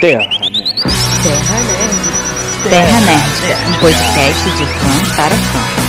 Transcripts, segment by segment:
Terra Nerd. Terra Nerd. Terra Nerd, um podcast de fã para fã.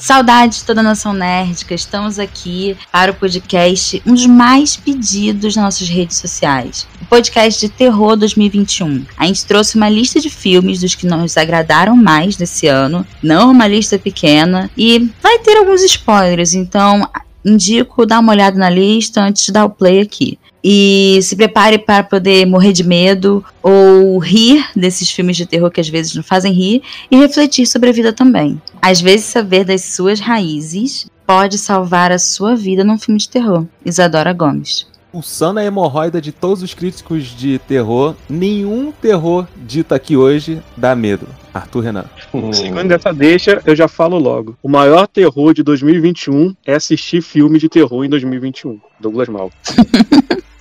Saudades de toda a nação nerdica, estamos aqui para o podcast, um dos mais pedidos nas nossas redes sociais. Podcast de terror 2021. A gente trouxe uma lista de filmes dos que nos agradaram mais desse ano, não uma lista pequena, e vai ter alguns spoilers, então indico dar uma olhada na lista antes de dar o play aqui. E se prepare para poder morrer de medo ou rir desses filmes de terror que às vezes não fazem rir e refletir sobre a vida também. Às vezes, saber das suas raízes pode salvar a sua vida num filme de terror. Isadora Gomes. Pulsando a hemorroida de todos os críticos de terror, nenhum terror dito aqui hoje dá medo. Arthur Renan. Segundo essa deixa, eu já falo logo. O maior terror de 2021 é assistir filme de terror em 2021. Douglas Mal.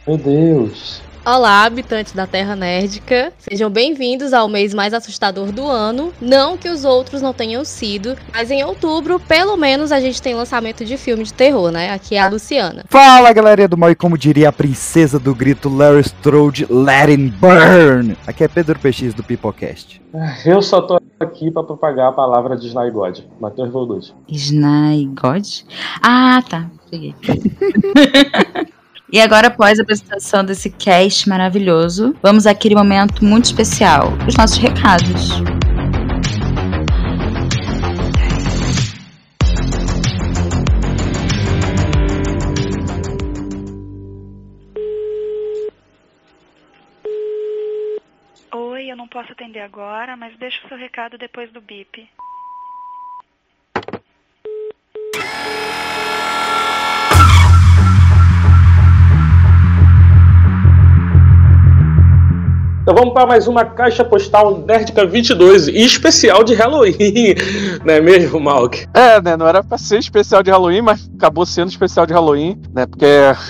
Meu Deus. Olá, habitantes da Terra Nerdica. Sejam bem-vindos ao mês mais assustador do ano. Não que os outros não tenham sido, mas em outubro, pelo menos, a gente tem lançamento de filme de terror, né? Aqui é a Luciana. Fala, galerinha do mal, e como diria a princesa do grito Larry Strode, let it burn. Aqui é Pedro PX do Pipocast. Eu só tô aqui pra propagar a palavra de Sny God. Matheus Revolution. Sny God? Ah, tá. Peguei. E agora, após a apresentação desse cast maravilhoso, vamos àquele momento muito especial, os nossos recados. Oi, eu não posso atender agora, mas deixa o seu recado depois do bip. Então vamos para mais uma caixa postal Nerdica 22 e especial de Halloween, não é mesmo, Malk? É, né? Não era pra ser especial de Halloween, mas acabou sendo especial de Halloween, né? Porque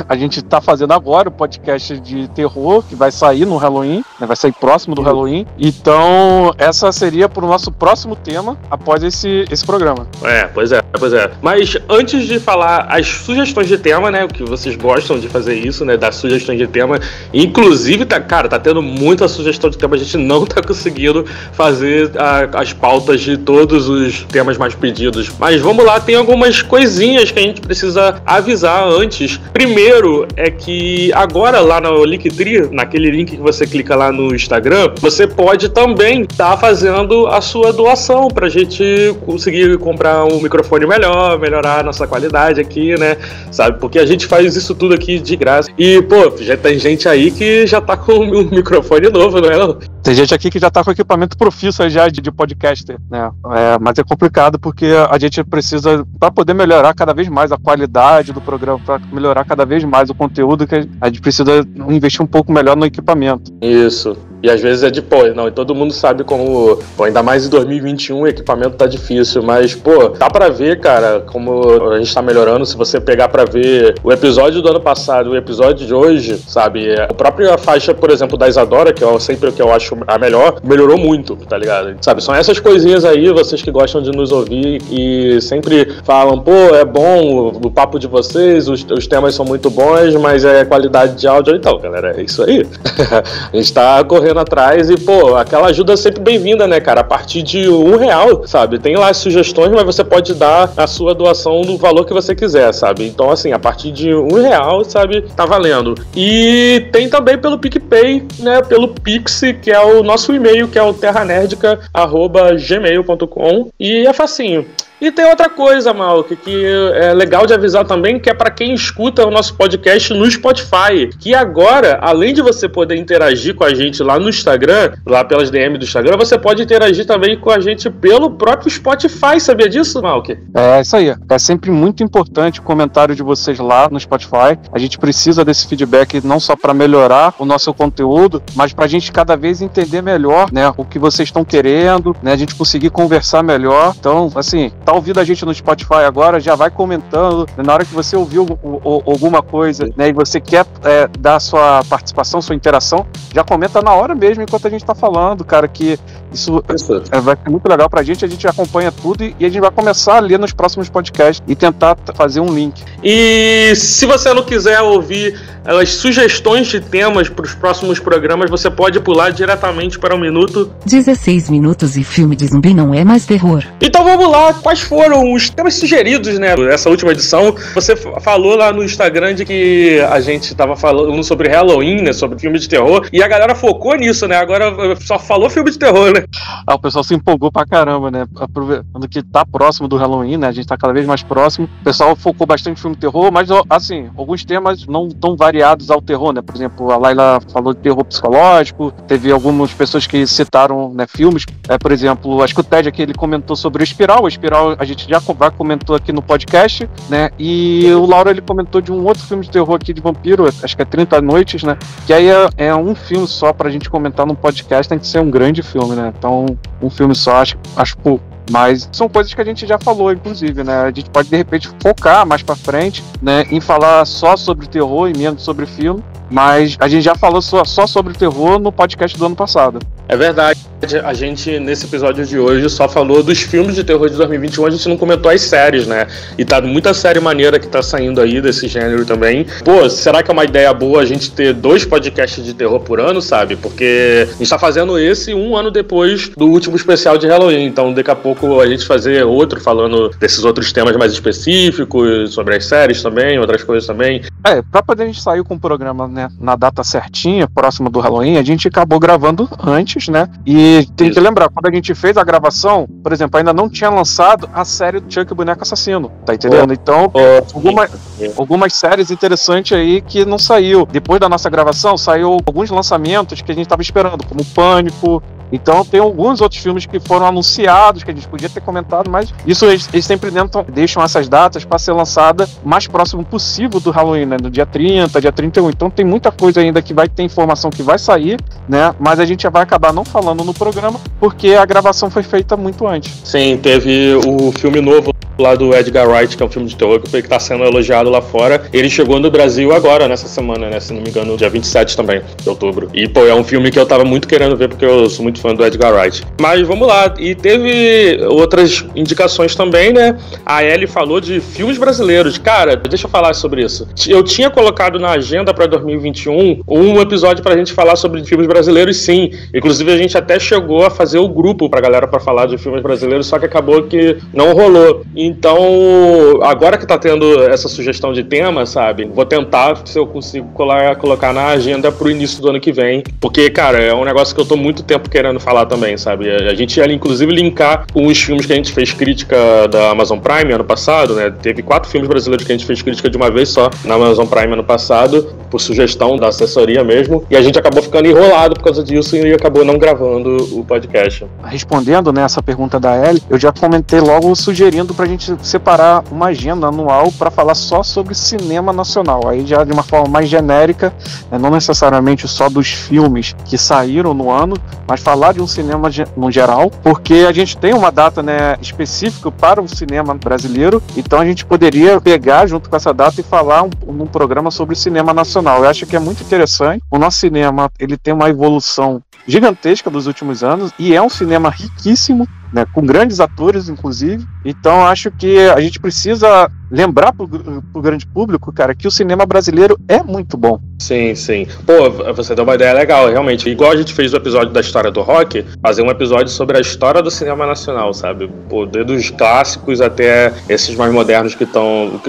a gente tá fazendo agora o podcast de terror que vai sair no Halloween, né? Vai sair próximo do Halloween. Então, essa seria pro nosso próximo tema após esse, esse programa. É, pois é, pois é. Mas antes de falar as sugestões de tema, né? O que vocês gostam de fazer isso, né? Dar sugestões de tema. Inclusive, tá, cara, tá tendo muita sugestão de tema. A gente não tá conseguindo fazer a- as pautas de todos os temas mais pedidos. Mas vamos lá, tem algumas coisinhas que a gente precisa avisar antes. Primeiro é que agora lá no Linktree, naquele link que você clica lá no Instagram, você pode também estar fazendo a sua doação pra gente conseguir comprar um microfone melhor, melhorar a nossa qualidade aqui, né? Sabe? Porque a gente faz isso tudo aqui de graça. E, pô, já tem gente aí que já tá com um microfone novo, não é? não? Tem gente aqui que já tá com equipamento profício aí já de, de podcaster, né? É, mas é complicado porque a gente precisa, para poder melhorar cada vez mais a qualidade do programa, para melhorar cada vez mais o conteúdo, que a gente precisa investir um pouco melhor no equipamento. Isso. E às vezes é de pô, não, e todo mundo sabe como, pô, ainda mais em 2021 o equipamento tá difícil, mas pô, dá pra ver, cara, como a gente tá melhorando, se você pegar pra ver o episódio do ano passado o episódio de hoje, sabe, é, a própria faixa, por exemplo, da Isadora, que é sempre o que eu acho a melhor, melhorou muito, tá ligado? Sabe, são essas coisinhas aí, vocês que gostam de nos ouvir e sempre falam, pô, é bom o, o papo de vocês, os, os temas são muito bons, mas é qualidade de áudio, então, galera, é isso aí. a gente tá correndo atrás e, pô, aquela ajuda é sempre bem-vinda, né, cara? A partir de um real, sabe? Tem lá as sugestões, mas você pode dar a sua doação do valor que você quiser, sabe? Então, assim, a partir de um real, sabe, tá valendo. E tem também pelo PicPay, né? Pelo Pix, que é o nosso e-mail, que é o terranerdica.gmail.com. E é facinho. E tem outra coisa, Malk, que é legal de avisar também, que é para quem escuta o nosso podcast no Spotify. Que agora, além de você poder interagir com a gente lá no Instagram, lá pelas DM do Instagram, você pode interagir também com a gente pelo próprio Spotify. Sabia disso, Malk? É isso aí. É sempre muito importante o comentário de vocês lá no Spotify. A gente precisa desse feedback não só para melhorar o nosso conteúdo, mas para a gente cada vez entender melhor, né, o que vocês estão querendo, né, a gente conseguir conversar melhor. Então, assim, tá ouvindo a gente no Spotify agora, já vai comentando. Né? Na hora que você ouviu o, o, alguma coisa, né, e você quer é, dar sua participação, sua interação, já comenta na hora mesmo enquanto a gente tá falando, cara, que isso é, vai ser muito legal pra gente, a gente acompanha tudo e, e, a gente vai começar a ler nos próximos podcasts e tentar fazer um link. E se você não quiser ouvir as sugestões de temas para os próximos programas, você pode pular diretamente para o um minuto 16 minutos e filme de zumbi não é mais terror. Então vamos lá, quais foram os temas sugeridos, né? Última edição, você falou lá no Instagram de que a gente estava falando sobre Halloween, né? Sobre filme de terror, e a galera focou nisso, né? Agora só falou filme de terror, né? Ah, o pessoal se empolgou pra caramba, né? Aproveitando que tá próximo do Halloween, né? A gente tá cada vez mais próximo. O pessoal focou bastante no filme de terror, mas assim, alguns temas não tão variados ao terror, né? Por exemplo, a Laila falou de terror psicológico, teve algumas pessoas que citaram né, filmes, é, por exemplo, acho que o Ted aqui ele comentou sobre o Espiral, o Espiral a gente já comentou aqui no podcast, né? E o Lauro ele comentou de um outro filme de terror aqui de vampiro, acho que é 30 Noites, né? Que aí é, é um filme só pra gente comentar no podcast, tem que ser um grande filme, né? Então, um filme só acho, acho pouco. Mas são coisas que a gente já falou, inclusive, né? A gente pode de repente focar mais para frente, né, em falar só sobre terror e menos sobre filme. Mas a gente já falou só, só sobre terror no podcast do ano passado. É verdade. A gente, nesse episódio de hoje, só falou dos filmes de terror de 2021, a gente não comentou as séries, né? E tá muita série maneira que tá saindo aí desse gênero também. Pô, será que é uma ideia boa a gente ter dois podcasts de terror por ano, sabe? Porque a gente tá fazendo esse um ano depois do último especial de Halloween. Então, daqui a pouco a gente fazer outro falando desses outros temas mais específicos, sobre as séries também, outras coisas também. É, pra poder a gente sair com o programa, né, na data certinha, próxima do Halloween, a gente acabou gravando antes, né? E tem que lembrar, quando a gente fez a gravação, por exemplo, ainda não tinha lançado a série do Chuck Boneco Assassino, tá entendendo? Oh. Então, oh. Alguma, algumas séries interessantes aí que não saiu. Depois da nossa gravação, saiu alguns lançamentos que a gente tava esperando, como Pânico, então tem alguns outros filmes que foram anunciados que a gente podia ter comentado, mas isso eles, eles sempre tentam, deixam essas datas para ser lançada mais próximo possível do Halloween, né? No dia 30, dia 31. Então tem muita coisa ainda que vai ter informação que vai sair, né? Mas a gente já vai acabar não falando no programa porque a gravação foi feita muito antes. Sim, teve o filme novo lá do Edgar Wright, que é um filme de terror que está sendo elogiado lá fora. Ele chegou no Brasil agora, nessa semana, né? Se não me engano, dia 27 também, de outubro. E, pô, é um filme que eu tava muito querendo ver porque eu sou muito fã do Edgar Wright. Mas vamos lá, e teve outras indicações também, né? A Ellie falou de filmes brasileiros. Cara, deixa eu falar sobre isso. Eu tinha colocado na agenda para 2021 um episódio pra gente falar sobre filmes brasileiros, sim. Inclusive, a gente até chegou a fazer o grupo pra galera para falar de filmes brasileiros, só que acabou que não rolou. Então, agora que tá tendo essa sugestão de tema, sabe? Vou tentar se eu consigo colar, colocar na agenda pro início do ano que vem. Porque, cara, é um negócio que eu tô muito tempo querendo falar também, sabe? A gente ia inclusive linkar com os filmes que a gente fez crítica da Amazon Prime ano passado, né? Teve quatro filmes brasileiros que a gente fez crítica de uma vez só na Amazon Prime ano passado, por sugestão da assessoria mesmo, e a gente acabou ficando enrolado por causa disso e acabou não gravando o podcast. Respondendo né, pergunta da Ellie, eu já comentei logo sugerindo pra gente separar uma agenda anual para falar só sobre cinema nacional, aí já de uma forma mais genérica, né? não necessariamente só dos filmes que saíram no ano, mas falar de um cinema no geral, porque a gente tem uma data né, específica para o cinema brasileiro, então a gente poderia pegar junto com essa data e falar um, um programa sobre cinema nacional. Eu acho que é muito interessante. O nosso cinema ele tem uma evolução gigantesca dos últimos anos e é um cinema riquíssimo, né, com grandes atores, inclusive. Então acho que a gente precisa lembrar pro, pro grande público, cara, que o cinema brasileiro é muito bom. Sim, sim. Pô, você deu uma ideia legal, realmente. Igual a gente fez o episódio da história do rock, fazer um episódio sobre a história do cinema nacional, sabe? Pô, desde os clássicos até esses mais modernos que estão.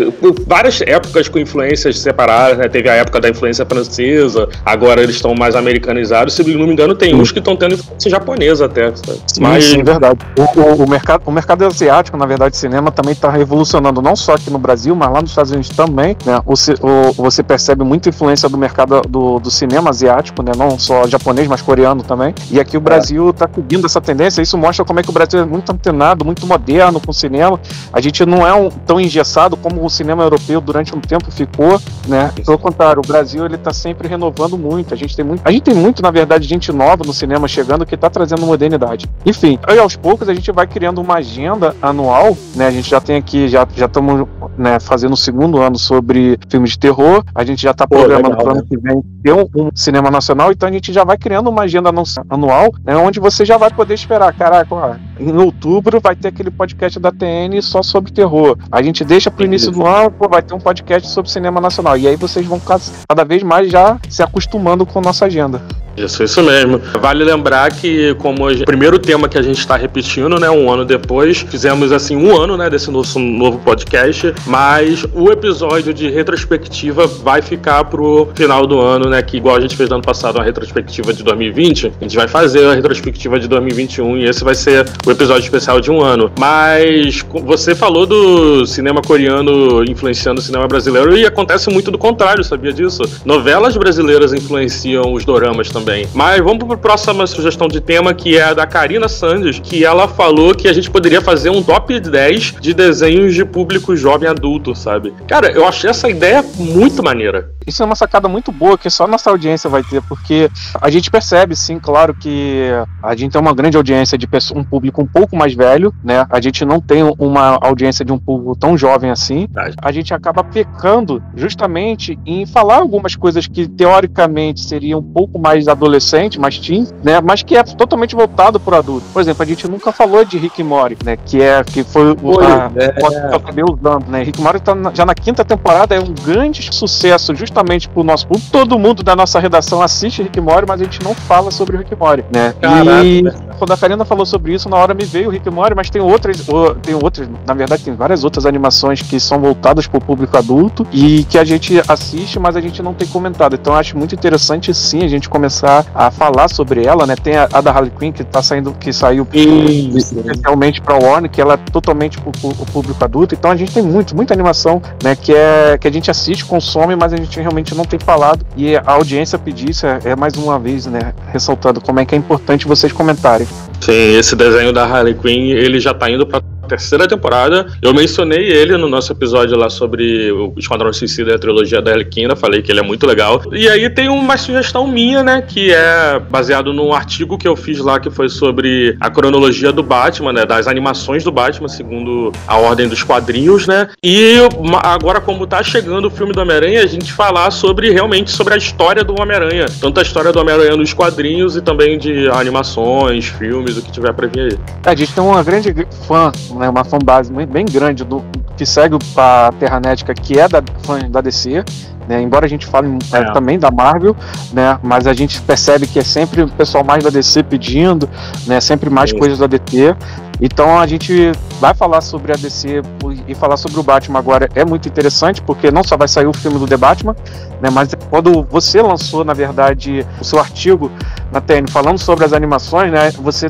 Várias épocas com influências separadas, né? Teve a época da influência francesa, agora eles estão mais americanizados. Se não me engano, tem sim. uns que estão tendo influência japonesa até. Sabe? Mas... Sim, verdade. O, o, o, mercado, o mercado asiático, na verdade, de cinema também está revolucionando, não só aqui no Brasil, mas lá nos Estados Unidos também, né? Você, o, você percebe muita influência do mercado do, do, cinema asiático, né? Não só japonês, mas coreano também. E aqui o é. Brasil está seguindo essa tendência. Isso mostra como é que o Brasil é muito antenado, muito moderno com o cinema. A gente não é um, tão engessado como o cinema europeu durante um tempo ficou, né? Pelo contrário, o Brasil ele está sempre renovando muito. A gente tem muito, a gente tem muito, na verdade, gente nova no cinema chegando que está trazendo modernidade. Enfim, aí aos poucos poucos a gente vai criando uma agenda anual, né? A gente já tem aqui, já estamos né, fazendo o segundo ano sobre filmes de terror, a gente já está programando para o ano que vem ter um, um, cinema nacional, então a gente já vai criando uma agenda anual, né, onde você já vai poder esperar, caraca, ó, em outubro vai ter aquele podcast da TN só sobre terror. A gente deixa para o início do ano, pô, vai ter um podcast sobre cinema nacional. E aí vocês vão cada vez mais já se acostumando com a nossa agenda. Isso, isso mesmo. Vale lembrar que, como o primeiro tema que a gente está repetindo, né, um ano depois, fizemos assim um ano, né, desse nosso novo podcast, mas o episódio de retrospectiva vai ficar pro final do ano, né, que igual a gente fez no ano passado uma retrospectiva de 2020, a gente vai fazer a retrospectiva de 2021 e esse vai ser o episódio especial de um ano. Mas você falou do cinema coreano influenciando o cinema brasileiro e acontece muito do contrário, sabia disso? Novelas brasileiras influenciam os doramas também. Mas vamos para a próxima sugestão de tema, que é a da Karina Sandes, que ela falou que a gente poderia fazer um top 10 de desenhos de público jovem adulto, sabe? Cara, eu achei essa ideia muito maneira. Isso é uma sacada muito boa que só nossa audiência vai ter, porque a gente percebe, sim, claro que a gente tem uma grande audiência de um público um pouco mais velho, né? A gente não tem uma audiência de um público tão jovem assim. A gente acaba pecando justamente em falar algumas coisas que teoricamente seriam um pouco mais adolescente, mais teen, né? Mas que é totalmente voltado para o adulto. Por exemplo, a gente nunca falou de Rick Morty, né? Que é que foi o a, é. que eu acabei usando, né? Rick Morty tá já na quinta temporada é um grande sucesso justamente pro nosso público. Todo mundo da nossa redação assiste Rick Morty, mas a gente não fala sobre o Rick Morty, né? Caraca, e quando a Karina falou sobre isso, na hora me veio o Rick e Morty, mas tem outras, tem outras, na verdade tem várias outras animações que são voltadas para o público adulto e que a gente assiste, mas a gente não tem comentado. Então eu acho muito interessante sim a gente começar a falar sobre ela, né? Tem a, a da Harley Quinn que tá saindo, que saiu especialmente para o Warner, que ela é totalmente pro, o público adulto. Então a gente tem muito, muita animação, né? Que é que a gente assiste, consome, mas a gente realmente não tem falado. E a audiência pedir isso é, é mais uma vez, né? Ressaltando como é que é importante vocês comentarem. Sim, esse desenho da Harley Quinn, ele já tá indo para terceira temporada. Eu mencionei ele no nosso episódio lá sobre o Esquadrão Suicida e a trilogia da Arlequina, falei que ele é muito legal. E aí tem uma sugestão minha, né, que é baseado num artigo que eu fiz lá que foi sobre a cronologia do Batman, né, das animações do Batman segundo a ordem dos quadrinhos, né? E agora como tá chegando o filme do Homem-Aranha, a gente falar sobre realmente sobre a história do Homem-Aranha, tanto a história do Homem-Aranha nos quadrinhos e também de animações, filmes, o que tiver pra vir aí. É, a gente tem uma grande fã né, uma fanbase bem grande do que segue a Terranética, que é da fã da DC. Né, embora a gente fale é, é. também da Marvel, né, mas a gente percebe que é sempre o pessoal mais da DC pedindo, né, sempre mais Sim. coisas da DC. Então a gente vai falar sobre a DC e falar sobre o Batman agora é muito interessante, porque não só vai sair o filme do The Batman, né, mas quando você lançou, na verdade, o seu artigo na TN falando sobre as animações, né, você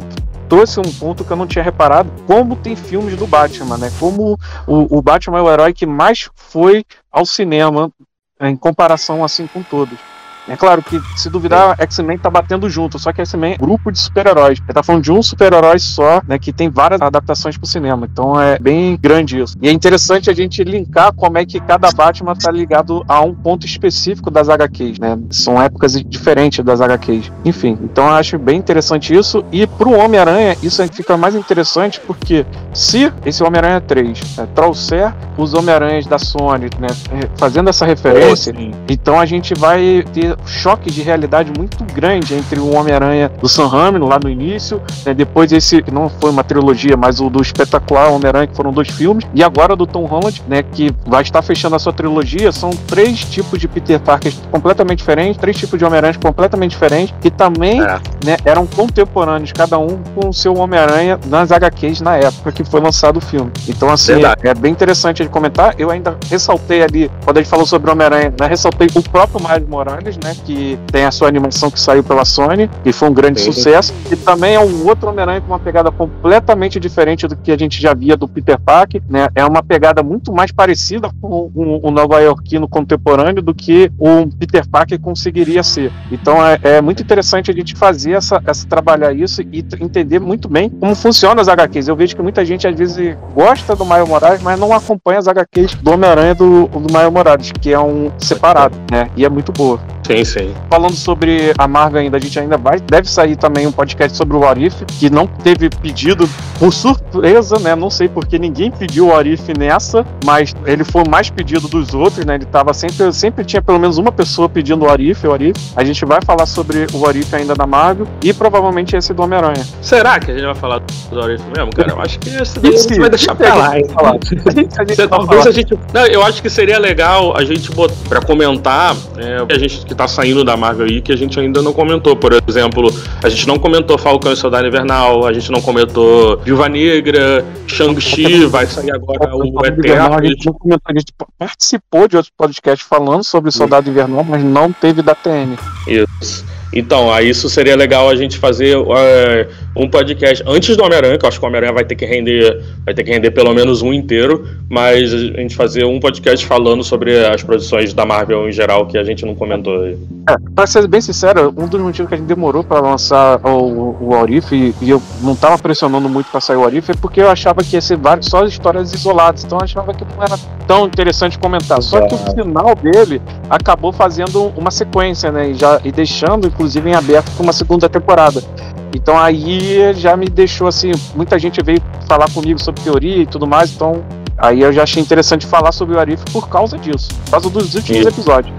trouxe um ponto que eu não tinha reparado, como tem filmes do Batman, né? Como o, o Batman é o herói que mais foi ao cinema em comparação assim com todos. É claro que, se duvidar, X-Men tá batendo junto, só que X-Men é um grupo de super-heróis. Ele tá falando de um super-herói só, né, que tem várias adaptações pro cinema. Então é bem grande isso. E é interessante a gente linkar como é que cada Batman tá ligado a um ponto específico das HQs, né? São épocas diferentes das HQs. Enfim, então eu acho bem interessante isso. E pro Homem-Aranha, isso fica mais interessante porque se esse Homem-Aranha 3 né, trouxer os Homem-Aranhas da Sony, né, fazendo essa referência, oh, então a gente vai ter choque de realidade muito grande entre o Homem-Aranha do Sam Raimi, lá no início, né, depois esse, que não foi uma trilogia, mas o do espetacular Homem-Aranha, que foram dois filmes, e agora do Tom Holland, né, que vai estar fechando a sua trilogia, são três tipos de Peter Parker completamente diferentes, três tipos de Homem-Aranha completamente diferentes, que também é. né, eram contemporâneos, cada um com o seu Homem-Aranha nas HQs na época que foi lançado o filme. Então, assim, é, é, bem interessante de comentar. Eu ainda ressaltei ali, quando a gente falou sobre Homem-Aranha, né, ressaltei o próprio Miles Morales, né? Que tem a sua animação que saiu pela Sony, que foi um grande Sim. sucesso. E também é um outro Homem-Aranha com uma pegada completamente diferente do que a gente já via do Peter Parker, né? É uma pegada muito mais parecida com o, o Nova Yorkino contemporâneo do que o Peter Parker conseguiria ser. Então é, é muito interessante a gente fazer essa, essa trabalhar isso e entender muito bem como funciona as HQs. Eu vejo que muita gente às vezes gosta do Miles Morales, mas não acompanha as HQs do Homem-Aranha do, do Miles Morales, que é um separado, né? E é muito boa. Sim, Sim. Falando sobre a Marvel ainda, a gente ainda vai, deve sair também um podcast sobre o Warif, que não teve pedido por surpresa, né? Não sei porque ninguém pediu o Warif nessa, mas ele foi o mais pedido dos outros, né? Ele tava sempre, sempre tinha pelo menos uma pessoa pedindo o Warif, o Warif. A gente vai falar sobre o Warif ainda da Marvel e provavelmente esse do Homem-Aranha. Será que a gente vai falar do Orif mesmo, cara? Eu acho que esse daí Sim, vai deixar pra lá, Talvez a gente. Não, eu acho que seria legal a gente botar pra comentar é, o que a gente que tá saindo da Marvel aí, que a gente ainda não comentou. Por exemplo, a gente não comentou Falcão e Soldado Invernal, a gente não comentou Viúva Negra, Shang-Chi, vai sair agora o A Eterno. gente, não comentou, a gente participou de outros podcasts falando sobre Soldado Invernal, mas não teve da TN. Isso. Então, aí isso seria legal a gente fazer é, um podcast antes do Homem-Aranha, que eu acho que o Homem-Aranha vai ter que render, vai ter que render pelo menos um inteiro, mas a gente fazer um podcast falando sobre as produções da Marvel em geral que a gente não comentou. aí. É, pra ser bem sincero, um dos motivos que a gente demorou pra lançar o, o Aurif e, e eu não tava pressionando muito pra sair o Aurif é porque eu achava que ia ser vários, só histórias isoladas, então eu achava que não era tão interessante comentar. Só que o final dele acabou fazendo uma sequência, né? E, já, e deixando, inclusive, em aberto pra uma segunda temporada. Então aí já me deixou assim, muita gente veio falar comigo sobre teoria e tudo mais, então aí eu já achei interessante falar sobre o Arif por causa disso, por causa dos últimos Isso. episódios.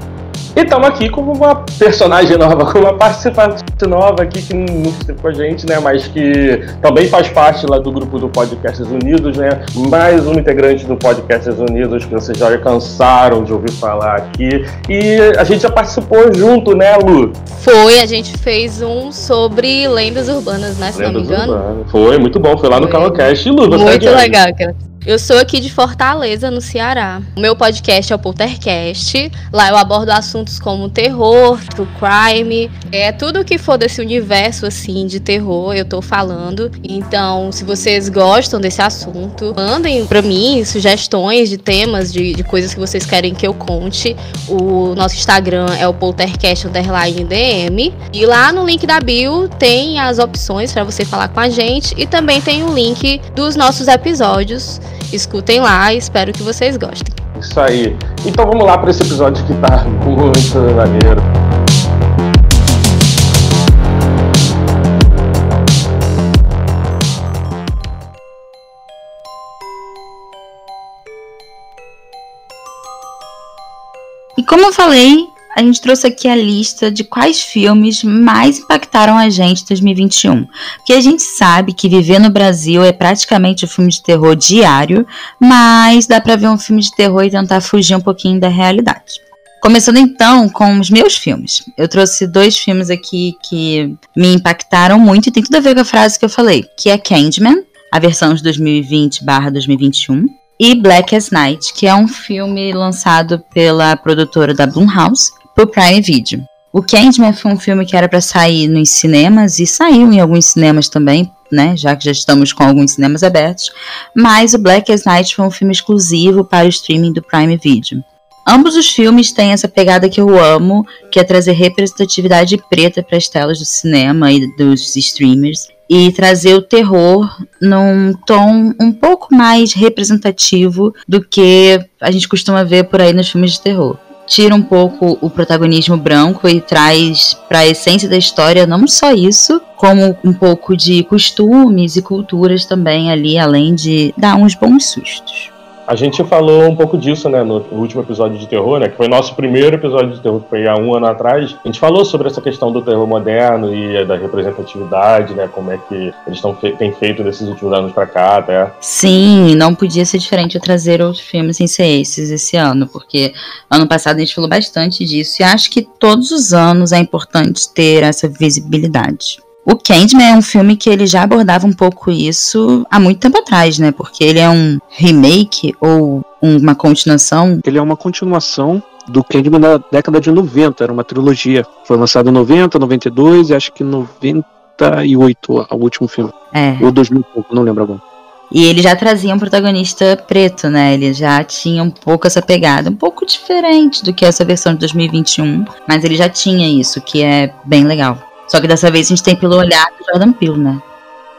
E estamos aqui com uma personagem nova, com uma participante nova aqui que não esteve com a gente, né? Mas que também faz parte lá do grupo do Podcasts Unidos, né? Mais um integrante do Podcasts Unidos que vocês já cansaram de ouvir falar aqui. E a gente já participou junto, né, Lu? Foi, a gente fez um sobre lendas urbanas, né? Se não me Lendas engano. Urbanas. Foi, muito bom. Foi lá no. Calocast. Lu, você é Muito onde? legal, cara. Eu sou aqui de Fortaleza, no Ceará. O meu podcast é o Poltercast. Lá eu abordo assuntos como terror, true crime, é tudo que for desse universo assim de terror, eu tô falando. Então, se vocês gostam desse assunto, mandem pra mim sugestões de temas, de, de coisas que vocês querem que eu conte. O nosso Instagram é o Poltercast underline DM. E lá no link da bio tem as opções pra você falar com a gente e também tem o link dos nossos episódios. Escutem lá, espero que vocês gostem. Isso aí. Então vamos lá para esse episódio que tá muito maneiro. E como eu falei, a gente trouxe aqui a lista de quais filmes mais impactaram a gente em 2021. Porque a gente sabe que viver no Brasil é praticamente um filme de terror diário, mas dá pra ver um filme de terror e tentar fugir um pouquinho da realidade. Começando então com os meus filmes. Eu trouxe dois filmes aqui que me impactaram muito e tem tudo a ver com a frase que eu falei, que é Candyman, a versão de 2020/2021, e Black as Night, que é um filme lançado pela produtora da Blumhouse pro Prime Video. O Candyman foi um filme que era para sair nos cinemas e saiu em alguns cinemas também, né, já que já estamos com alguns cinemas abertos, mas o Black as Night foi um filme exclusivo para o streaming do Prime Video. Ambos os filmes têm essa pegada que eu amo, que é trazer representatividade preta para as telas do cinema e dos streamers e trazer o terror num tom um pouco mais representativo do que a gente costuma ver por aí nos filmes de terror. Tira um pouco o protagonismo branco e traz para a essência da história não só isso, como um pouco de costumes e culturas também ali, além de dar uns bons sustos. A gente falou um pouco disso, né, no último episódio de terror, né, que foi nosso primeiro episódio de terror, que foi há um ano atrás. A gente falou sobre essa questão do terror moderno e da representatividade, né, como é que eles tão fe têm feito nesses últimos anos pra cá, até. Sim, não podia ser diferente eu trazer outros filmes sem ser esses esse ano, porque ano passado a gente falou bastante disso e acho que todos os anos é importante ter essa visibilidade. O Candyman é um filme que ele já abordava um pouco isso há muito tempo atrás, né? Porque ele é um remake ou uma continuação. Ele é uma continuação do Candyman da década de 90, era uma trilogia. Foi lançado em 90, 92 e acho que 98 o último filme. É. Ou 2000, e pouco, não lembro agora. E ele já trazia um protagonista preto, né? Ele já tinha um pouco essa pegada, um pouco diferente do que essa versão de 2021, mas ele já tinha isso, que é bem legal. Só que dessa vez a gente tem pelo olhar do Jordan Peele, né?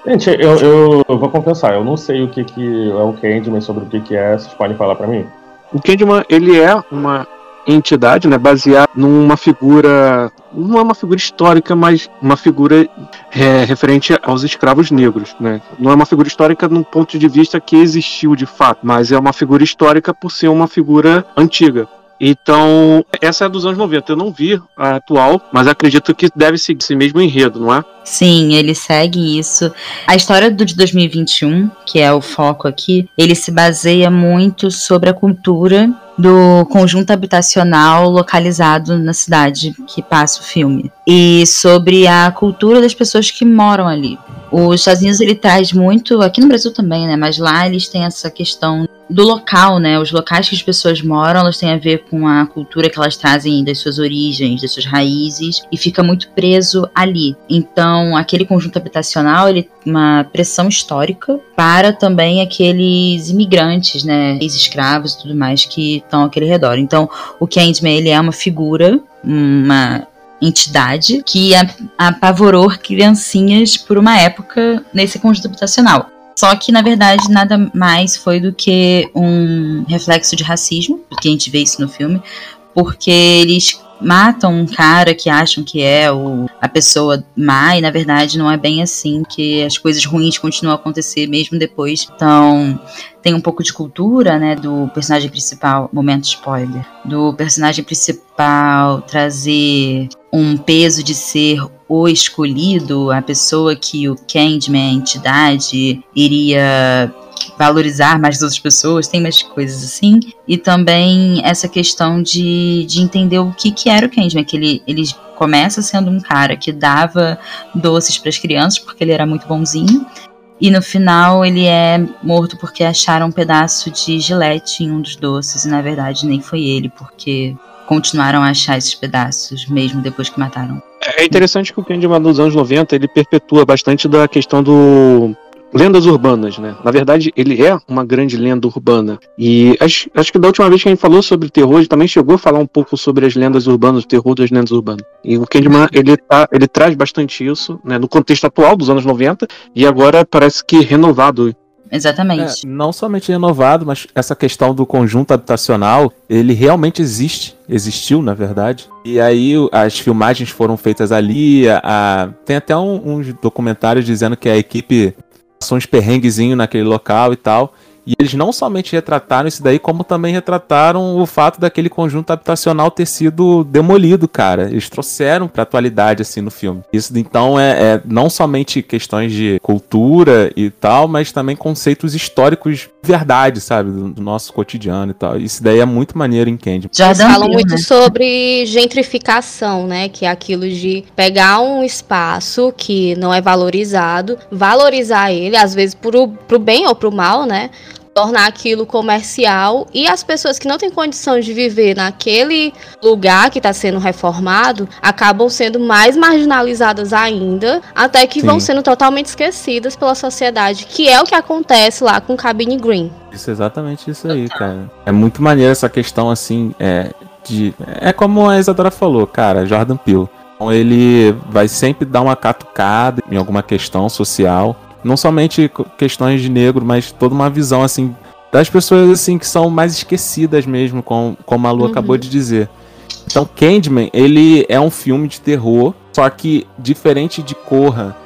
Gente, eu, eu, eu vou confessar, eu não sei o que, que é o Candyman, sobre o que, que é, vocês podem falar pra mim? O Candyman, ele é uma entidade, né, baseada numa figura, não é uma figura histórica, mas uma figura é, referente aos escravos negros, né? Não é uma figura histórica num ponto de vista que existiu de fato, mas é uma figura histórica por ser uma figura antiga. Então, essa é dos anos 90. Eu não vi a atual, mas acredito que deve seguir esse mesmo enredo, não é? Sim, ele segue isso. A história do de 2021, que é o foco aqui, ele se baseia muito sobre a cultura do conjunto habitacional localizado na cidade que passa o filme e sobre a cultura das pessoas que moram ali. Os Estados Unidos ele traz muito, aqui no Brasil também, né? Mas lá eles têm essa questão do local, né? Os locais que as pessoas moram, elas têm a ver com a cultura que elas trazem das suas origens, das suas raízes e fica muito preso ali. Então, aquele conjunto habitacional, ele uma pressão histórica para também aqueles imigrantes, né, ex-escravos e tudo mais que estão àquele redor. Então, o Candyman, ele é uma figura, uma entidade que apavorou criancinhas por uma época nesse conjunto habitacional. Só que, na verdade, nada mais foi do que um reflexo de racismo, porque a gente vê isso no filme, porque eles matam um cara que acham que é o, a pessoa má e na verdade não é bem assim que as coisas ruins continuam a acontecer mesmo depois. Então tem um pouco de cultura, né, do personagem principal, momento spoiler, do personagem principal trazer um peso de ser o escolhido, a pessoa que o Candyman, a entidade, iria valorizar mais as outras pessoas, tem mais coisas assim. E também essa questão de, de entender o que, que era o Candyman, que ele, ele começa sendo um cara que dava doces para as crianças, porque ele era muito bonzinho. E no final ele é morto porque acharam um pedaço de gilete em um dos doces, e na verdade nem foi ele, porque continuaram a achar esses pedaços, mesmo depois que mataram. É interessante que o Candyman dos anos 90 ele perpetua bastante da questão do lendas urbanas, né? Na verdade, ele é uma grande lenda urbana. E acho, acho que da última vez que a gente falou sobre terror, ele também chegou a falar um pouco sobre as lendas urbanas, o terror das lendas urbanas. E o Candyman, ele, tá, ele traz bastante isso, né? No contexto atual dos anos 90, e agora parece que renovado Exatamente. É, não somente renovado, mas essa questão do conjunto habitacional, ele realmente existe, existiu na verdade. E aí as filmagens foram feitas ali, a, a... tem até um, uns documentários dizendo que a equipe passou uns perrenguezinhos naquele local e tal. E eles não somente retrataram isso daí, como também retrataram o fato daquele conjunto habitacional ter sido demolido, cara. Eles trouxeram pra atualidade, assim, no filme. Isso, então, é, é não somente questões de cultura e tal, mas também conceitos históricos verdade, sabe? Do, do nosso cotidiano e tal. Isso daí é muito maneiro em Candy. Já falam muito né? sobre gentrificação, né? Que é aquilo de pegar um espaço que não é valorizado, valorizar ele, às vezes pro, pro bem ou pro mal, né? Tornar aquilo comercial e as pessoas que não têm condição de viver naquele lugar que está sendo reformado acabam sendo mais marginalizadas ainda, até que Sim. vão sendo totalmente esquecidas pela sociedade, que é o que acontece lá com Cabine Green. Isso, exatamente isso aí, cara. É muito maneiro essa questão, assim, é, de... É como a Isadora falou, cara, Jordan Peele. Então ele vai sempre dar uma catucada em alguma questão social não somente questões de negro, mas toda uma visão assim das pessoas assim que são mais esquecidas mesmo, com, como a Lu uhum. acabou de dizer. Então, Candyman, ele é um filme de terror, só que diferente de Corra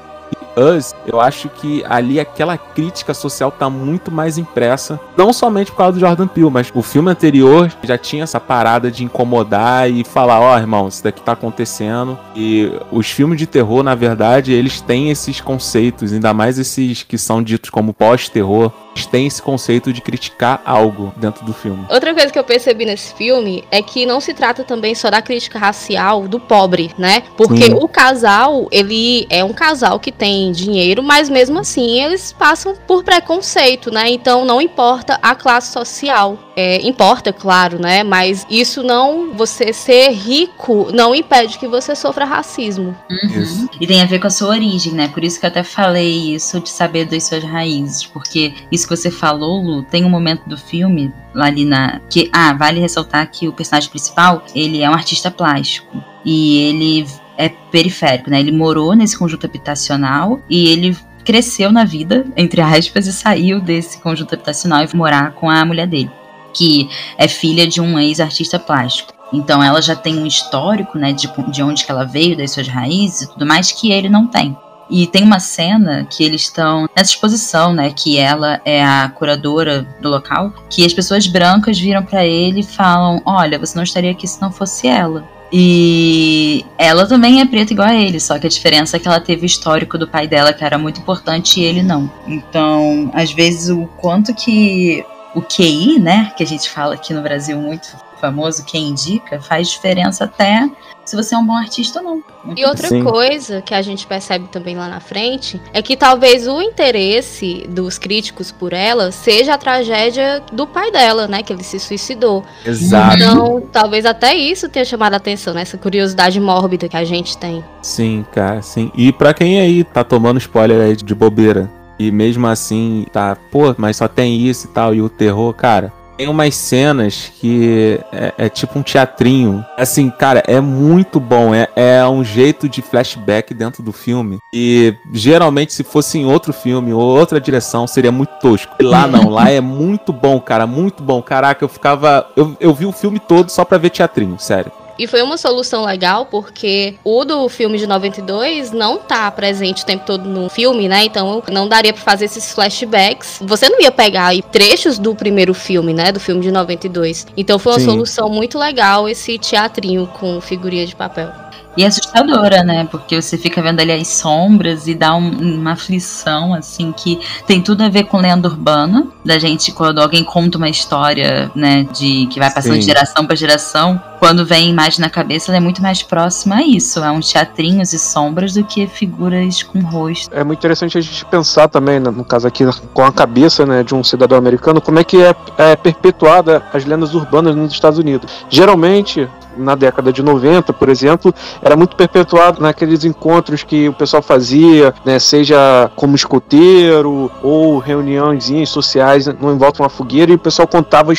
Us, eu acho que ali aquela crítica social tá muito mais impressa, não somente por causa do Jordan Peele, mas o filme anterior já tinha essa parada de incomodar e falar, ó, oh, irmão, isso daqui tá acontecendo. E os filmes de terror, na verdade, eles têm esses conceitos, ainda mais esses que são ditos como pós-terror, tem esse conceito de criticar algo dentro do filme. Outra coisa que eu percebi nesse filme é que não se trata também só da crítica racial do pobre, né? Porque Sim. o casal, ele é um casal que tem dinheiro, mas mesmo assim eles passam por preconceito, né? Então não importa a classe social. É, importa, claro, né? Mas isso não. Você ser rico não impede que você sofra racismo. Uhum. E tem a ver com a sua origem, né? Por isso que eu até falei isso de saber das suas raízes. Porque isso que você falou, Lu, tem um momento do filme lá ali na. que Ah, vale ressaltar que o personagem principal ele é um artista plástico. E ele é periférico, né? Ele morou nesse conjunto habitacional e ele cresceu na vida, entre aspas, e saiu desse conjunto habitacional e foi morar com a mulher dele que é filha de um ex-artista plástico. Então ela já tem um histórico, né, de, de onde que ela veio, das suas raízes e tudo mais, que ele não tem. E tem uma cena que eles estão nessa exposição, né? Que ela é a curadora do local. Que as pessoas brancas viram para ele e falam: Olha, você não estaria aqui se não fosse ela. E ela também é preta igual a ele, só que a diferença é que ela teve o histórico do pai dela, que era muito importante, e ele não. Então, às vezes, o quanto que o QI, né, que a gente fala aqui no Brasil muito famoso, quem indica, faz diferença até se você é um bom artista ou não. E outra Sim. coisa que a gente percebe também lá na frente é que talvez o interesse dos críticos por ela seja a tragédia do pai dela, né? Que ele se suicidou. Exato. Então, talvez até isso tenha chamado a atenção, né? Essa curiosidade mórbida que a gente tem. Sim, cara, sim. E pra quem aí tá tomando spoiler aí de bobeira, e mesmo assim tá, pô, mas só tem isso e tal, e o terror, cara tem umas cenas que é, é, tipo um teatrinho. Assim, cara, é muito bom. É, é um jeito de flashback dentro do filme. E geralmente, se fosse em outro filme ou outra direção, seria muito tosco. E lá não, lá é muito bom, cara. Muito bom. Caraca, eu ficava. Eu, eu vi o filme todo só pra ver teatrinho, sério. E foi uma solução legal porque o do filme de 92 não tá presente o tempo todo no filme, né? Então não daria para fazer esses flashbacks. Você não ia pegar aí trechos do primeiro filme, né? Do filme de 92. Então foi uma Sim. solução muito legal esse teatrinho com figurinha de papel. E assustadora, né? Porque você fica vendo ali as sombras e dá um, uma aflição, assim, que tem tudo a ver com lenda urbana. Da gente, quando alguém conta uma história, né, de que vai passando Sim. de geração para geração, quando vem a imagem na cabeça, ela é muito mais próxima a isso. É uns teatrinhos e sombras do que figuras com rosto. É muito interessante a gente pensar também, né, no caso aqui, com a cabeça né, de um cidadão americano, como é que é, é perpetuada as lendas urbanas nos Estados Unidos. Geralmente, na década de 90, por exemplo, era muito perpetuado naqueles encontros que o pessoal fazia, né, seja como escoteiro ou reuniões sociais no em volta de uma fogueira e o pessoal contava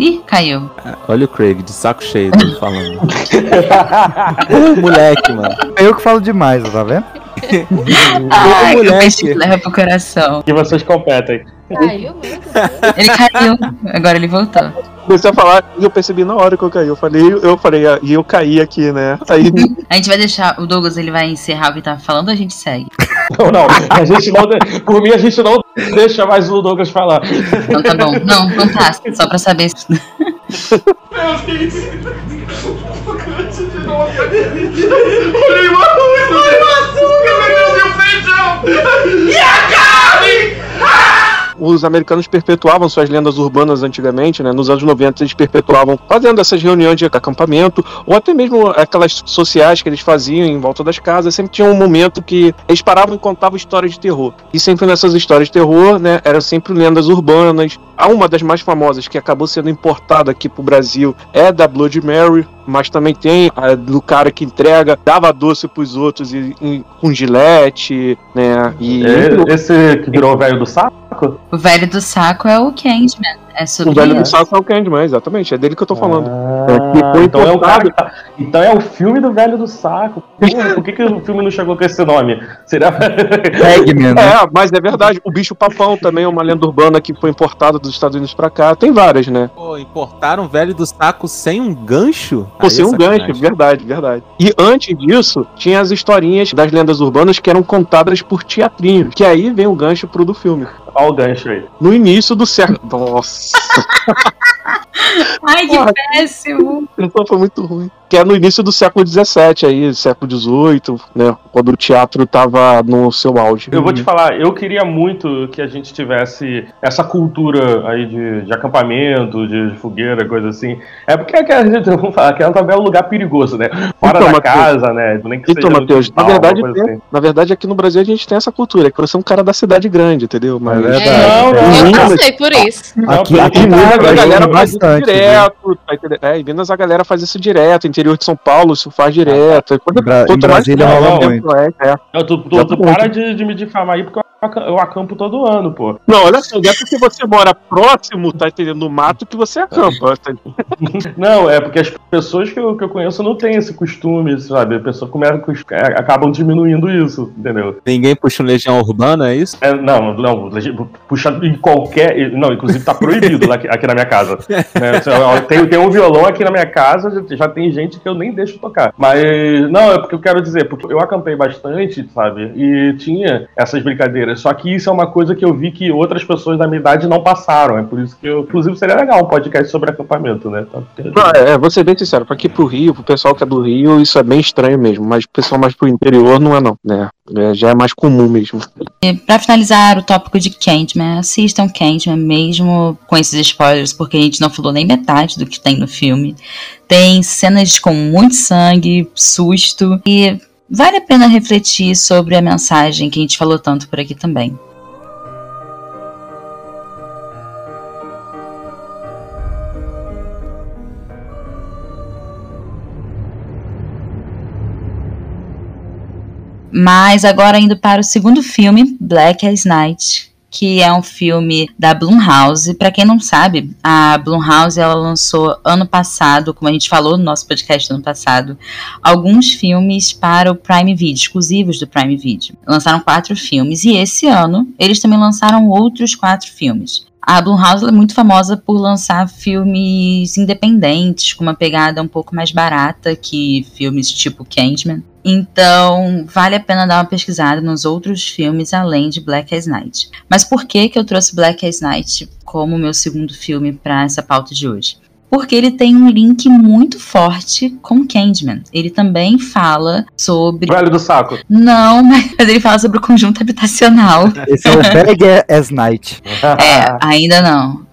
Ih, caiu. Olha o Craig, de saco cheio, falando. moleque, mano. É eu que falo demais, tá vendo? Ai, moleque. leva pro coração. E vocês competem. Caiu mesmo? Ele caiu, agora ele voltou. Comecei a falar e eu percebi na hora que eu caí. Eu falei, eu falei, ah, e eu caí aqui, né? Aí... A gente vai deixar, o Douglas ele vai encerrar o que tá falando ou a gente segue? Não, não, a gente não, por mim a gente não deixa mais o Douglas falar. Então tá bom. Não, não tá, só pra saber. Se... Meu Deus! Olhei o açúcar, meu Deus, e o feijão! E a carne! Ah! Os americanos perpetuavam suas lendas urbanas antigamente, né? Nos anos 90 eles perpetuavam fazendo essas reuniões de acampamento, ou até mesmo aquelas sociais que eles faziam em volta das casas, sempre tinha um momento que eles paravam e contavam histórias de terror. E sempre nessas histórias de terror, né, eram sempre lendas urbanas. Há uma das mais famosas que acabou sendo importada aqui pro Brasil é da Blood Mary, mas também tem a do cara que entrega, dava doce pros outros e, e com gilete, né? E é, esse que virou velho do saco? O velho do saco é o Candyman. É sobre o velho do saco é o Candyman, exatamente. É dele que eu tô falando. Ah, é, então, é o cara tá... então é o filme do velho do saco. Por que, que o filme não chegou com esse nome? Será? Eggman, né? É, mas é verdade. O bicho papão também é uma lenda urbana que foi importada dos Estados Unidos pra cá. Tem várias, né? Pô, importaram o velho do saco sem um gancho? Pô, sem um gancho, verdade, verdade. E antes disso, tinha as historinhas das lendas urbanas que eram contadas por teatrinhos. Que aí vem o gancho pro do filme. Olha o gancho aí. No início do século. Nossa. Ai, que Porra, péssimo. Então foi muito ruim que é no início do século XVII, aí, século XVIII, né, quando o teatro estava no seu auge. Eu vou te falar, eu queria muito que a gente tivesse essa cultura aí de, de acampamento, de fogueira, coisa assim. É porque é a gente, vamos falar, que é também um lugar perigoso, né? Fora então, da Mateus, casa, né? Nem que então, Matheus, na verdade, tem, assim. na verdade, aqui no Brasil a gente tem essa cultura, que você é um cara da cidade grande, entendeu? Mas, é, é não, não, eu passei por isso. Aqui, aqui, aqui em Minas a galera faz isso direto, tá É, em Minas a galera faz isso direto, interior de São Paulo isso faz direto. Quando, Bra quanto em Brasília rola muito. É, é. tu, tu, tu para de, de, me difamar aí, porque eu eu acampo todo ano, pô. Não, olha só, não é porque você mora próximo, tá entendendo, no mato que você acampa. tá? Não, é porque as pessoas que eu, que eu conheço não têm esse costume, sabe? A pessoa começa, é, acabam diminuindo isso, entendeu? Ninguém puxa um legião urbana, é isso? É, não, não, puxar em qualquer. Não, inclusive tá proibido aqui, aqui na minha casa. né? Eu- Tem, tem um violão aqui na minha casa, já, já tem gente que eu nem deixo tocar. Mas, não, é porque eu quero dizer, porque eu acampei bastante, sabe? E tinha essas brincadeiras. Só que isso é uma coisa que eu vi que outras pessoas da minha idade não passaram. É por isso que eu. Inclusive, seria legal um podcast sobre acampamento, né? Tá- Não, é, é, vou ser bem sincero, pra aqui pro Rio, pro pessoal que é do Rio, isso é bem estranho mesmo, mas o pessoal mais pro interior não é não, né? É, já é mais comum mesmo. E pra finalizar o tópico de Candyman, assistam Candyman mesmo com esses spoilers, porque a gente não falou nem metade do que tem no filme. Tem cenas com muito sangue, susto, e vale a pena refletir sobre a mensagem que a gente falou tanto por aqui também. Mas agora indo para o segundo filme, Black as Night, que é um filme da Blumhouse. Para quem não sabe, a Blumhouse ela lançou ano passado, como a gente falou no nosso podcast ano passado, alguns filmes para o Prime Video, exclusivos do Prime Video. Lançaram quatro filmes e esse ano eles também lançaram outros quatro filmes. A Blumhouse é muito famosa por lançar filmes independentes, com uma pegada um pouco mais barata que filmes tipo Candyman. Então, vale a pena dar uma pesquisada nos outros filmes além de Black as Night. Mas por que que eu trouxe Black as Night como meu segundo filme para essa pauta de hoje? Porque ele tem um link muito forte com Candyman. Ele também fala sobre. Velho do saco. Não, mas ele fala sobre o conjunto habitacional. Esse é o Bag as Night. É, ainda não.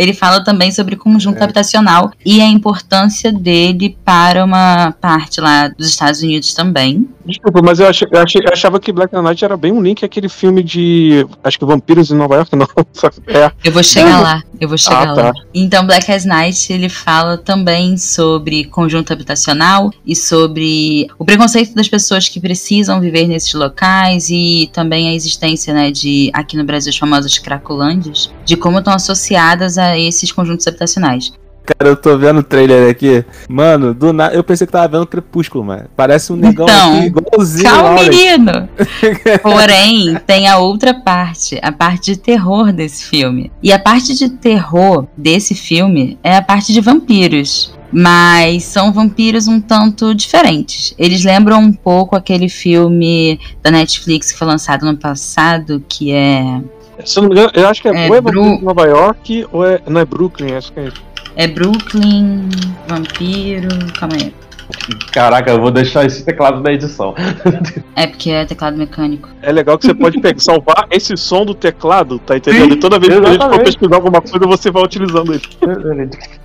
Ele fala também sobre conjunto habitacional e a importância dele para uma parte lá dos Estados Unidos também. Desculpa, mas eu, achei, eu, achei- eu achava que Black Knight era bem um link àquele filme de. Acho que Vampiros em Nova York, não. É. Eu vou chegar lá, eu vou chegar Ah, lá. tá. Então, Black as Night, ele fala também sobre conjunto habitacional e sobre o preconceito das pessoas que precisam viver nesses locais e também a existência, né, de, aqui no Brasil, as famosas cracolândias, de como estão associadas a esses conjuntos habitacionais. Cara, eu tô vendo o trailer aqui. Mano, do nada. Eu pensei que tava vendo Crepúsculo, mano. Parece um negão Então, aqui, igualzinho. Calma, menino! Porém, tem a outra parte, a parte de terror desse filme. E a parte de terror desse filme é a parte de vampiros. Mas são vampiros um tanto diferentes. Eles lembram um pouco aquele filme da Netflix que foi lançado no passado, que é. Se eu não me engano, eu acho que é, É, ou é Bru- Nova York ou é. Não é Brooklyn, acho que é. É Brooklyn, Vampiro. Calma aí. Caraca, eu vou deixar esse teclado na edição. É porque é teclado mecânico. É legal que você pode pegar, salvar esse som do teclado, tá entendendo? E toda vez que a gente for exatamente. pesquisar alguma coisa, você vai utilizando ele.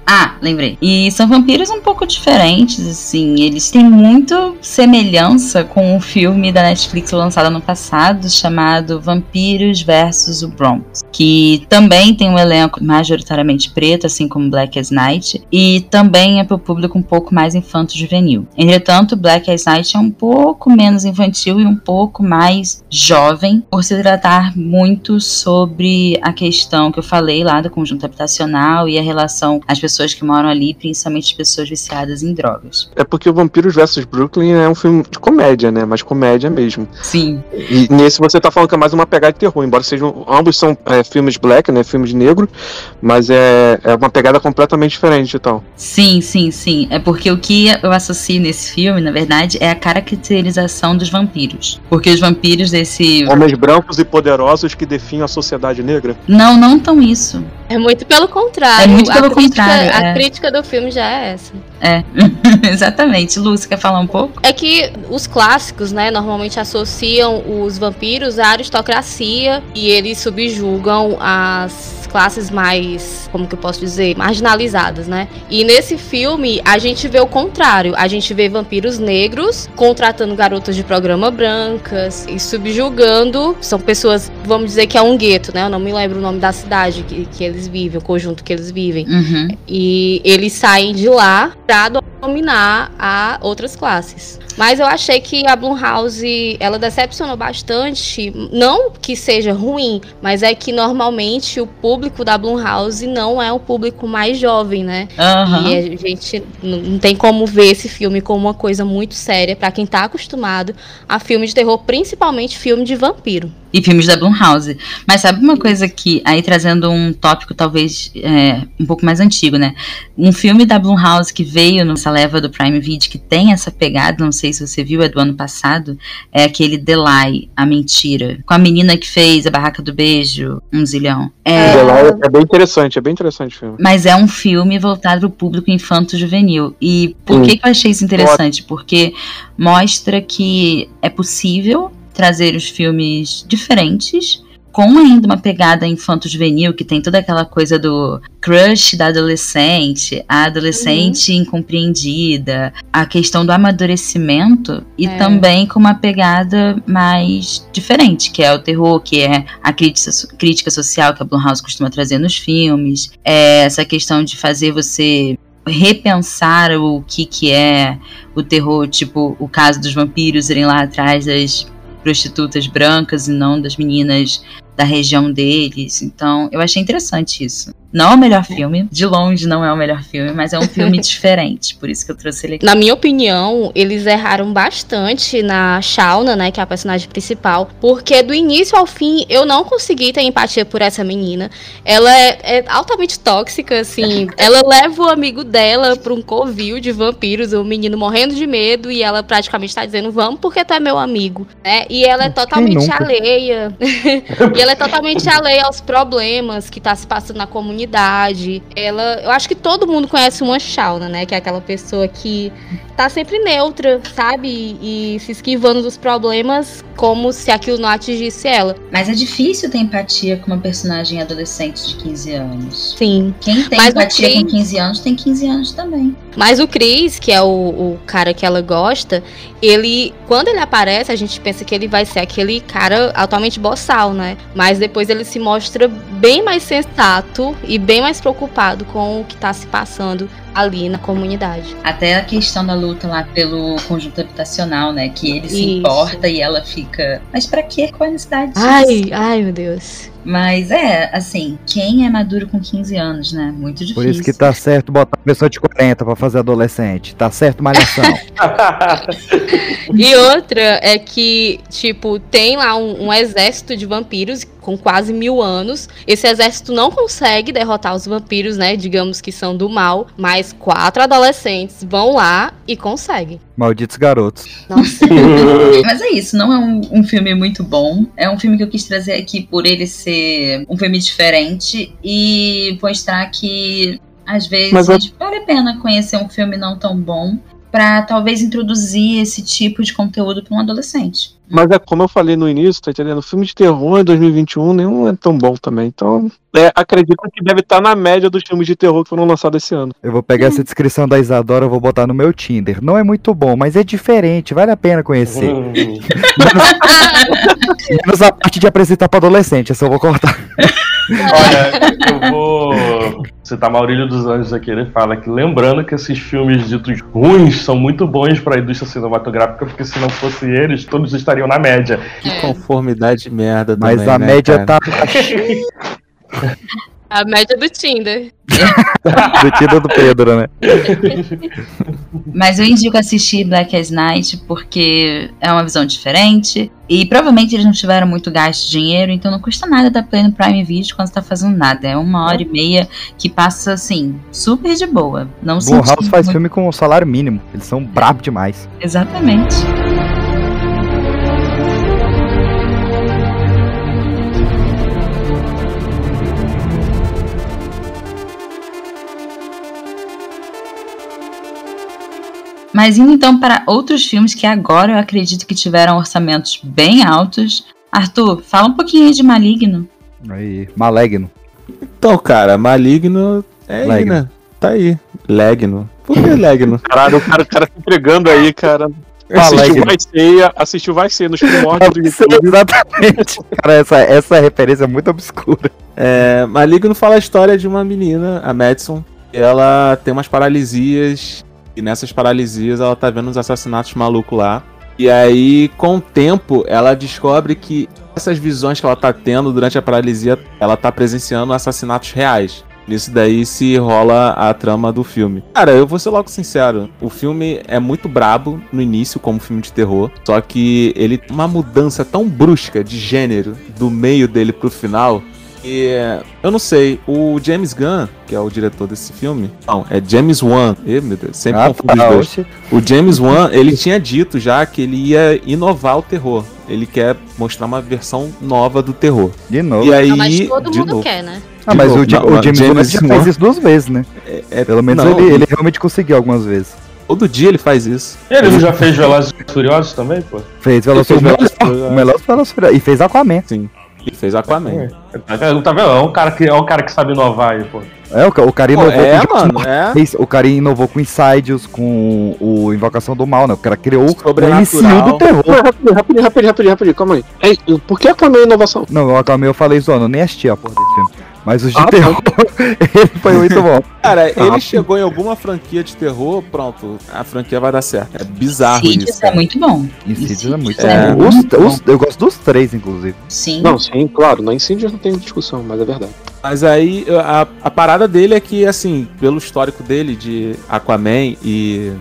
Ah, lembrei. E são vampiros um pouco diferentes, assim. Eles têm muito semelhança com um filme da Netflix lançado ano passado, chamado Vampiros versus o Bronx. Que também tem um elenco majoritariamente preto, assim como Black as Night. E também é para o público um pouco mais infanto-juvenil. Entretanto, Black as Night é um pouco menos infantil e um pouco mais jovem, por se tratar muito sobre a questão que eu falei lá do conjunto habitacional e a relação às pessoas que moram ali, principalmente as pessoas viciadas em drogas. É porque o Vampiros vs Brooklyn é um filme de comédia, né? Mas comédia mesmo. Sim, E nesse você tá falando que é mais uma pegada de terror, embora sejam. Ambos são é, filmes black, né? Filmes negro, mas é, é uma pegada completamente diferente e tal. sim, sim, sim. É porque o que eu associo nesse filme, na verdade, é a caracterização dos vampiros. Porque os vampiros desse. Homens brancos e poderosos que definem a sociedade negra. Não, não tão isso. É muito pelo contrário. É muito A pelo crítica- contrário, A é. crítica do filme já é essa. É, exatamente. Você quer falar um pouco? É que os clássicos, né, normalmente associam os vampiros à aristocracia e eles subjugam as classes mais, como que eu posso dizer, marginalizadas, né? E nesse filme a gente vê o contrário. A gente vê vampiros negros contratando garotas de programa brancas e subjugando. São pessoas, vamos dizer que é um gueto, né? Eu não me lembro o nome da cidade que, que eles vivem, o conjunto que eles vivem. Uhum. E eles saem de lá pra dominar a outras classes. Mas eu achei que a Blumhouse, ela decepcionou bastante, não que seja ruim, mas é que normalmente o público da Blumhouse não é o público mais jovem, né? Aham. E a gente não tem como ver esse filme como uma coisa muito séria pra quem tá acostumado a filme de terror, principalmente filme de vampiro. E filmes da Blumhouse. Mas sabe uma coisa que, aí trazendo um tópico talvez é, um pouco mais antigo, né? Um filme da Blumhouse que veio nessa leva do Prime Video que tem essa pegada, não sei se você viu, é do ano passado, é aquele Lie, A Mentira. Com a menina que fez A Barraca do Beijo, um zilhão. É, É bem interessante, é bem interessante o filme. mas é um filme voltado para o público infanto-juvenil. E por Hum. que, que eu achei isso interessante? Porque mostra que é possível trazer os filmes diferentes, com ainda uma pegada infanto-juvenil, que tem toda aquela coisa do crush da adolescente, a adolescente incompreendida, a questão do amadurecimento, e É. também com uma pegada mais diferente, que é o terror, que é a crítica, crítica social que a Blumhouse costuma trazer nos filmes, é essa questão de fazer você repensar o que que é o terror, tipo o caso dos vampiros irem lá atrás das prostitutas brancas e não das meninas da região deles. Então, eu achei interessante isso. Não é o melhor filme, de longe não é o melhor filme, mas é um filme diferente, por isso que eu trouxe ele aqui. Na minha opinião, eles erraram bastante na Shauna, né, que é a personagem principal, porque do início ao fim eu não consegui ter empatia por essa menina. Ela é, é altamente tóxica, assim. ela leva o amigo dela pra um covil de vampiros, o menino morrendo de medo, e ela praticamente tá dizendo, vamos porque tu é meu amigo, né? E ela é totalmente alheia. e ela é totalmente alheia aos problemas que tá se passando na comunidade. Ela, eu acho que todo mundo conhece uma Shauna, né? Que é aquela pessoa que tá sempre neutra, sabe? E, se esquivando dos problemas como se aquilo não atingisse ela. Mas é difícil ter empatia com uma personagem adolescente de 15 anos. Sim. Quem tem Mas empatia com Chris- 15 anos tem 15 anos também. Mas o Chris, que é o, o cara que ela gosta, ele, quando ele aparece, a gente pensa que ele vai ser aquele cara altamente boçal, né? Mas depois ele se mostra bem mais sensato e bem mais preocupado com o que tá se passando ali na comunidade. Até a questão da luta lá pelo conjunto habitacional, né? Que ele se Isso. importa e ela fica. Mas pra quê? Qual a necessidade disso? Ai, ai, meu Deus. Mas é, assim, quem é maduro com 15 anos, né? Muito difícil. Por isso que tá certo botar pessoa de 40 pra fazer adolescente. Tá certo, malhação. E outra é que, tipo, tem lá um, um exército de vampiros com quase mil anos. Esse exército não consegue derrotar os vampiros, né? Digamos que são do mal. Mas quatro adolescentes vão lá e conseguem. Malditos garotos. Nossa. Mas é isso, não é um, um filme muito bom. É um filme que eu quis trazer aqui por ele ser um filme diferente e mostrar que às vezes é- vale a pena conhecer um filme não tão bom pra talvez introduzir esse tipo de conteúdo pra um adolescente. Mas é como eu falei no início, tá entendendo? O filme de terror em 2021 nenhum é tão bom também. Então, é, acredito que deve estar na média dos filmes de terror que foram lançados esse ano. Eu vou pegar essa descrição da Isadora, eu vou botar no meu Tinder. Não é muito bom, mas é diferente, vale a pena conhecer. Hum. Menos a parte de apresentar pra adolescente, essa eu vou cortar. Olha, eu vou citar Maurílio dos Anjos aqui. Ele fala que, lembrando que esses filmes ditos ruins são muito bons para a indústria cinematográfica, porque se não fosse eles, todos estariam na média. Que conformidade merda Mas também, a né, média cara? tá A média do Tinder. do tiro do Pedro, né? Mas eu indico assistir Black as Night porque é uma visão diferente. E provavelmente eles não tiveram muito gasto de dinheiro, então não custa nada dar play no Prime Video quando você tá fazendo nada. É uma hora e meia que passa assim, super de boa. Não Blumhouse senti faz muito- filme com salário mínimo. Eles são brabos demais. Exatamente. Mas indo então para outros filmes que agora eu acredito que tiveram orçamentos bem altos. Arthur, fala um pouquinho aí de Maligno. Aí, maligno. Então, cara, Maligno é aí, Legno. né? Tá aí. Legno. Por que Legno? Caralho, o cara, o cara se entregando aí, cara. Assistiu. Vai Ceia, assistiu Vai Ceia nos primórdios do YouTube. Exatamente. Cara, essa, essa referência é muito obscura. É, Maligno fala a história de uma menina, a Madison. Ela tem umas paralisias E nessas paralisias ela tá vendo os assassinatos malucos lá. E aí, com o tempo, ela descobre que essas visões que ela tá tendo durante a paralisia, ela tá presenciando assassinatos reais. Nisso daí se rola a trama do filme. Cara, eu vou ser logo sincero. O filme é muito brabo no início, como filme de terror. Só que ele tem uma mudança tão brusca de gênero do meio dele pro final. E eu não sei, o James Gunn, que é o diretor desse filme, não, é James Wan. Ih, meu Deus, sempre Ah, confundo os tá, dois. oxe. O James Wan, ele tinha dito já que ele ia inovar o terror. Ele quer mostrar uma versão nova do terror. De novo. E aí, Ah, mas todo de mundo novo. quer, né? Ah, mas o, não, o não, James, James Wan já fez isso duas vezes, né? É, Pelo menos não, ele, ele realmente conseguiu algumas vezes. Todo dia ele faz isso. Ele não já fez Velozes e Furiosos também, pô? Fez Velozes e Furiosos. e Furiosos. E fez Aquaman. Sim. Ele fez Aquaman. Tá vendo? Tá vendo? É um cara que, é um cara que sabe inovar aí, pô. É, o, o cara Pô, inovou é, com mano, é. O cara inovou com Insidious, com o Invocação do Mal, né? O cara criou o. MCU do terror. Rapidinho, rapidinho, rapidinho, rapidinho, rapidinho, calma aí. Ei, por que Aquaman é inovação? Não, o Aquaman eu falei zoando, eu nem assisti a porra desse filme. Mas os de Ah, terror, ele foi muito bom. Cara, ele Ah. chegou em alguma franquia de terror, pronto, a franquia vai dar certo. É bizarro Insidious isso. é muito bom. Insidious é muito é bom. Os- muito os- eu gosto dos três, inclusive. Sim. Não, sim, claro, na Incendios não tem discussão, mas é verdade. Mas aí a, a parada dele é que, assim, pelo histórico dele de Aquaman e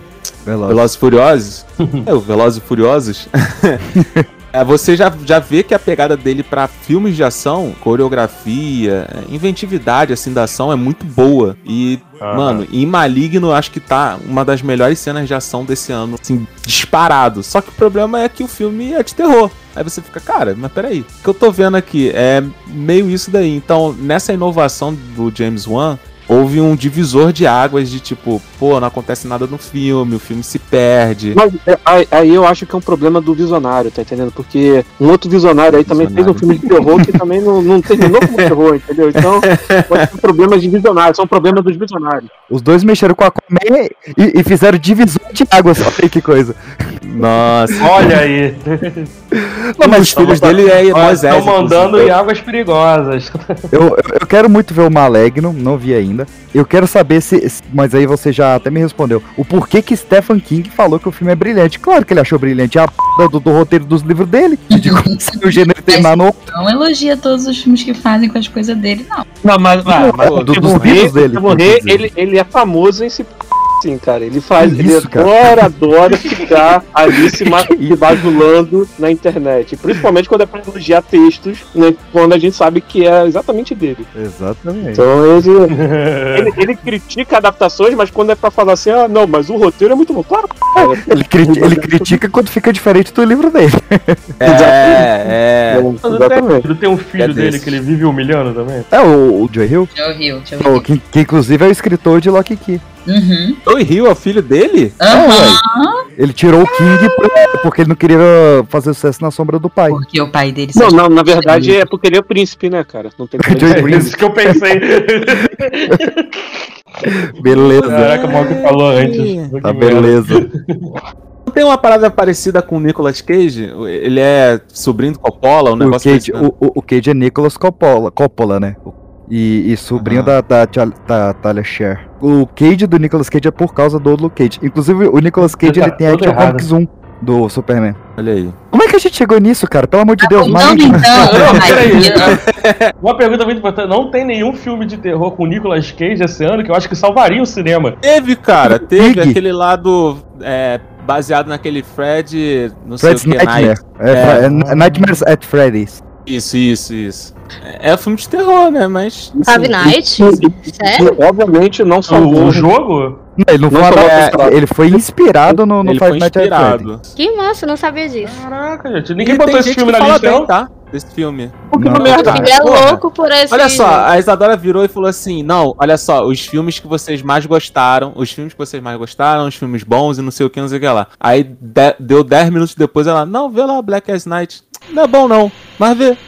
Veloz. Velozes e Furiosos, é, o Velozes e Furiosos, é, você já, já vê que a pegada dele pra filmes de ação, coreografia, é, inventividade, assim, da ação é muito boa. E, mano, em Maligno, acho que tá uma das melhores cenas de ação desse ano, assim, disparado. Só que o problema é que o filme é de terror. Aí você fica, cara, mas peraí, o que eu tô vendo aqui é meio isso daí. Então, nessa inovação do James Wan, houve um divisor de águas de tipo, pô, não acontece nada no filme, o filme se perde. Mas é, aí, aí eu acho que é um problema do visionário, tá entendendo? Porque um outro visionário aí também fez um Visionário. filme de terror que também não, não terminou como terror, entendeu? Então, pode ser problemas de visionário, são problemas dos visionários. Os dois mexeram com a Aquaman e, e fizeram divisão de águas. Olha que coisa. Nossa. Olha aí. Não, mas os filhos dele é Moisés. Estão mandando em águas perigosas. Eu, eu, eu quero muito ver o Malegno, não vi ainda. Eu quero saber se, Mas aí você já até me respondeu. O porquê que Stephen King falou que o filme é brilhante. Claro que ele achou brilhante. É a p do, do roteiro dos livros dele. De como se o gênero terminar no. Não elogia todos os filmes que fazem com as coisas dele, não. Não, mas, mas, mas do- o dos Morrer, livros dele, o Morrer, ele, ele é famoso em se sim, cara. Ele faz, Que ele isso, cara? adora, adora ficar ali se bajulando na internet. Principalmente quando é pra elogiar textos, né, quando a gente sabe que é exatamente dele. Exatamente. Então ele, ele, ele critica adaptações, mas quando é pra falar assim, ah, não, mas o roteiro é muito bom. Claro, cara. Ele, cri- ele critica quando fica diferente do livro dele. É, é. Não Exatamente. tem, não tem um filho É dele que ele vive humilhando também? É o, o Joe Hill, Joe Hill, Joe Hill. que, que inclusive é o escritor de Lock Key. Uhum. Oi, Rio é o filho dele? Aham. Ele tirou o King pra- porque ele não queria fazer sucesso na sombra do pai. Porque o pai dele Não, não, na verdade é porque ele é o príncipe, né, cara? Não tem como É isso que eu pensei. Beleza. Caraca, o que falou antes. Tá beleza. Não tem uma parada parecida com o Nicolas Cage? Ele é sobrinho do Coppola, um O negócio Cage, o, o, o Cage é Nicholas Coppola, Coppola né? E, e sobrinho Aham. da, da, da Talia Share. O Cage do Nicolas Cage é por causa do Luke Cage. Inclusive, o Nicolas Cage Tá ele tem a tudo Action. Comics 1 do Superman. Olha aí. Como é que a gente chegou nisso, cara? Pelo amor de Deus, Não, então, Não. Uma pergunta muito importante: não tem nenhum filme de terror com Nicolas Cage esse ano que eu acho que salvaria o cinema. Teve, cara, teve Big. aquele lado é, baseado naquele Fred, não Fred's sei o que, Nightmare. Night. É, É. é Nightmares at Freddy's. Isso, isso, isso. É, é filme de terror, né? Mas. Five Nights? Sério? Obviamente não salvou. O, o jogo? Não, ele não, Não foi pra- ele foi inspirado no, no ele Five foi Nights at Freddy's. inspirado. Que massa, eu não sabia disso. Caraca, gente. Ninguém E botou esse filme na lista, bem, não? tá? Desse filme. Porque Não. uma merda. Ele é porra. louco por esse. Olha só, a Isadora virou e falou assim: Não, olha só, os filmes que vocês mais gostaram, os filmes que vocês mais gostaram, os filmes bons e não sei o que, não sei o que lá. Aí de- deu 10 minutos depois ela, não, vê lá Black as Night. Não é bom não, mas vê.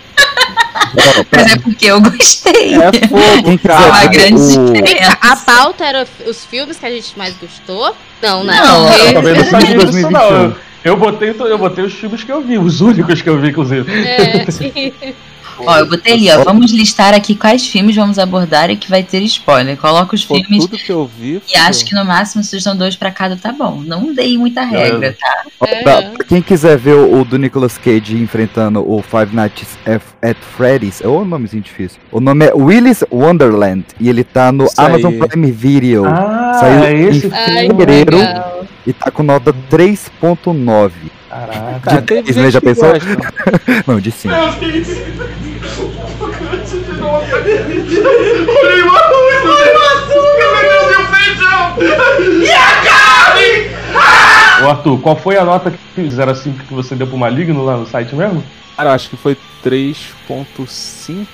Mas é porque eu gostei. É fogo, quiser É uma cara. grande o- diferença. A pauta era os filmes que a gente mais gostou? Não, né? Não, Eu também não sabia disso, 2021. não. Eu, botei, eu botei os filmes que eu vi, os únicos que eu vi, inclusive. É. Ó, eu botei ali, ó. Vamos listar aqui quais filmes vamos abordar e que vai ter spoiler. Coloca os Pô, filmes tudo que eu vi. e acho que no máximo se são dois pra cada tá bom. Não dei muita regra, tá? Ó, É. pra, quem quiser ver o, o do Nicolas Cage enfrentando o Five Nights at, Freddy's, é o nomezinho difícil. O nome é Willis Wonderland e ele tá no Isso Amazon aí. Prime Video Ah, Saiu é esse em- fevereiro. legal. E tá com nota 3.9. Caraca. Cara, de tem dez, gente né? Já que pensou? Não, de 5. Ô Arthur, qual foi a nota que 0 a 5 que você deu pro Maligno lá no site mesmo? Cara, eu acho que foi 3.5.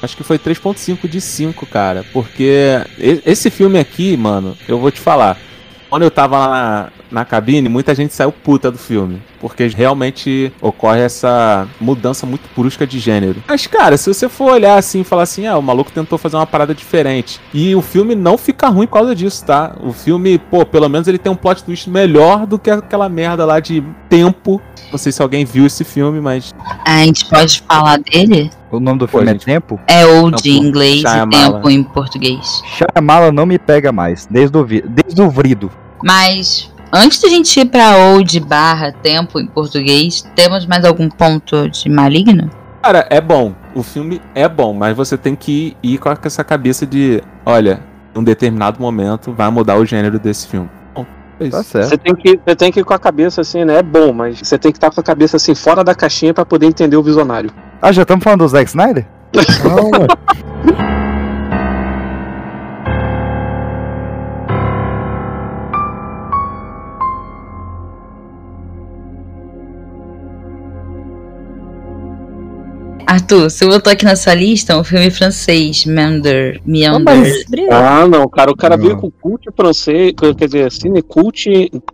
Acho que foi 3.5 de 5, cara. Porque e- esse filme aqui, mano, eu vou te falar. Quando eu tava lá na, na cabine, muita gente saiu puta do filme. Porque realmente ocorre essa mudança muito brusca de gênero. Mas, cara, se você for olhar assim e falar assim, ah, o maluco tentou fazer uma parada diferente. E o filme não fica ruim por causa disso, tá? O filme, pô, pelo menos ele tem um plot twist melhor do que aquela merda lá de tempo. Não sei se alguém viu esse filme, mas A gente pode falar dele? O nome do Pô, filme gente. é Tempo? É old em pô, inglês e tempo em português. Shyamala não me pega mais, desde o, vi- desde o vrido. Mas antes da gente ir pra old barra tempo em português, temos mais algum ponto de maligno? Cara, é bom. O filme é bom, mas você tem que ir com essa cabeça de, olha, em um determinado momento vai mudar o gênero desse filme. Bom, é isso. Tá certo. Você tem, que, você tem que ir com a cabeça assim, né? É bom, mas você tem que estar com a cabeça assim, fora da caixinha pra poder entender o visionário. Ah, já estamos falando do Zack Snyder? Calma. Arthur, você botou aqui na sua lista um filme francês, Meander. Meander. Ah, não, cara, o cara Não. veio com cult francês, quer dizer, cine cult.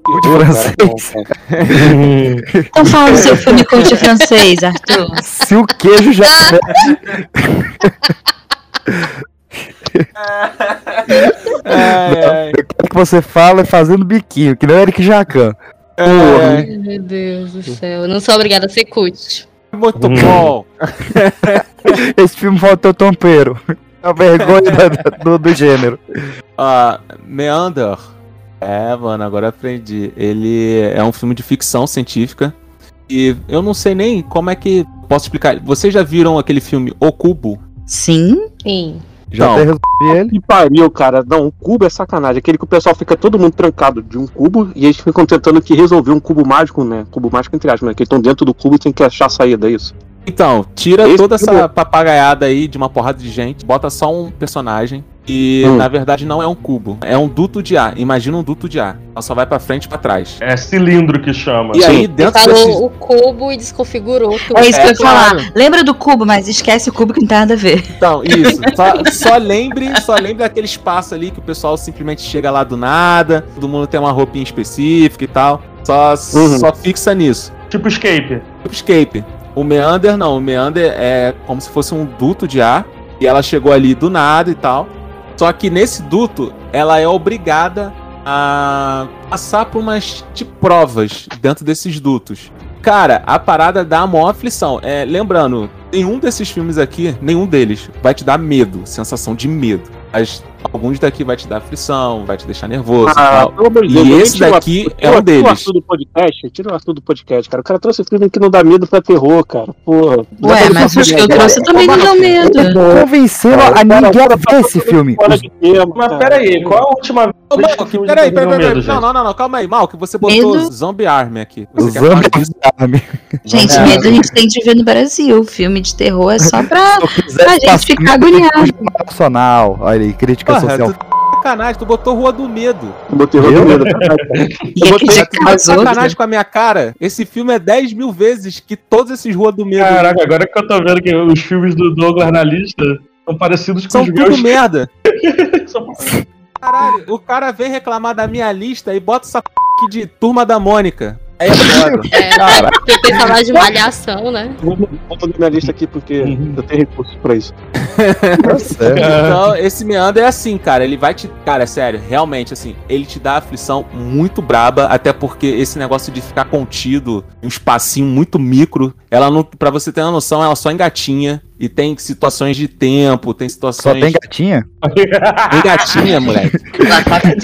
Cult francês. Então fala do seu filme cult francês, Arthur. Se o queijo já. É, Eu quero que você fala fazendo biquinho, que não é Eric Jacan. é, Meu Deus do céu. Eu não sou obrigada a ser cut. Muito bom. Esse filme faltou tompeiro. A vergonha da- do, do gênero. Ah, Meander. É, mano, agora aprendi. Ele é um filme de ficção científica. E eu não sei nem como é que posso explicar. Vocês já viram aquele filme O Cubo? Sim. Sim. Já Não. até resolvi ele. Que pariu, cara. Não, um cubo é sacanagem. Aquele que o pessoal fica todo mundo trancado de um cubo e eles ficam tentando que resolver um cubo mágico, né? Cubo mágico entre aspas, né? Que estão dentro do cubo e tem que achar a saída, é isso? Então, tira Esse toda essa papagaiada aí de uma porrada de gente, bota só um personagem e Hum. na verdade não é um cubo, é um duto de ar. Imagina um duto de ar. Ela só vai pra frente e pra trás. É cilindro que chama. E aí dentro falou desse o cubo e desconfigurou tudo. É isso que eu ia É, claro. falar. Lembra do cubo, mas esquece o cubo que não tem nada a ver. Então, isso. Só, só lembre, só lembre daquele espaço ali que o pessoal simplesmente chega lá do nada, todo mundo tem uma roupinha específica e tal. Só, Uhum. só fixa nisso. Tipo escape. Tipo escape. O Meander não, o Meander é como se fosse um duto de ar e ela chegou ali do nada e tal. Só que nesse duto, ela é obrigada a passar por umas tipo, provas dentro desses dutos. Cara, a parada dá a maior aflição. É, lembrando, nenhum desses filmes aqui, nenhum deles, vai te dar medo, sensação de medo. Mas alguns daqui vai te dar aflição, vai te deixar nervoso e tal. de E Deus, esse daqui é um o- tira o deles. Arthur do podcast, tira o Arthur do podcast, cara. O cara trouxe filme que não dá medo pra terror, cara. Porra. Ué, mas os que eu trouxe também não dão medo. Convenceram a ninguém a ver esse filme. Mas cara. pera aí, qual a última vez que filme peraí, peraí, peraí. Não, não, não, não, calma aí. Malk, você botou? Zombie Army aqui. Zombie? Army. Gente, É. medo a gente tem de ver no Brasil. Filme de terror é só pra, quisesse gente ficar agoniado. Nacional. Olha aí, crítica Porra, social. tu tá sacanagem, tu botou Rua do Medo. Eu botei outro medo. E Eu botei- casa sacanagem com a minha cara? Esse filme é 10 mil vezes que todos esses Rua do Medo Caraca, agora que eu tô vendo que os filmes do Douglas na lista são parecidos com são os tudo meus. merda. São- Caralho, o cara vem reclamar da minha lista e bota essa p de Turma da Mônica. É foda. É, Cara. porque tem falar de malhação, né? Vou botar na minha lista aqui porque Uhum. eu tenho recursos pra isso. Tá. Então, esse meander é assim, cara. Ele vai te. Cara, é sério, realmente, assim, ele te dá aflição muito braba, até porque esse negócio de ficar contido em um espacinho muito micro, ela não. Pra você ter uma noção, ela só engatinha. E tem situações de tempo, tem Só situações. tem gatinha? Tem gatinha, moleque.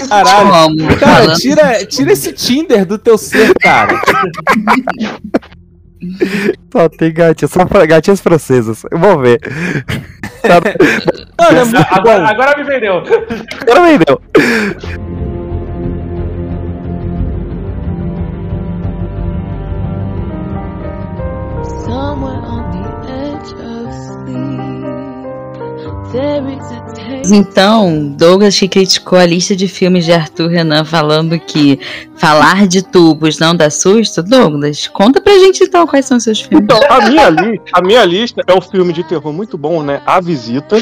Caralho. Cara, tira, tira esse Tinder do teu ser, cara. Só tem gatinha, só fra- gatinhas francesas. Eu vou ver. Mano, é Agora, agora me vendeu. Agora vendeu. Então, Douglas que criticou a lista de filmes de Arthur Renan falando que falar de tubos não dá susto. Douglas, conta pra gente então quais são os seus filmes. Então, a minha, li a minha lista é um filme de terror muito bom, né? A Visita.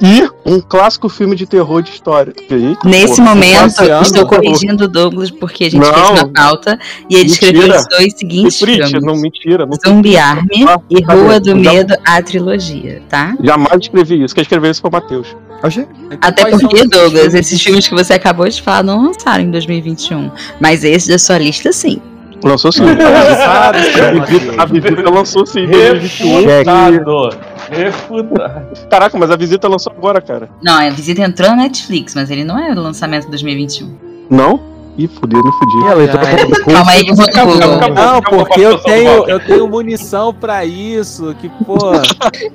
E um clássico filme de terror de história. Aí, Nesse pô, momento, passeando, estou favor. corrigindo o Douglas porque a gente Não. fez uma pauta e ele escreveu Mentira. os dois seguintes Frit, filmes. não mentira. Não, Zumbi Army Ah, e tá Rua do Medo, a trilogia, tá? Jamais escrevi isso. Quem escreveu isso foi o Matheus. Achei. Até são porque, Douglas, esses filmes que você acabou de falar não lançaram em 2021. Mas esse da sua lista, sim. Lançou sim. A, visita, a visita lançou sim. em 2021. Refutado. Refutado. Caraca, mas a visita lançou agora, cara. Não, a visita entrou na Netflix, mas ele não é o lançamento de 2021. Não? Ih, fudeu, me fudi. Do Calma aí que eu vou Acabou, acabou. Não, porque eu tenho, eu tenho munição pra isso. Que porra.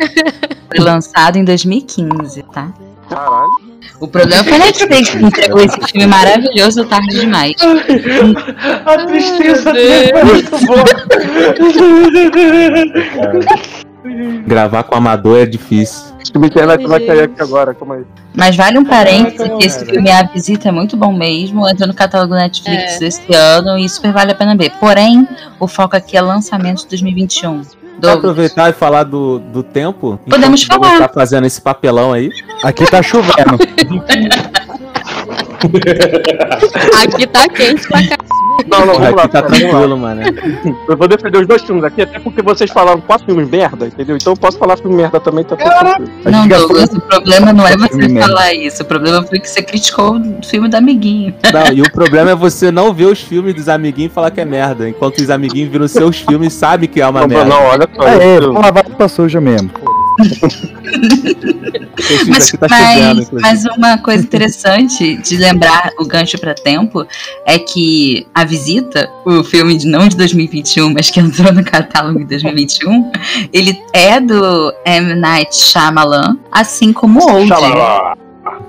Foi lançado em 2015, tá? Caralho. O problema foi a Netflix que entregou esse filme maravilhoso tarde demais. A tristeza dele é muito boa. Gravar com amador é difícil. Acho que internet vai cair aqui agora, calma aí. Mas vale um parênteses que esse filme A Visita é muito bom mesmo. Entrou no catálogo Netflix É. desse ano e super vale a pena ver. Porém, o foco aqui é lançamento de 2021. Pra Douglas. aproveitar e falar do, do tempo. Podemos falar. Tá fazendo esse papelão aí. Aqui tá chovendo. Aqui tá quente pra cá. Não, não, vamos lá. aqui tá vamos lá. tranquilo, mano. Eu vou defender os dois filmes aqui, até porque vocês falaram quatro filmes merda, entendeu? Então eu posso falar filme merda também, tá tudo tranquilo. A Não, Douglas, o problema não é Filme você merda. falar isso. O problema foi que você criticou o filme do amiguinho. Não, e o problema é você não ver os filmes dos amiguinhos e falar que é merda. Enquanto os amiguinhos viram seus filmes e sabem que é uma Não, merda. não, olha só. É, vamos lavar roupa suja mesmo. Esse Mas, tá mas, mas uma coisa interessante de lembrar o gancho pra tempo é que A Visita, o filme de, não de 2021, mas que entrou no catálogo de 2021, ele é do M. Night Shyamalan, assim como o Old. Xalala.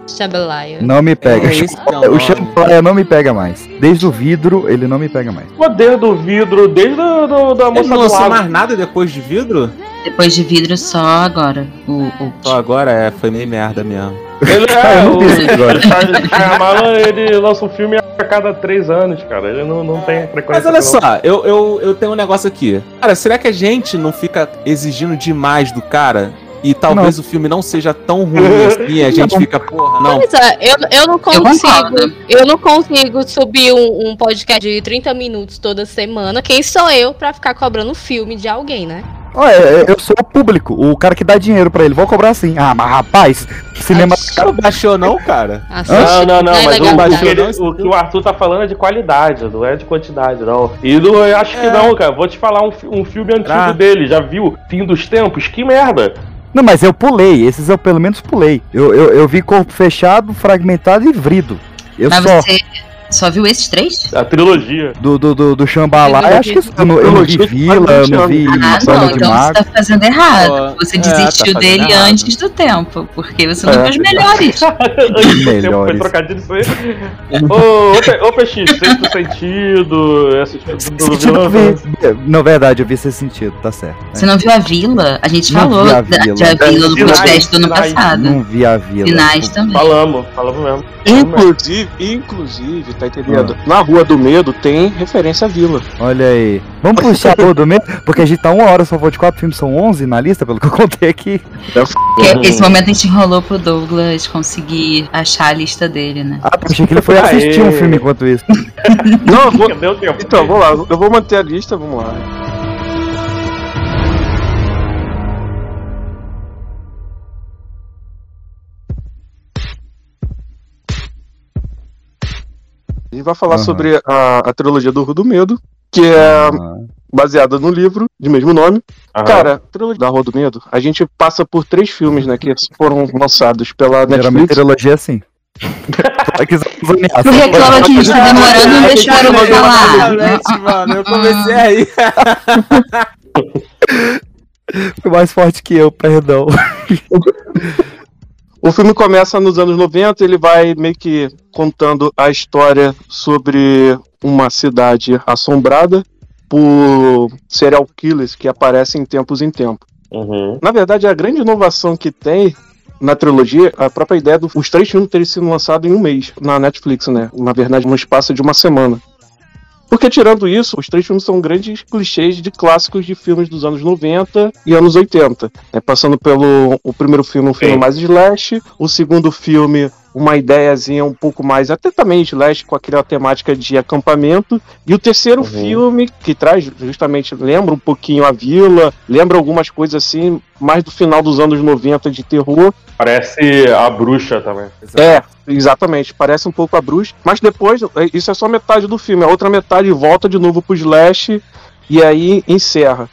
Shabalaia. Não me pega. É, o. Champlain não me pega mais. Desde o vidro, ele não me pega mais. Poder do vidro desde a do, da Ele moça não do lançou mais nada depois de vidro? Depois de vidro, só agora. O, o... Só agora é, foi meio merda mesmo. Ele é não o Shyamalan, ele lança um filme a cada três anos, cara. Ele não, não tem frequência. Mas olha não. só, eu, eu, eu tenho um negócio aqui. Cara, será que a gente não fica exigindo demais do cara? E talvez o filme não seja tão ruim assim, a gente fica, porra, não. Pois é, eu, eu não Eu consigo. concordo. Eu não consigo subir um, um podcast de 30 minutos toda semana. Quem sou eu pra ficar cobrando filme de alguém, né? Olha, eu- eu sou o público, o cara que dá dinheiro pra ele. Vou cobrar assim. Ah, mas rapaz, cinema. Você não baixou não, cara? Assiste, Não, não, não, mas o, que ele- Não, o que o Arthur tá falando é de qualidade, não é de quantidade, não. E do, eu acho que É. não, cara. Vou te falar um, um filme antigo Ah. dele, já viu? Fim dos Tempos? Que merda! Não, mas eu pulei. Esses eu pelo menos pulei. Eu, eu, eu vi corpo fechado, fragmentado e vrido. Eu Mas só. você só viu esses três? A trilogia. Do, do, do, do Xambalá, Eu não acho que vi. eu não, eu não vi Vila, eu não vi Ah, não, então você tá fazendo errado. Você é, tá desistiu fazendo dele errado. antes do tempo, porque você não É. viu os melhores. Antes do tempo, Melhores. Foi trocadilho isso aí. ô, PX, sexto sentido, Esse do sentido eu vilão. vi. Na verdade, eu vi esse sentido, tá certo. Você não viu a Vila? A gente Não falou vi a da, Vila. de a Vila no podcast do ano passado. Não vi a vila. Finais também. Falamos, falamos mesmo. Inclusive, inclusive, tá entendendo? Na Rua do Medo tem referência à vila. Olha aí. Vamos puxar a do meio, porque a gente tá uma hora, só vou de quatro filmes, são 11 na lista, pelo que eu contei aqui. Porque esse momento a gente enrolou pro Douglas conseguir achar a lista dele, né? Ah, achei que ele foi assistir Aê. um filme enquanto isso. Não, eu vou. Deu tempo. Então, vamos lá, eu vou manter a lista, vamos lá. Gente vai falar Aham. sobre a, a trilogia do Rua do Medo, que é Ah, baseada no livro de mesmo nome. Aham. Cara, trilogia da Rua do Medo, a gente passa por três filmes, né, que foram lançados pela Geralmente Netflix. trilogia é assim. Só que os ameaças. Tu reclama que a gente tá demorando e não deixaram eu falar. Exatamente, mano. Eu comecei aí. Foi mais forte que eu, perdão. O filme começa nos anos 90, ele vai meio que contando a história sobre uma cidade assombrada por serial killers que aparecem em tempos em tempos. Uhum. Na verdade, a grande inovação que tem na trilogia, a própria ideia dos os três filmes terem sido lançados em um mês na Netflix, né? Na verdade, no espaço de uma semana. Porque, tirando isso, os três filmes são grandes clichês de clássicos de filmes dos anos 90 e anos 80. né? Passando pelo o primeiro filme, um filme Sim. mais slash, o segundo filme, uma ideiazinha um pouco mais, até também slash, com aquela temática de acampamento, e o terceiro Uhum. filme, que traz justamente, lembra um pouquinho a vila, lembra algumas coisas assim, mais do final dos anos 90 de terror, Parece a bruxa também. é, exatamente. Parece um pouco a bruxa. Mas depois, é, isso é só metade do filme. A outra metade volta de novo pro Slash e aí encerra.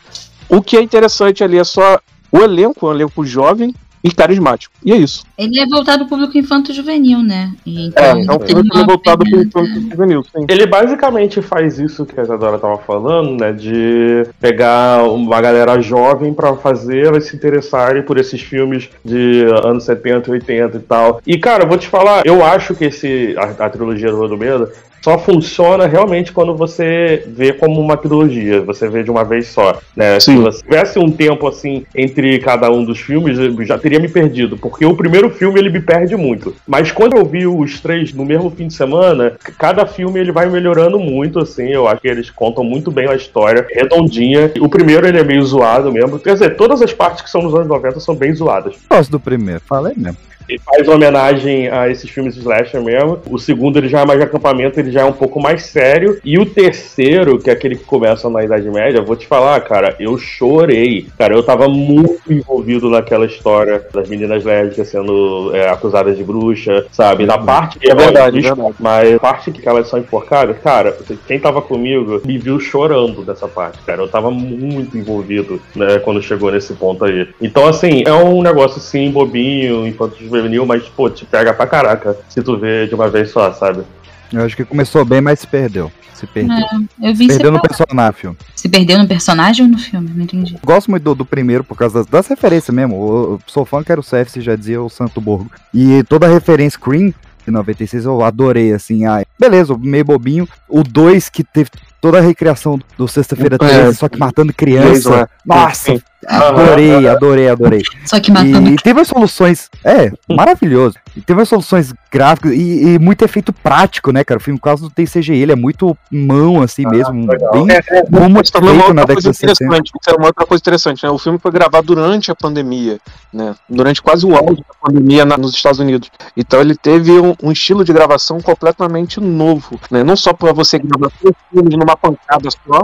O que é interessante ali é só o elenco, um elenco jovem e carismático. E é isso. Ele é voltado ao público infanto-juvenil, né? É, então, é um tem filme que é voltado pro pegada- público juvenil, sim. Ele basicamente faz isso que a Isadora tava falando, né? De pegar uma galera jovem pra fazer elas se interessarem por esses filmes de anos 70, 80 e tal. E, cara, eu vou te falar, eu acho que esse, a, a trilogia do Rodo Medo só funciona realmente quando você vê como uma trilogia, você vê de uma vez só, né? Se Sim. você tivesse um tempo assim entre cada um dos filmes, eu já teria me perdido, porque o primeiro filme ele me perde muito. Mas quando eu vi os três no mesmo fim de semana, cada filme ele vai melhorando muito, assim, eu acho que eles contam muito bem a história, redondinha. O primeiro ele é meio zoado mesmo, quer dizer, todas as partes que são nos anos 90 são bem zoadas. Gosto do primeiro, falei mesmo. Ele faz homenagem a esses filmes slasher mesmo. O segundo, ele já é mais de acampamento, ele já é um pouco mais sério. E o terceiro, que é aquele que começa na Idade Média, vou te falar, cara, eu chorei. Cara, eu tava muito envolvido naquela história das meninas lésbicas sendo é, acusadas de bruxa, sabe? Na parte que É verdade, verdade. mas a parte que elas são enforcadas, cara, quem tava comigo me viu chorando dessa parte, cara. Eu tava muito envolvido, né, quando chegou nesse ponto aí. Então, assim, é um negócio assim, bobinho, enquanto juvenil, mas, pô, te pega pra caraca se tu vê de uma vez só, sabe? Eu acho que começou bem, mas se perdeu. Se perdeu. Eu vi Perdeu no personagem. Se perdeu no personagem ou no filme? Não entendi. Gosto muito do, do primeiro por causa das, das referências mesmo. Eu, eu sou fã, quero o CF, já dizia o Santo Borgo. E toda a referência Cream de 96 eu adorei, assim. Ah, beleza, meio bobinho. O 2 que teve toda a recriação do Sexta-feira É. 13, só que matando criança. É. Nossa, Sim. Adorei, adorei, adorei. Só que matando. E teve as soluções. É, maravilhoso. E teve as soluções gráficas e, e muito efeito prático, né, cara? O filme, por causa do tem CGI, ele é muito mão, assim mesmo. legal. Bem É, como é uma feito na década de 60. interessante. Isso é uma outra coisa interessante, né? O filme foi gravado durante a pandemia, né? Durante quase o auge da pandemia na- nos Estados Unidos. Então ele teve um, um estilo de gravação completamente novo, né? Não só para você gravar três filmes numa pancada só.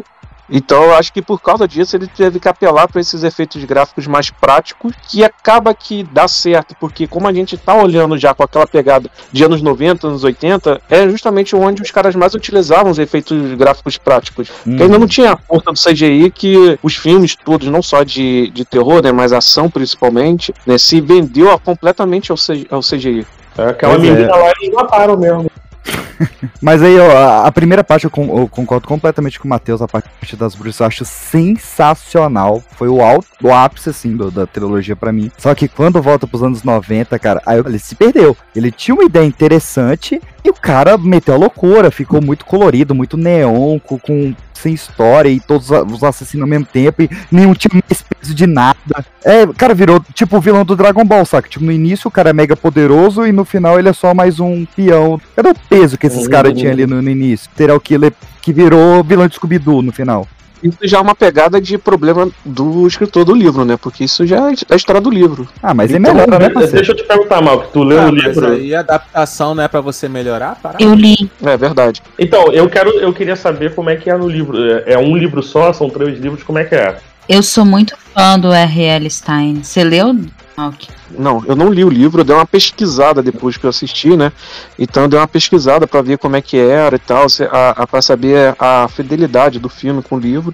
Então eu acho que por causa disso ele teve que apelar para esses efeitos gráficos mais práticos, que acaba que dá certo, porque como a gente tá olhando já com aquela pegada de anos 90, anos 80, é justamente onde os caras mais utilizavam os efeitos gráficos práticos. Hum. Que ainda não tinha a força do CGI que os filmes todos, não só de, de terror, né, mas ação principalmente, né, se vendeu a- completamente ao, C- ao CGI. É, aquela é. menina lá eles mataram mesmo. Mas aí, ó, a- primeira parte eu, con- eu concordo completamente com o Matheus, a parte das bruxas eu acho sensacional. Foi o alto, o ápice, assim, do- da trilogia pra mim. Só que quando volta pros anos 90, cara, aí ele se perdeu. Ele tinha uma ideia interessante e o cara meteu a loucura, ficou muito colorido, muito neon, com, com- sem história e todos os assassinos ao mesmo tempo e nenhum tinha mais peso de nada. É, o cara virou tipo o vilão do Dragon Ball, saca? Tipo, no início o cara é mega poderoso e no final ele é só mais um peão. Cadê o peso que esses Uhum. caras tinham ali no, no início? Serial killer que virou vilão de Scooby-Doo no final. Isso já é uma pegada de problema do escritor do livro, né? Porque isso já é a história do livro. Ah, mas é Então, melhor, né, Deixa parceiro? eu te perguntar, Mal, que tu leu Ah, o mas livro. aí a adaptação não é pra você melhorar? Parada. Eu li. É verdade. Então, eu quero, eu queria saber como é que é no livro. É é um livro só? São três livros? Como é que é? Eu sou muito fã do R.L. Stein. Você leu Ah, ok. Não, eu não li o livro, eu dei uma pesquisada depois que eu assisti, né? Então eu dei uma pesquisada pra ver como é que era e tal, se- a, a, pra saber a fidelidade do filme com o livro.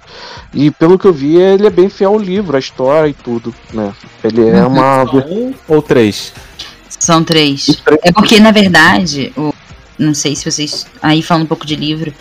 E pelo que eu vi, ele é bem fiel ao livro, a história e tudo, né? Ele é uma. Um ou três? São três. É porque, na verdade, o, não sei se vocês. Aí falando um pouco de livro,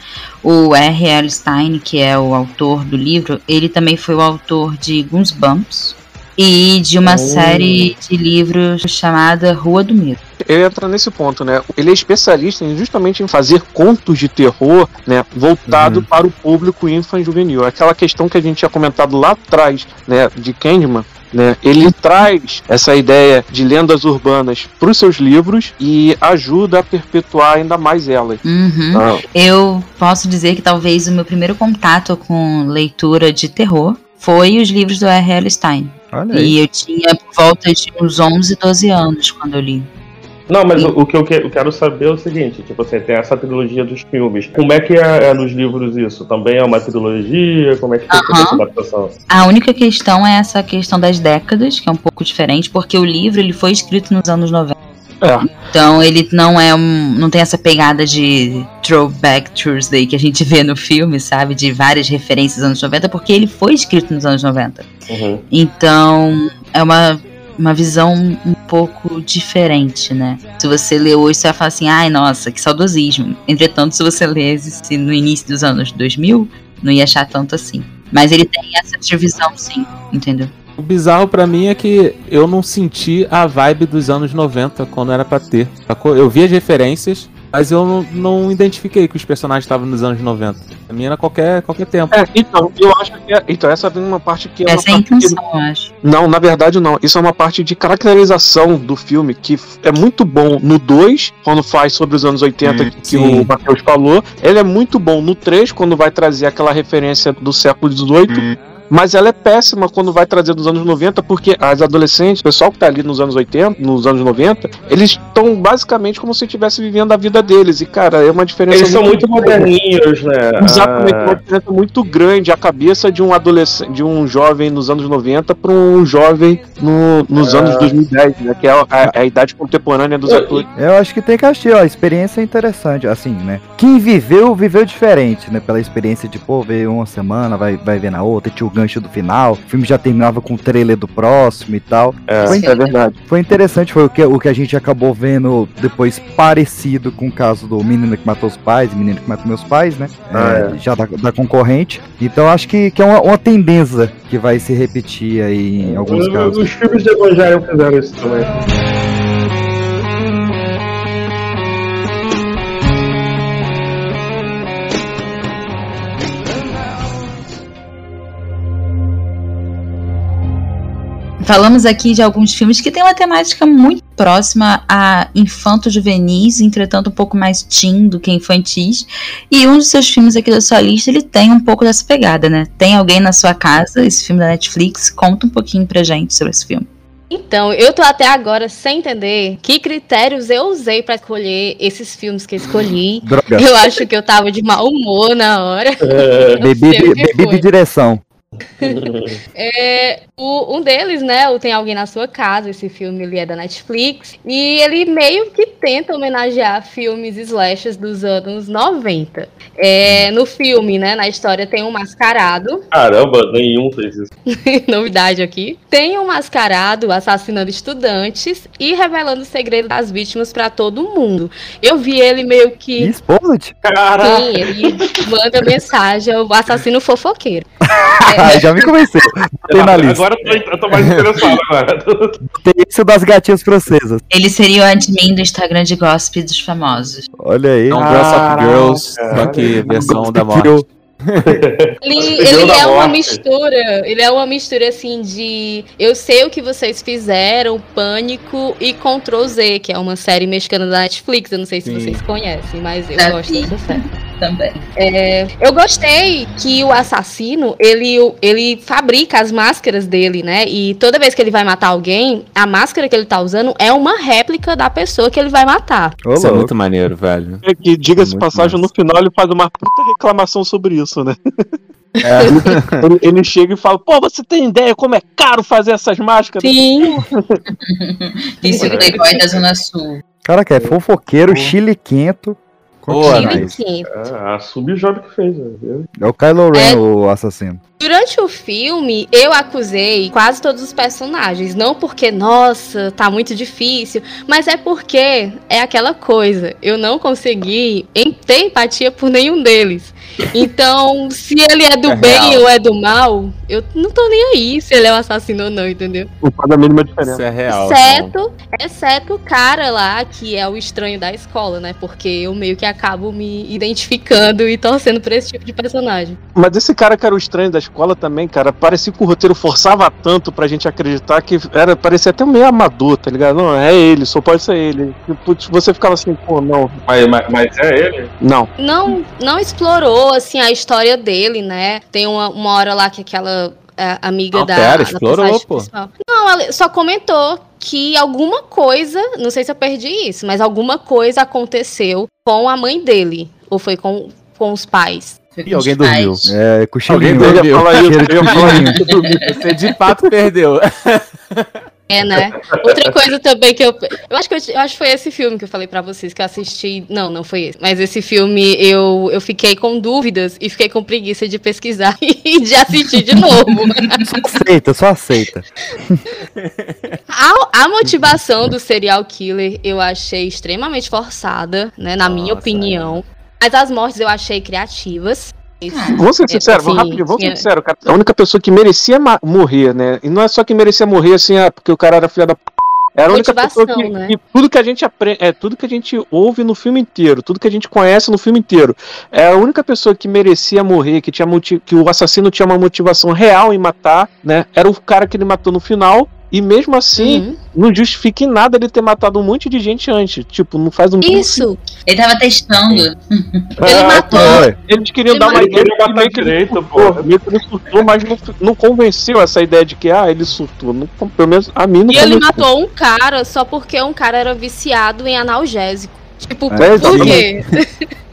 o R.L. Stein, que é o autor do livro, ele também foi o autor de Goosebumps e de uma Oh. série de livros chamada Rua do Medo. Ele entra nesse ponto, né? Ele é especialista em, justamente em fazer contos de terror, né? Voltado para o público infanto-juvenil. Aquela questão que a gente tinha comentado lá atrás, né? De Candyman. Né, ele traz essa ideia de lendas urbanas para os seus livros e ajuda a perpetuar ainda mais elas. Uhum. Ah, Eu posso dizer que talvez o meu primeiro contato com leitura de terror foi os livros do R.L. Stein. Olha E aí. eu tinha por volta de uns 11, 12 anos quando eu li. Não, mas o, o que eu, que- eu quero saber é o seguinte, tipo assim, tem essa trilogia dos filmes. Como é que é, é nos livros isso? Também é uma trilogia? Como é que fica Aham. essa adaptação? A única questão é essa questão das décadas, que é um pouco diferente, porque o livro ele foi escrito nos anos 90. É. Então ele não é um. não tem essa pegada de Throwback Thursday que a gente vê no filme, sabe? De várias referências dos anos 90, porque ele foi escrito nos anos 90. Uhum. Então é uma, uma visão um pouco diferente, né? Se você lê hoje, você vai falar assim, ai nossa, que saudosismo. Entretanto, se você lesse no início dos anos 2000, não ia achar tanto assim. Mas ele tem essa divisão, sim, entendeu? O bizarro pra mim é que eu não senti a vibe dos anos 90 quando era pra ter. sacou? Eu vi as referências, mas eu não, não identifiquei que os personagens estavam nos anos 90. Pra mim era qualquer, qualquer tempo. É, então, eu acho que. É, então, essa vem uma parte que é. Essa é a que- intenção, eu acho. Não, na verdade não. Isso é uma parte de caracterização do filme que é muito bom no 2, quando faz sobre os anos 80 Hum, que sim. o Matheus falou. Ele é muito bom no 3, quando vai trazer aquela referência do século XVIII. Mas ela é péssima quando vai trazer dos anos 90, porque as adolescentes, o pessoal que tá ali nos anos 80, nos anos 90, eles estão basicamente como se estivessem vivendo a vida deles. E, cara, é uma diferença. Eles são muito grande. moderninhos, né? Exatamente, Ah, uma diferença muito grande a cabeça de um adolescente, de um jovem nos anos 90 para um jovem no- nos É. anos 2010, né? Que é a, a- a idade contemporânea dos atores. Eu acho que tem que assistir, ó, a experiência é interessante, assim, né? Quem viveu, viveu diferente, né? Pela experiência de, pô, ver uma semana, vai, vai ver na outra, tinha o gancho do final, o filme já terminava com o trailer do próximo e tal. é. Foi, É verdade. foi interessante, foi o que, o que a gente acabou vendo depois parecido com o caso do menino que matou os pais, menino que matou meus pais, né? Ah, É, Já da, da concorrente. Então acho que, que é uma, uma tendência que vai se repetir aí em alguns Os- casos. Os filmes de Evangelho fizeram isso também. Falamos aqui de alguns filmes que têm uma temática muito próxima a infanto-juvenis, entretanto um pouco mais teen do que infantis. E um dos seus filmes aqui da sua lista, ele tem um pouco dessa pegada, né? Tem alguém na sua casa, esse filme da Netflix, conta um pouquinho pra gente sobre esse filme. Então, eu tô até agora sem entender que critérios eu usei pra escolher esses filmes que eu escolhi. Droga. Eu acho que eu tava de mau humor na hora. É. Bebi, bebi de direção. É, o- um deles, né, o Tem Alguém na Sua Casa, esse filme ele é da Netflix, e ele meio que tenta homenagear filmes slashers dos anos 90. É, no filme, né, na história tem um mascarado, Caramba, nenhum fez isso. novidade aqui, tem um mascarado assassinando estudantes e revelando o segredo das vítimas pra todo mundo. Eu vi ele meio que... E? Caraca! Sim, ele manda mensagem ao assassino fofoqueiro. Ah, já me convenceu. Tem na lista. Agora eu tô, eu tô mais interessado agora. Tem isso das gatinhas francesas. Ele seria o admin do Instagram de gossip dos famosos. Olha aí. É um Girls of Girls, Caraca. só que versão da morte. Ele, ele é uma mistura, ele é uma mistura assim de eu sei o que vocês fizeram, Pânico e Ctrl Z, que é uma série mexicana da Netflix, eu não sei se Sim. vocês conhecem, mas eu Já gosto dessa série. Também. É, eu gostei que o assassino, ele, ele fabrica as máscaras dele, né? E toda vez que ele vai matar alguém, a máscara que ele tá usando é uma réplica da pessoa que ele vai matar. Ô, Isso é muito maneiro, velho. É que, diga-se Muito passagem, massa. no final ele faz uma puta reclamação sobre isso, né? Ele, ele chega e fala, pô, você tem ideia como é caro fazer essas máscaras? Sim. Isso Playboy da Zona Sul. Caraca, é fofoqueiro, chiliquento. Boa, Continua. nice. É, a Subjob que fez, né? É o Kylo Ren, É. o assassino. Durante o filme, eu acusei quase todos os personagens. Não porque, nossa, tá muito difícil, mas é porque é aquela coisa. Eu não consegui ter empatia por nenhum deles. Então, se ele é do É bem real. ou é do mal, eu não tô nem aí se ele é o assassino ou não, entendeu? Não faz a mínima diferença. Isso é real. Exceto, exceto o cara lá, que é o estranho da escola, né? Porque eu meio que acabo me identificando e torcendo por esse tipo de personagem. Mas esse cara que era o estranho da escola também, cara, parecia que o roteiro forçava tanto pra gente acreditar que era, parecia até meio amador, tá ligado? Não, é ele, só pode ser ele. E, putz, você ficava assim, pô, não, Mas, mas, mas é ele? não. não, não explorou assim a história dele, né? Tem uma, uma hora lá que aquela é, amiga Não, da, pera, explorou, pô. principal- Não, ela só comentou que alguma coisa, não sei se eu perdi isso, mas alguma coisa aconteceu com a mãe dele ou foi com, com os pais. Ih, alguém dormiu. É, cochilinho. Alguém Eu ia falar isso, Cheiro de eu ia falar cochilinho. Você de fato perdeu. É, né? Outra coisa também que eu. Eu acho que eu, eu acho que foi esse filme que eu falei pra vocês que eu assisti. Não, não foi esse. Mas esse filme eu, eu fiquei com dúvidas e fiquei com preguiça de pesquisar e de assistir de novo. Só aceita, só aceita. A, a motivação do serial killer eu achei extremamente forçada, né? Na minha Nossa, opinião. Mas as mortes eu achei criativas. Vamos ser É, sinceros, assim, rapidinho, vamos ser sinceros, cara. A única pessoa que merecia morrer, né? E não é só que merecia morrer assim, ah, porque o cara era filho da p. Era a única Motivação, pessoa que, né? que tudo que a gente aprende, é tudo que a gente ouve no filme inteiro, tudo que a gente conhece no filme inteiro. É a única pessoa que merecia morrer, que tinha moti- que o assassino tinha uma motivação real em matar, né? Era o cara que ele matou no final. E mesmo assim, Uhum. não justifica em nada ele ter matado um monte de gente antes. Tipo, não faz um Isso! Ele tava testando. Ele matou. É, Eles queriam Ele dar uma ideia Ele que ele direito, surtou, pô. meio que ele surtou, mas não, não convenceu essa ideia de que, ah, ele surtou. Não, pelo menos a mim não E ele convenceu. matou um cara só porque um cara era viciado em analgésico. Tipo, É, por exatamente. quê?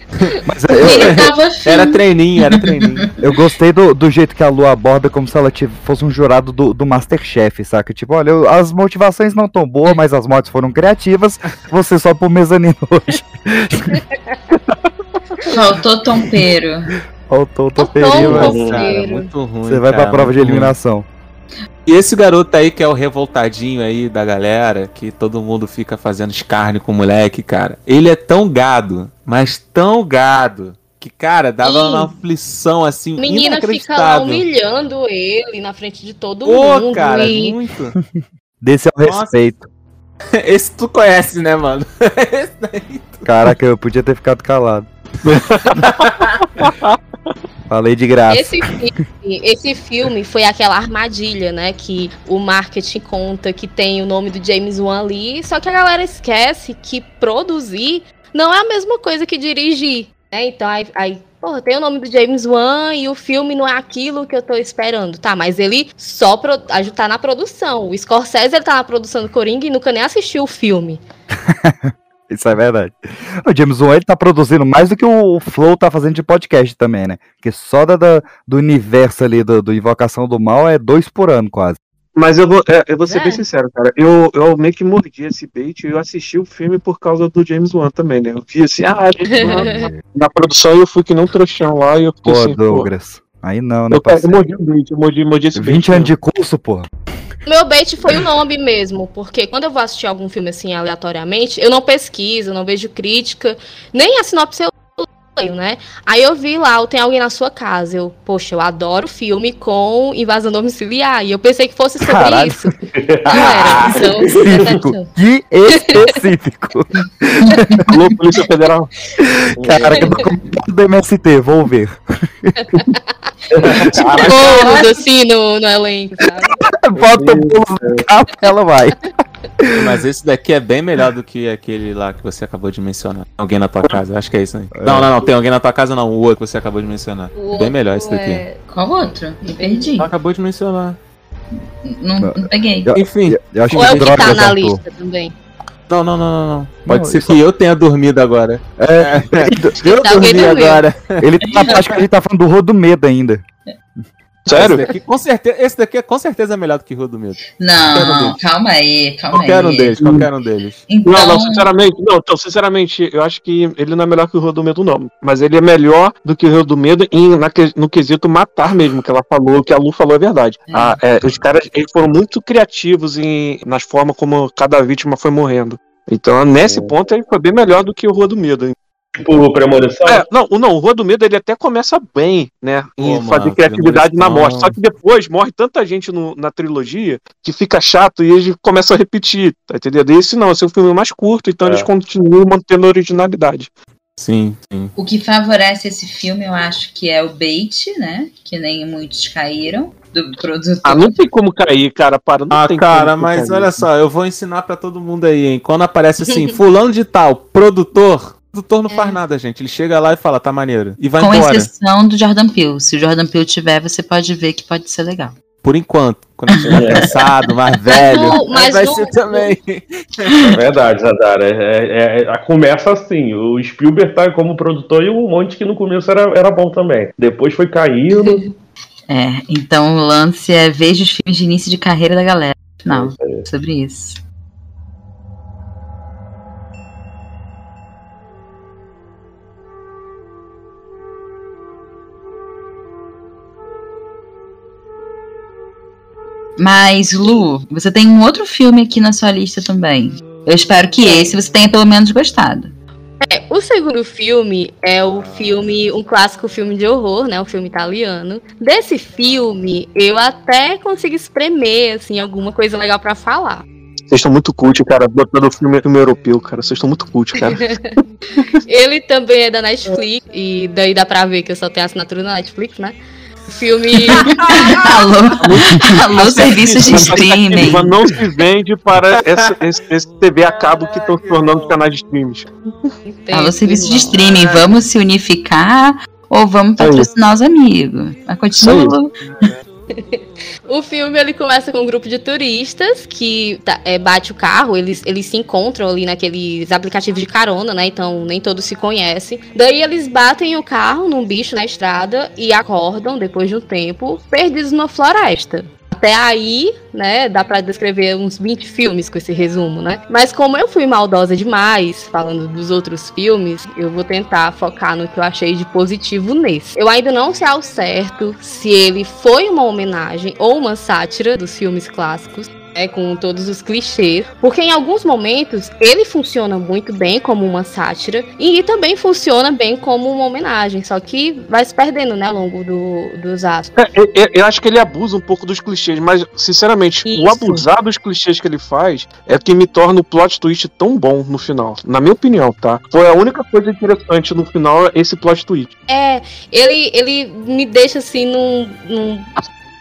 Mas eu, Ele tava afim. Era treininho, era treininho. eu gostei do, do jeito que a Lu aborda como se ela fosse um jurado do, do Masterchef, saca? Tipo, olha, eu- as motivações não tão boas, mas as mortes foram criativas. Você só pro mezanino hoje. Faltou tompeiro. Faltou o Faltou toperinho, um mas. Cara, muito ruim. você vai pra cara, prova de muito ruim. E esse garoto aí que é o revoltadinho aí da galera, que todo mundo fica fazendo escárnio com o moleque, cara. Ele é tão gado, mas tão gado, que, cara, dava Sim. uma aflição assim, Menina fica lá inacreditável. humilhando ele na frente de todo Pô, mundo. cara, e... muito. Desse é o Nossa. respeito. Esse tu conhece, né, mano? Esse daí. Caraca, eu podia ter ficado calado. Falei de graça. Esse filme, esse filme foi aquela armadilha, né? Que o marketing conta que tem o nome do James Wan ali, só que a galera esquece que produzir não é a mesma coisa que dirigir, né? Então aí, aí porra, tem o nome do James Wan e o filme não é aquilo que eu tô esperando. Tá, mas ele só pro, tá na produção. O Scorsese ele tá na produção do Coringa e nunca nem assistiu o filme. Isso é verdade. O James Wan ele tá produzindo mais do que o Flow tá fazendo de podcast também, né? Porque só da, da- do universo ali do, do Invocação do Mal é dois por ano quase. Mas eu vou, é, eu vou ser É. bem sincero, cara. Eu, eu meio que mordi esse bait e eu assisti o filme por causa do James Wan também, né? Eu vi assim, ah, James Wan na produção e eu fui que não trouxão lá e eu fiquei Pô, assim, pô. Aí não, né, Eu, eu mordi o bait, eu mordi, mordi esse bait. 20 anos de curso, porra. Meu bait foi o nome mesmo, porque quando eu vou assistir algum filme assim aleatoriamente, eu não pesquiso, não vejo crítica, nem a sinopse eu leio, né? Aí eu vi lá, o Tem Alguém na Sua Casa. Eu, poxa, eu adoro filme com invasão domiciliar. E eu pensei que fosse sobre Caralho. isso. Não era. Então, Específico. Que específico. Alô, Polícia Federal. Cara, que documentário do MST, vou ver. tipo, bônus, assim, no, no elenco, sabe? Bota o bolo no carro ela vai. Mas esse daqui é bem melhor do que aquele lá que você acabou de mencionar. Alguém na tua casa, acho que é isso aí. Não, não, não, tem alguém na tua casa não, o outro que você acabou de mencionar. O Bem melhor esse daqui. é- Qual outro? Me perdi. Acabou de mencionar. Não, não peguei. Eu- Enfim, Eu acho Ou é que o que tá na ator. lista também? Não, não, não, não, não. Pode Não, ser que eu tenha dormido agora. É, Eu Alguém dormi dormiu. agora. ele tá, acho que a gente tá falando do Rodomedo ainda. Sério? Esse daqui, com certeza, esse daqui é com certeza melhor do que Rua do Medo. Qualquer um Não, deles. calma aí, calma Qualquer um aí. deles, qualquer um deles. Então, Não, não, sinceramente, não, então, sinceramente, eu acho que ele não é melhor que o Rio do Medo, não. Mas ele é melhor do que o Rio do Medo em, na no quesito matar mesmo, que ela falou, que a Lu falou é verdade. É. Ah, é, os caras eles foram muito criativos em, nas formas como cada vítima foi morrendo. Então, nesse ponto, ele foi bem melhor do que o Rua do Medo. Tipo, premonição. É, não, o- não, o Rua do Medo ele até começa bem, né? Em Pô, fazer mano, criatividade na morte. Só que depois morre tanta gente no- na trilogia que fica chato e eles começam a repetir, tá entendendo? Esse não, esse é um filme mais curto, então É. eles continuam mantendo a originalidade. Sim, sim. o que favorece esse filme, eu acho que é o bait, né? Que nem muitos caíram do produtor. Ah, não tem como cair, cara, para. Não Ah, tem cara, mas cair. olha só, eu vou ensinar pra todo mundo aí, hein? Quando aparece assim, fulano de tal, produtor, produtor não faz nada, gente. Ele chega lá e fala, tá maneiro. E vai Com embora. exceção do Jordan Peele. Se o Jordan Peele tiver, você pode ver que pode ser legal. Por enquanto. Quando a gente estiver cansado, mais velho. mas aí vai ser também. É verdade, Zadara. É, é- é- começa assim. O Spielberg tá como produtor e um monte que no começo era, era bom também. Depois foi caindo. É, então o lance é veja os filmes de início de carreira da galera. Não, isso aí. sobre isso. Mas, Lu, você tem um outro filme aqui na sua lista também. Eu espero que esse você tenha pelo menos gostado. É, o segundo filme é o filme, um clássico filme de horror, né? Um filme italiano. Desse filme, eu até consigo espremer, assim, alguma coisa legal pra falar. Vocês estão muito cult, cara, botando filme, filme europeu, cara. Vocês estão muito cult, cara. Ele também é da Netflix, e daí dá pra ver que eu só tenho assinatura na Netflix, né? O filme. Alô, alô, serviços de streaming. Mas não se vende para esse, esse, esse TV a cabo que estão se tornando os canais de streams. Alô, serviços de streaming. Vamos se unificar ou vamos patrocinar os amigos? Mas continua, Lu. O filme ele começa com um grupo de turistas que tá- é, bate o carro, eles, eles se encontram ali naqueles aplicativos de carona, né? Então nem todos se conhecem. Daí eles batem o carro num bicho na estrada e acordam, depois de um tempo, perdidos numa floresta. Até aí, né, dá pra descrever uns 20 filmes com esse resumo, né? Mas como eu fui maldosa demais, falando dos outros filmes, eu vou tentar focar no que eu achei de positivo nesse. Eu ainda não sei ao certo se ele foi uma homenagem ou uma sátira dos filmes clássicos. Né, com todos os clichês, porque em alguns momentos ele funciona muito bem como uma sátira e também funciona bem como uma homenagem, só que vai se perdendo, né, ao longo do, dos atos. É, eu, eu- acho que ele abusa um pouco dos clichês, mas, sinceramente, o Isso. abusar dos clichês que ele faz é que me torna o plot twist tão bom no final. Na minha opinião, tá? Foi a única coisa interessante no final, esse plot twist. É, ele, ele me deixa assim num, num-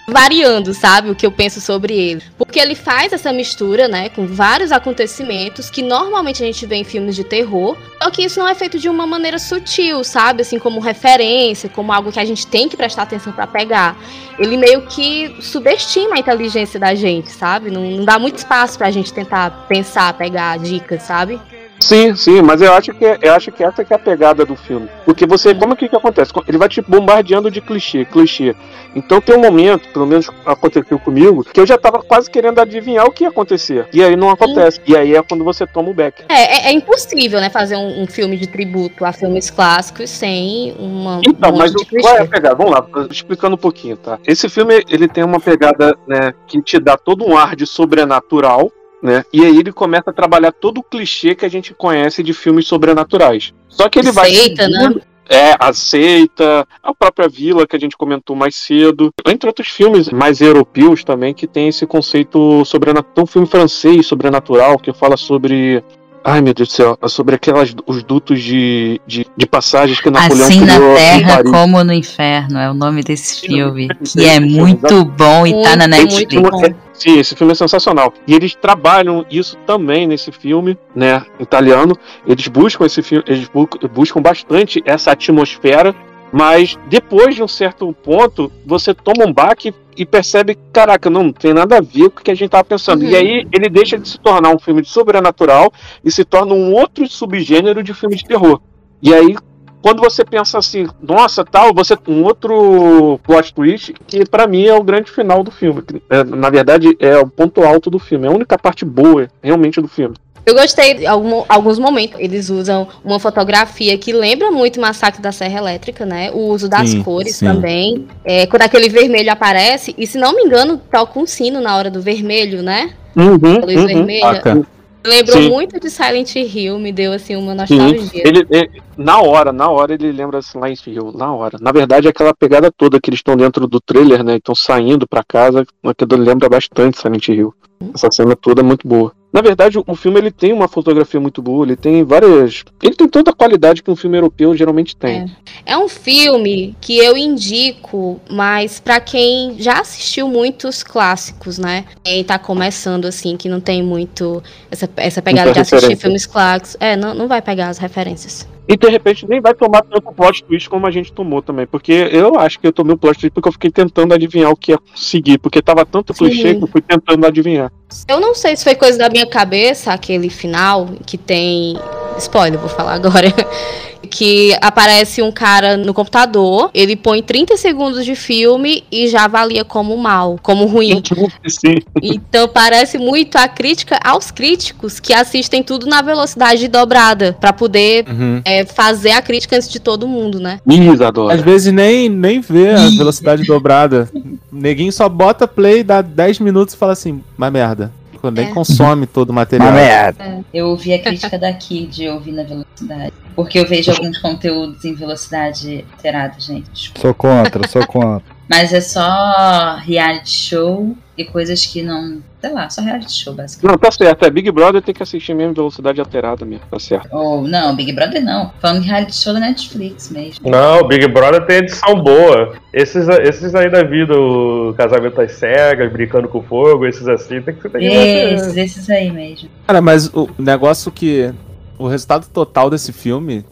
variando, sabe, o que eu penso sobre ele. Porque ele faz essa mistura, né, com vários acontecimentos que normalmente a gente vê em filmes de terror, só que isso não é feito de uma maneira sutil, sabe, assim como referência, como algo que a gente tem que prestar atenção pra pegar. Ele meio que subestima a inteligência da gente, sabe? Não, não dá muito espaço pra gente tentar pensar, pegar dicas, sabe? Sim, sim, mas eu acho que eu acho que essa que é a pegada do filme. Porque você, como que que acontece? Ele vai te bombardeando de clichê, clichê. Então tem um momento, pelo menos aconteceu comigo, que eu já tava quase querendo adivinhar o que ia acontecer. E aí não acontece. E aí é quando você toma o back. É, é, é impossível, né, fazer um, um filme de tributo a filmes clássicos sem uma Então, um mas de o- qual é a clichê. pegada? Vamos lá, explicando um pouquinho, tá? Esse filme, ele tem uma pegada, né, que te dá todo um ar de sobrenatural, né? E aí ele começa a trabalhar todo o clichê que a gente conhece de filmes sobrenaturais. Só que ele vai Seita, né? É, aceita, a própria vila que a gente comentou mais cedo, entre outros filmes mais europeus também que tem esse conceito sobrenatural. Tem um filme francês sobrenatural que fala sobre Ai meu Deus do céu, sobre aquelas os dutos de, de, de passagens que Napoleão Assim na Terra como no Inferno é o nome desse filme, que é muito bom e tá na Netflix. muito bom. É, Sim, esse filme é sensacional. E eles trabalham isso também nesse filme, né, italiano. Eles buscam esse filme, eles bu- buscam bastante essa atmosfera Mas depois de um certo ponto, você toma um baque e percebe, caraca, não tem nada a ver com o que a gente tava pensando. Uhum. E aí ele deixa de se tornar um filme de sobrenatural e se torna um outro subgênero de filme de terror. E aí, quando você pensa assim, nossa, tal, você um outro plot twist, que pra mim é o grande final do filme. é, na verdade, é o ponto alto do filme, é a única parte boa, realmente, do filme. Eu gostei de algum- alguns momentos. Eles usam uma fotografia que lembra muito o Massacre da Serra Elétrica, né? O uso das Sim, cores sim. também. É, quando aquele vermelho aparece, e se não me engano, toca um sino na hora do vermelho, né? Uhum, A luz uhum. vermelha. Saca? Lembrou Sim. muito de Silent Hill, me deu assim uma nostalgia. ele, ele- na hora, na hora ele lembra Silent Hill, na hora. Na verdade, aquela pegada toda que eles estão dentro do trailer, né? Estão saindo pra casa, aquilo lembra bastante Silent Hill. Essa cena toda é muito boa. Na verdade, o- filme ele tem uma fotografia muito boa, ele tem várias. Ele tem tanta qualidade que um filme europeu geralmente tem. É um filme que eu indico, mas pra quem já assistiu muitos clássicos, né? Quem tá começando assim, que não tem muito essa, essa pegada Muita de assistir referência. filmes clássicos. É, não, não vai pegar as referências. E de repente nem vai tomar tanto plot twist como a gente tomou também. Porque eu acho que eu tomei o plot twist porque eu fiquei tentando adivinhar o que ia seguir. Porque tava tanto Sim. clichê que eu fui tentando adivinhar. Eu não sei se foi coisa da minha cabeça, aquele final que tem. Spoiler, vou falar agora. Que aparece um cara no computador, ele põe 30 segundos de filme e já avalia como mal, como ruim. Sim. Então parece muito a crítica aos críticos que assistem tudo na velocidade dobrada, pra poder Uhum. é, fazer a crítica antes de todo mundo, né? Isadora. Às vezes nem, nem vê a velocidade dobrada. Neguinho só bota play, dá 10 minutos e fala assim, mas merda. Nem É. consome todo o material. Uma merda. Eu ouvi a crítica daqui de ouvir na velocidade. Porque eu vejo alguns conteúdos em velocidade alterada, gente. Sou contra, sou contra. Mas é só reality show e coisas que não. Sei lá, só reality show, basicamente. Não, tá certo. É Big Brother tem que assistir mesmo velocidade alterada mesmo. Tá certo. Ou, não, Big Brother não. Falando de reality show da Netflix mesmo. Não, Big Brother tem edição boa. Esses, esses aí da vida, o casamento às cegas, brincando com fogo, esses assim, tem que, ver. Esses, esses aí mesmo. Cara, mas o negócio que. O resultado total desse filme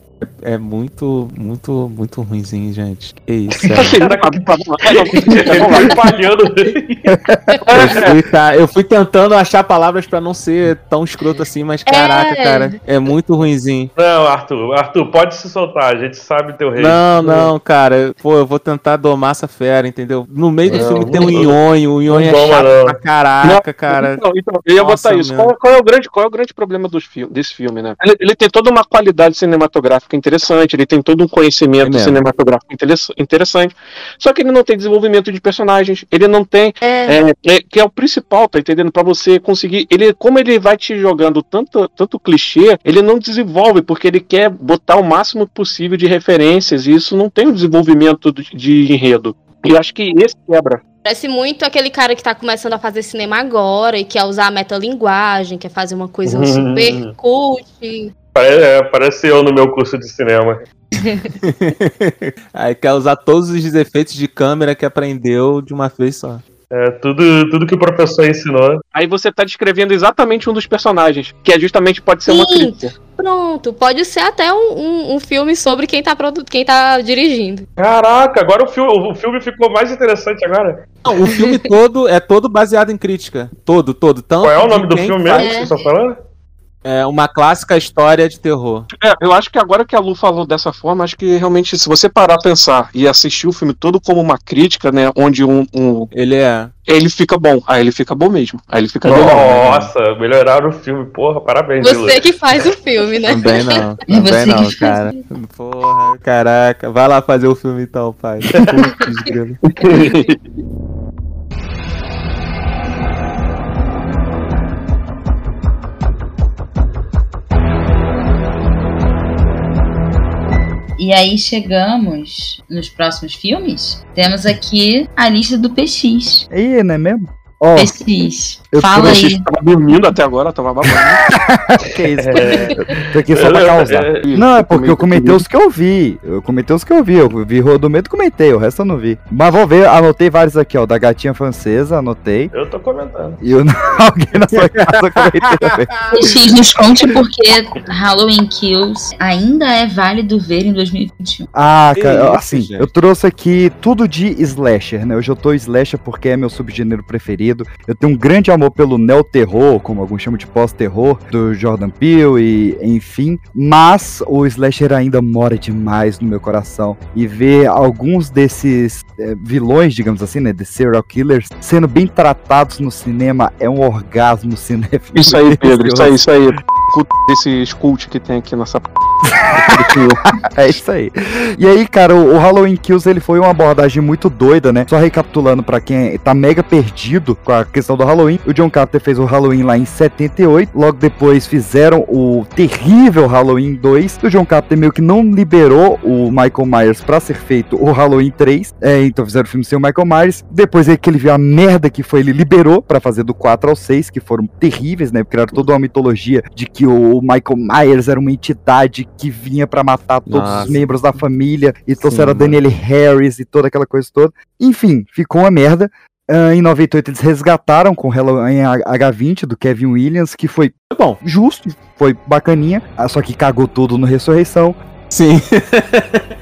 é muito, muito, muito ruimzinho, gente. Que isso, é. Eu fui, tá, eu fui tentando achar palavras pra não ser tão escroto assim, mas caraca, É. cara, é muito ruimzinho. Não, Arthur, Arthur, pode se soltar, a gente sabe teu rei. Não, não, cara. Pô, eu vou tentar domar essa fera, entendeu? No meio do Não, filme tem não um. Nhonho, o Nhonho é Não chato não. pra caraca, cara. Então, então, eu ia Nossa, botar isso. Qual, qual é o grande, qual é o grande problema dos fil- desse filme, né? Ele, ele tem toda uma qualidade cinematográfica interessante, ele tem todo um É conhecimento mesmo. cinematográfico interess- interessante. Só que ele não tem desenvolvimento de personagens, ele não tem. É, É, é- que é o principal, tá entendendo? Pra você conseguir. Ele, como ele vai te jogando tanto, tanto clichê, ele não desenvolve, porque ele quer botar o máximo possível de referências, e isso não tem um desenvolvimento de, de enredo. E eu acho que esse quebra. Parece muito aquele cara que tá começando a fazer cinema agora e quer usar a metalinguagem, quer fazer uma coisa Uhum. super cult. Parece, é, parece eu no meu curso de cinema. Aí quer usar todos os efeitos de câmera que aprendeu de uma vez só. É, tudo, tudo que o professor ensinou. Aí você tá descrevendo exatamente um dos personagens, que é justamente pode ser uma Sim. crítica. Pronto, pode ser até um, um- um filme sobre quem tá, produ- quem tá dirigindo. Caraca, agora o filme, o filme ficou mais interessante agora. Não, o filme todo é todo baseado em crítica. Todo, todo. Tanto Qual é o nome do filme mesmo que vocês estão falando? É uma clássica história de terror. É, eu acho que agora que a Lu falou dessa forma, acho que realmente, se você parar a pensar e assistir o filme todo como uma crítica, né? Onde um. um- Ele é. ele fica bom. Aí ele fica bom mesmo. Aí ele fica legal. Nossa, melhoraram o filme, porra, parabéns. Você que faz o filme, né? Também não. É Também não, que cara. Porra, caraca. Vai lá fazer o filme então, pai. Putz, E aí chegamos nos próximos filmes. Temos aqui a lista do PX. Ih, não é mesmo? Ó, eu Fala aí. Tava dormindo até agora, tava babando. que isso? Tô aqui só pra causar. Não, é porque eu comentei os que eu vi. Eu comentei os que eu vi. Eu vi Rodomedo e comentei, o resto eu não vi. Mas vamos ver, anotei vários aqui, ó. Da gatinha francesa, anotei. Eu tô comentando. E eu, alguém na sua casa comentei também. Nos conte porque Halloween Kills ainda é válido ver em 2021. Ah, cara, assim, eu trouxe aqui tudo de slasher, né? Hoje eu tô slasher porque é meu subgênero preferido. Eu tenho um grande amor pelo neo-terror, como alguns chamam de pós-terror, do Jordan Peele e enfim. Mas o slasher ainda mora demais no meu coração. E ver alguns desses eh, vilões, digamos assim, né? De serial killers, sendo bem tratados no cinema é um orgasmo cinéfilo. Isso aí, Pedro, isso aí, isso aí. Puta desses cult que tem aqui nessa. p- É isso aí. E aí, cara, o, Halloween Kills ele foi uma abordagem muito doida, né? Só recapitulando pra quem tá mega perdido com a questão do Halloween, o John Carpenter fez o Halloween lá em 78, logo depois fizeram o terrível Halloween 2. O John Carpenter meio que não liberou o Michael Myers pra ser feito o Halloween 3, é, então fizeram o filme sem o Michael Myers. Depois é que ele viu a merda que foi, ele liberou pra fazer do 4 ao 6, que foram terríveis, né? Criaram toda uma mitologia de que o Michael Myers era uma entidade que vinha pra matar todos Nossa. os membros da família e trouxeram a Sim, Danielle Harris e toda aquela coisa toda. Enfim, ficou uma merda. Ah, em 98 eles resgataram com Halloween H20 do Kevin Williams, que foi bom. justo, foi bacaninha, ah, só que cagou tudo no Ressurreição. Sim.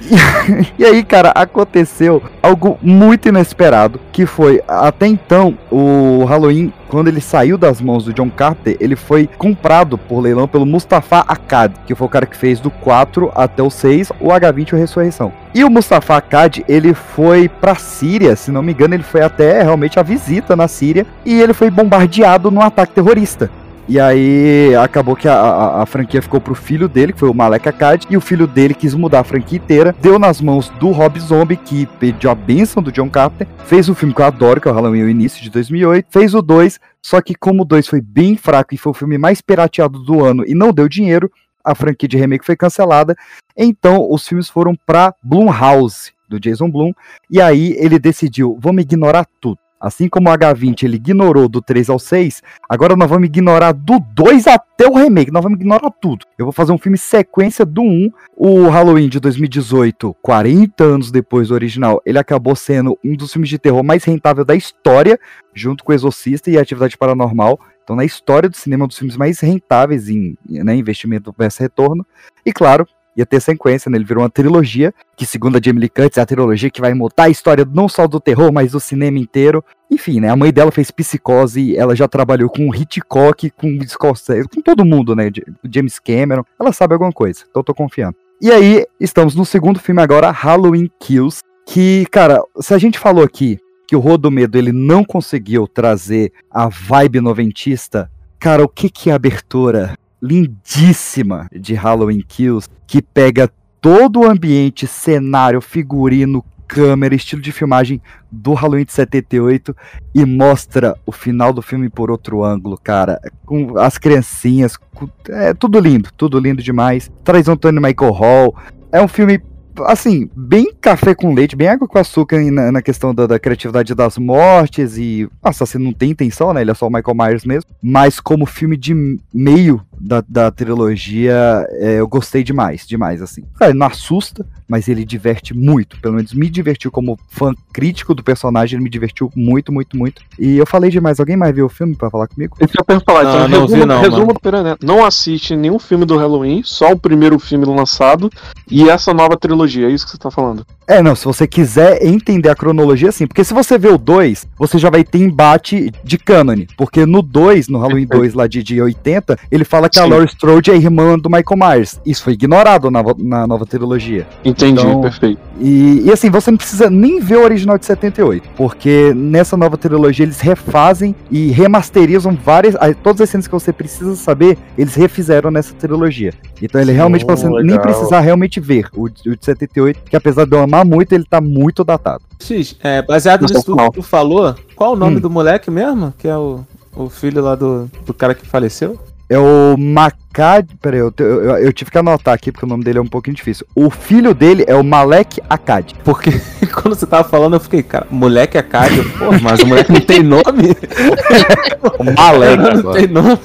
E aí, cara, aconteceu algo muito inesperado, que foi, até então, o Halloween, quando ele saiu das mãos do John Carpenter, ele foi comprado por leilão pelo Mustafa Akkad, que foi o cara que fez do 4 até o 6, o H20 e o Ressurreição. E o Mustafa Akkad, ele foi pra Síria, se não me engano, ele foi até realmente a visita na Síria, e ele foi bombardeado num ataque terrorista. E aí acabou que a, a, a franquia ficou pro filho dele, que foi o Malek Akkad, e o filho dele quis mudar a franquia inteira, deu nas mãos do Rob Zombie, que pediu a bênção do John Carpenter, fez um filme que eu adoro, que é o Halloween, o início de 2008, fez o 2, só que como o 2 foi bem fraco e foi o filme mais pirateado do ano e não deu dinheiro, a franquia de remake foi cancelada, então os filmes foram pra Blumhouse, do Jason Blum, e aí ele decidiu, vamos ignorar tudo. Assim como o H20 ele ignorou do 3 ao 6, agora nós vamos ignorar do 2 até o remake, nós vamos ignorar tudo. Eu vou fazer um filme sequência do 1. O Halloween de 2018, 40 anos depois do original, ele acabou sendo um dos filmes de terror mais rentável da história, junto com o Exorcista e a Atividade Paranormal. Então, na história do cinema, um dos filmes mais rentáveis em né, investimento versus retorno. E claro, ia ter sequência, né? Ele virou uma trilogia, que segundo a Jamie Lee Curtis é a trilogia que vai mudar a história não só do terror, mas do cinema inteiro. Enfim, né? A mãe dela fez Psicose, ela já trabalhou com Hitchcock, com Scorsese, com todo mundo, né? James Cameron, ela sabe alguma coisa, então eu tô confiando. E aí, estamos no segundo filme agora, Halloween Kills, que, cara, se a gente falou aqui que o Rodomedo ele não conseguiu trazer a vibe noventista, cara, o que que é a abertura lindíssima de Halloween Kills, que pega todo o ambiente, cenário, figurino, câmera, estilo de filmagem do Halloween de 78 e mostra o final do filme por outro ângulo, cara. Com as criancinhas, com- é tudo lindo, tudo lindo demais. Traz o Antônio Michael Hall. É um filme, assim, bem café com leite, bem água com açúcar na, na questão da, da criatividade das mortes e. O assassino não tem intenção, né? Ele é só o Michael Myers mesmo. Mas como filme de meio da, da trilogia, é, eu gostei demais, demais, assim. Cara, ele não assusta, mas ele diverte muito. Pelo menos me divertiu como fã crítico do personagem, ele me divertiu muito, muito, muito. E eu falei demais. Alguém mais viu o filme pra falar comigo? Eu tinha pra falar, Não, então, não resumo, vi não, resumo mano. né? não assiste nenhum filme do Halloween, só o primeiro filme lançado e essa nova trilogia, é isso que você tá falando. É, não, se você quiser entender a cronologia, sim. Porque se você vê o 2, você já vai ter embate de cânone. Porque no 2, no Halloween 2 lá de, de 80, ele fala que a Sim. Laurie Strode é irmã do Michael Myers. Isso foi ignorado na, na nova trilogia. Entendi, Então- perfeito. E, e assim, você não precisa nem ver o original de 78, porque nessa nova trilogia eles refazem e remasterizam várias. Todas as cenas que você precisa saber, eles refizeram nessa trilogia. Então ele realmente, pra você Hum, nem legal. precisar realmente ver o, o de 78, que apesar de eu amar muito, ele tá muito datado. X, é, baseado Mas nisso tudo que tu falou, qual o nome Hum. do moleque mesmo? Que é o, o filho lá do, do cara que faleceu? É o Makad. Peraí, eu, te- eu, eu- tive que anotar aqui porque o nome dele é um pouquinho difícil. O filho dele é o Malek Akkad. Porque quando você tava falando, eu fiquei, cara, moleque é Cádio. Pô, mas o moleque não tem nome. O Malek. não tem nome.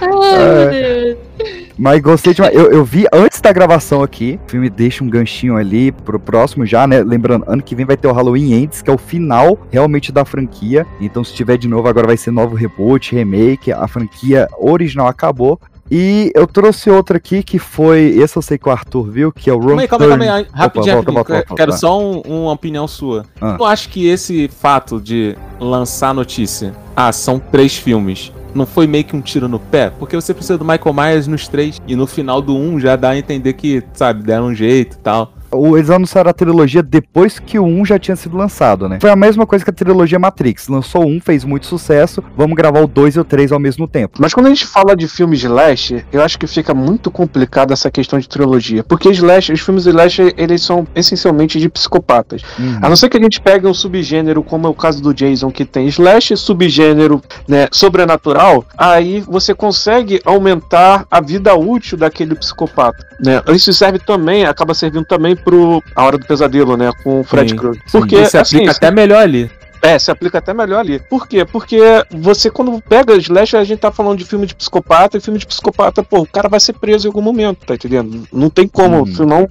Ai, meu Deus. Mas gostei demais. Eu, eu vi antes da gravação aqui. O filme deixa um ganchinho ali pro próximo já, né? Lembrando, ano que vem vai ter o Halloween Ends, que é o final realmente da franquia. Então, se tiver de novo, agora vai ser novo reboot, remake. A franquia original acabou. E eu trouxe outro aqui que foi. Esse eu sei que o Arthur viu, que é o Wrong Calma aí, calma aí, calma aí. Rapidinho, volta, rapidinho. volta, volta, Quero volta. só um- uma opinião sua. Ah. Eu acho que esse fato de lançar notícia, ah, são três filmes, não foi meio que um tiro no pé? Porque você precisa do Michael Myers nos três, e no final do um já dá a entender que, sabe, deram um jeito e tal. O- Eles anunciaram a trilogia depois que o 1 já tinha sido lançado, né? Foi a mesma coisa que a trilogia Matrix. Lançou um, fez muito sucesso. Vamos gravar o 2 e o 3 ao mesmo tempo. Mas quando a gente fala de filmes de Slash, eu acho que fica muito complicado essa questão de trilogia. Porque Slash, os filmes de Slash, eles são essencialmente de psicopatas. Uhum. A não ser que a gente pegue um subgênero, como é o caso do Jason, que tem Slash, subgênero né, sobrenatural, aí você consegue aumentar a vida útil daquele psicopata. Né? Isso serve também, acaba servindo também pro A Hora do Pesadelo, né? Com o Fred Sim, Krueger. sim. Porque, Esse assim, aplica até melhor ali. é, se aplica até melhor ali. Por quê? Porque você, quando pega Slash, a gente tá falando de filme de psicopata, e filme de psicopata, pô, o cara vai ser preso em algum momento, tá entendendo? Não tem como, Uhum. senão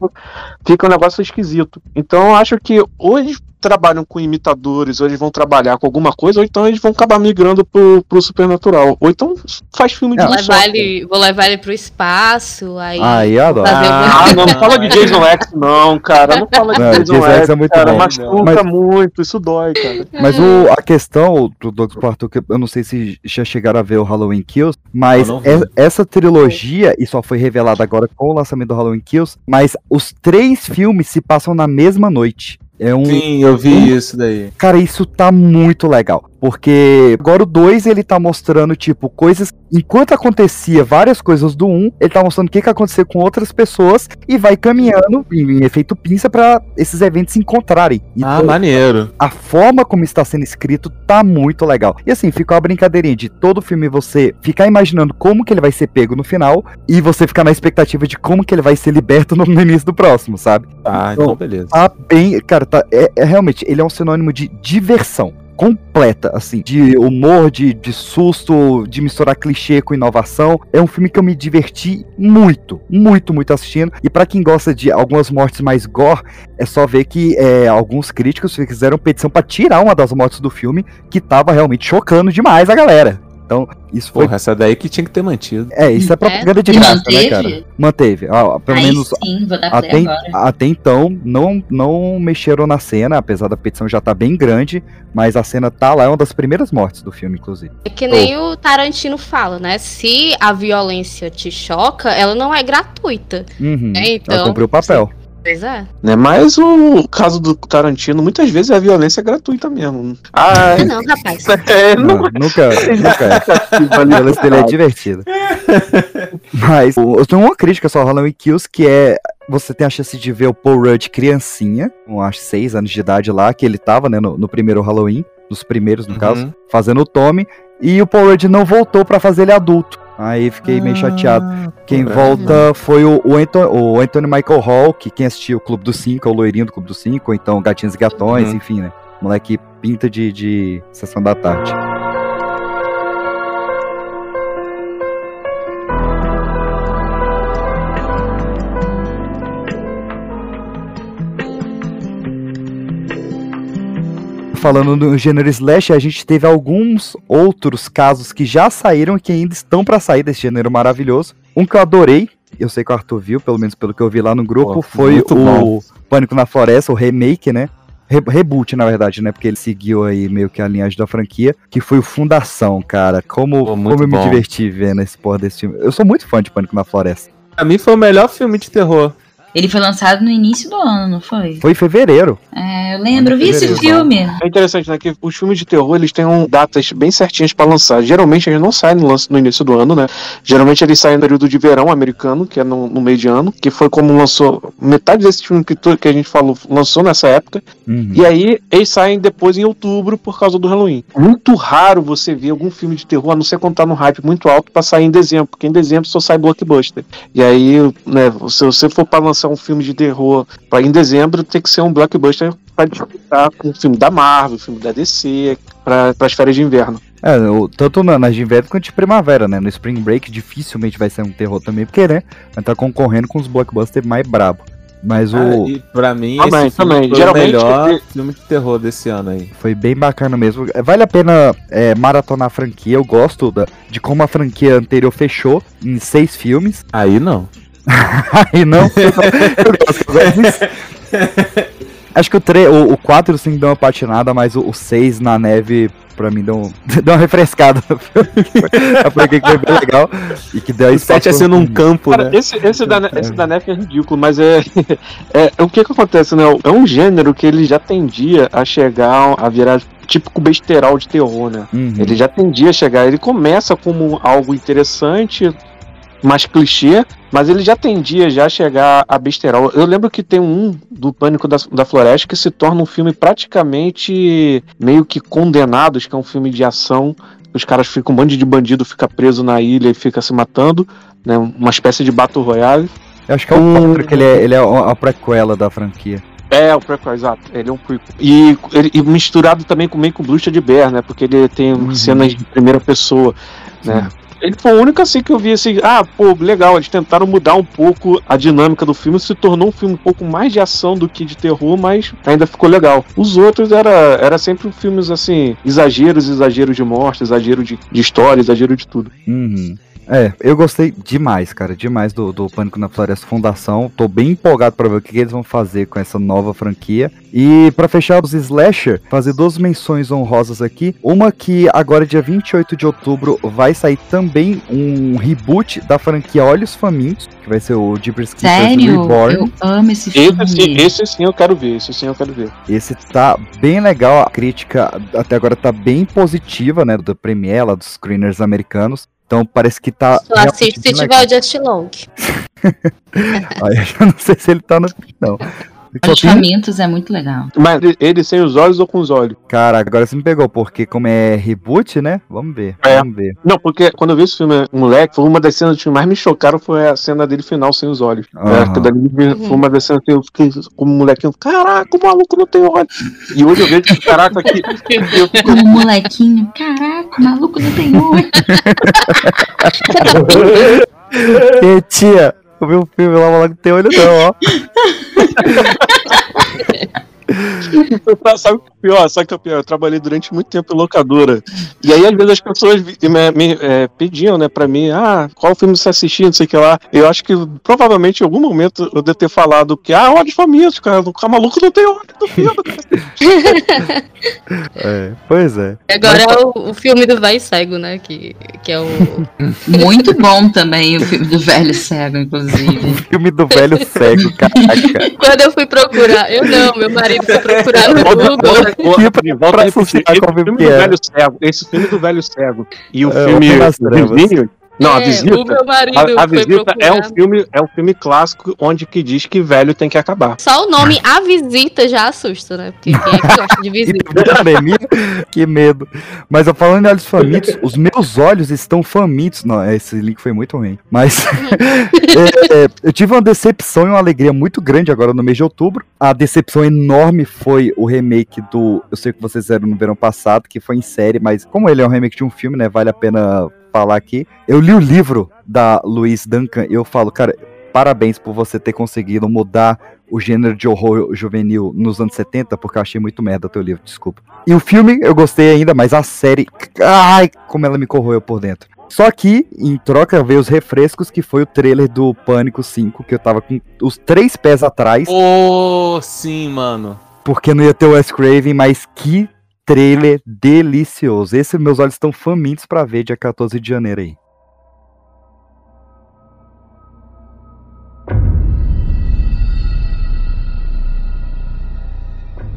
fica um negócio esquisito. Então eu acho que hoje trabalham com imitadores, ou eles vão trabalhar com alguma coisa, ou então eles vão acabar migrando pro, pro supernatural. Ou então faz filme de Vou levar, só. ele, vou levar ele pro espaço, aí. Aí eu adoro. fazer Ah, não, não fala de Jason X, não, cara. Não fala de Não, Jason, Jason X é muito cara. bom. Machuca Mas- muito, isso dói, cara. Mas o, a questão do Douglas Arthur, que eu não sei se já chegaram a ver o Halloween Kills, mas é- essa trilogia, e só foi revelada agora com o lançamento do Halloween Kills, mas os três filmes se passam na mesma noite. É um, Sim, eu vi isso daí. Cara, isso tá muito legal. Porque agora o 2 ele tá mostrando, tipo, coisas. Enquanto acontecia várias coisas do 1, um, ele tá mostrando o que, que aconteceu com outras pessoas e vai caminhando em, em efeito pinça pra esses eventos se encontrarem. Ah, Então, maneiro. a forma como está sendo escrito tá muito legal. E assim, fica uma brincadeirinha de todo filme você ficar imaginando como que ele vai ser pego no final e você ficar na expectativa de como que ele vai ser liberto no, no início do próximo, sabe? Ah, Então, então beleza. Tá bem. Cara, tá, é, é realmente, ele é um sinônimo de diversão. Completa, assim, de humor, de, de susto, de misturar clichê com inovação. É um filme que eu me diverti muito, muito, muito assistindo. E pra quem gosta de algumas mortes mais gore, é só ver que é, alguns críticos fizeram petição pra tirar uma das mortes do filme, que tava realmente chocando demais a galera. Então, isso foi. Porra, essa daí que tinha que ter mantido. É, isso é propaganda de graça, né, manteve? cara? Manteve. Ah, pelo Aí menos sim, vou dar play até, agora. até então, não, não mexeram na cena, apesar da petição já tá bem grande, mas a cena tá lá, é uma das primeiras mortes do filme, inclusive. É que nem o Tarantino fala, né? Se a violência te choca, ela não é gratuita. Uhum. É, então, Ela cumpriu o papel. Pois é. Né? Mas o caso do Tarantino, muitas vezes a violência é gratuita mesmo. Ah, não, rapaz. é, não Não, nunca, nunca é. A violência dele é divertida. Mas eu tenho uma crítica só ao Halloween Kills, que é você tem a chance de ver o Paul Rudd criancinha, com acho 6 anos de idade lá, que ele tava, né, no, no primeiro Halloween, nos primeiros, no Uhum. caso, fazendo o Tommy, e o Paul Rudd não voltou pra fazer ele adulto. Aí fiquei meio chateado. Quem volta foi o, o, Anthony, o Anthony Michael Hall, que quem assistiu o Clube dos Cinco, é o loirinho do Clube dos Cinco, ou então Gatinhos e Gatões, Uhum. enfim, né? Moleque pinta de, de sessão da tarde. Falando no gênero slash, a gente teve alguns outros casos que já saíram e que ainda estão pra sair desse gênero maravilhoso. Um que eu adorei, eu sei que o Arthur viu, pelo menos pelo que eu vi lá no grupo, Pô, foi o bom. Pânico na Floresta, o remake, né? Re- reboot, na verdade, né? Porque ele seguiu aí meio que a linhagem da franquia, que foi o Fundação, cara. Como, muito como eu me diverti vendo esse porra desse filme. Eu sou muito fã de Pânico na Floresta. Pra mim foi o melhor filme de terror Ele foi lançado no início do ano, não foi? Foi em fevereiro. É, eu lembro, eu vi esse filme. É interessante, né? Que os filmes de terror eles têm um, datas bem certinhas pra lançar. Geralmente eles não saem no, lance- no início do ano, né? Geralmente eles saem no período de verão americano, que é no, no meio de ano, que foi como lançou. Metade desse filme que, tu- que a gente falou lançou nessa época. Uhum. E aí eles saem depois em outubro por causa do Halloween. Muito raro você ver algum filme de terror, a não ser quando tá no hype muito alto, pra sair em dezembro, porque em dezembro só sai blockbuster. E aí, né, se você for pra lançar um filme de terror pra em dezembro, tem que ser um blockbuster pra disputar com o filme da Marvel, o filme da DC, para as férias de inverno. É, tanto na, nas de inverno quanto de primavera, né? No Spring Break dificilmente vai ser um terror também, porque, né? Vai estar concorrendo com os blockbusters mais brabo. Mas o. Ah, pra mim, Também, esse filme também. foi Geralmente, o melhor ele- filme de terror desse ano aí. Foi bem bacana mesmo. É, Vale a pena é, maratonar a franquia. Eu gosto da- de como a franquia anterior fechou em seis filmes. Aí não. Aí não. eu. Acho que o, tre o, o 4 e o 5 deu uma patinada, mas o, o 6 na neve, pra mim, deu, um- deu uma refrescada. a franquia que foi bem legal. E que deu O espaço 7 é sendo um campo, Cara, né? esse, esse, da, É. esse da Nef é ridículo, mas é, é. O que que acontece, né? É um gênero que ele já tendia a chegar a virar típico besteirol de terror, né? Uhum. Ele já tendia a chegar. Ele começa como algo interessante, mais clichê, mas ele já tendia já a chegar a besterol. Eu lembro que tem um do Pânico da, da Floresta que se torna um filme praticamente meio que condenados, que é um filme de ação. Os caras ficam, um monte de bandido fica preso na ilha e fica se matando, né? Uma espécie de Battle Royale. Eu acho que é o Hum. 4 que ele é, ele é a prequela da franquia. É, o prequel, exato. Ele é um prequel. E, ele, e misturado também com meio com Bruxa de Bear, né? Porque ele tem Uhum. cenas de primeira pessoa, né? Ele foi o único assim que eu vi assim, ah, pô, legal, eles tentaram mudar um pouco a dinâmica do filme, se tornou um filme um pouco mais de ação do que de terror, mas ainda ficou legal. Os outros era, era sempre filmes assim, exageros, exageros de morte, exagero de, de história, exagero de tudo. Uhum. É, eu gostei demais, cara, demais do, do Pânico na Floresta Fundação. Tô bem empolgado pra ver o que, que eles vão fazer com essa nova franquia. E pra fechar os slasher, fazer duas menções honrosas aqui. Uma que agora dia 28 de outubro vai sair também um reboot da franquia Olhos Famintos, que vai ser o Jeepers Creepers Sério? Reborn. Eu amo esse Esse filme. sim, esse sim eu quero ver, esse sim eu quero ver. Esse tá bem legal, a crítica até agora tá bem positiva, né, do Premiere, lá dos screeners americanos. Então parece que tá. Só assiste se tiver o Just Long. Aí eu não sei se ele tá no fim, não. Só Os tem- famintos é muito legal. Mas ele- ele sem os olhos ou com os olhos? Cara, agora você me pegou, porque como é reboot, né? Vamos ver. É. Vamos ver. Não, porque quando eu vi esse filme, moleque, foi uma das cenas que mais me chocaram foi a cena dele final sem os olhos. É, que dali me- foi uma das cenas que eu fiquei como molequinho, caraca, o maluco não tem olhos. E hoje eu vejo, caraca, que eu Como um molequinho. Caraca, o maluco não tem olho. E tia, eu vi um filme lá, lá que tem olho não, ó. Sabe o que é pior? Sabe o que é pior? Eu trabalhei durante muito tempo em locadora. E aí, às vezes, as pessoas me, me, é, pediam, né, pra mim, ah, qual filme você assistiu, não sei o que lá. Eu acho que provavelmente em algum momento eu devo ter falado que, ah, olhos famintos, cara, o cara maluco não tem olho no filme. É, pois é. Agora é o, o filme do Vai Cego, né? Que, que é o. Muito bom também o filme do velho cego, inclusive. Filme do velho cego, caraca. Quando eu fui procurar, eu não, meu marido procurar no Google. Volta pra a repetir, assustar esse filme do velho cego, esse filme do velho cego e o É, filme. Vizinho, não, a É, visita. o meu marido A, a foi visita é um filme, é um filme clássico onde que diz que velho tem que acabar. Só o nome A Visita já assusta, né? Porque quem é que gosta de visita? Que medo. Mas eu falando em olhos famintos, os meus olhos estão famintos. Não, esse link foi muito ruim. Mas é, é, eu tive uma decepção e uma alegria muito grande agora no mês de outubro. A decepção enorme foi o remake do. Eu sei que vocês fizeram no verão passado, que foi em série, mas como ele é um remake de um filme, né? Vale a pena falar aqui. Eu li o livro da Louise Duncan e eu falo, cara, parabéns por você ter conseguido mudar o gênero de horror juvenil nos anos 70, porque eu achei muito merda teu livro, desculpa. E o filme eu gostei ainda, mas a série, ai, como ela me corroeu por dentro. Só que, em troca, veio os refrescos, que foi o trailer do Pânico 5, que eu tava com os três pés atrás, Ô, sim, mano. porque não ia ter o Wes Craven, mas que trailer delicioso. Esse meus olhos estão famintos para ver dia 14 de janeiro aí.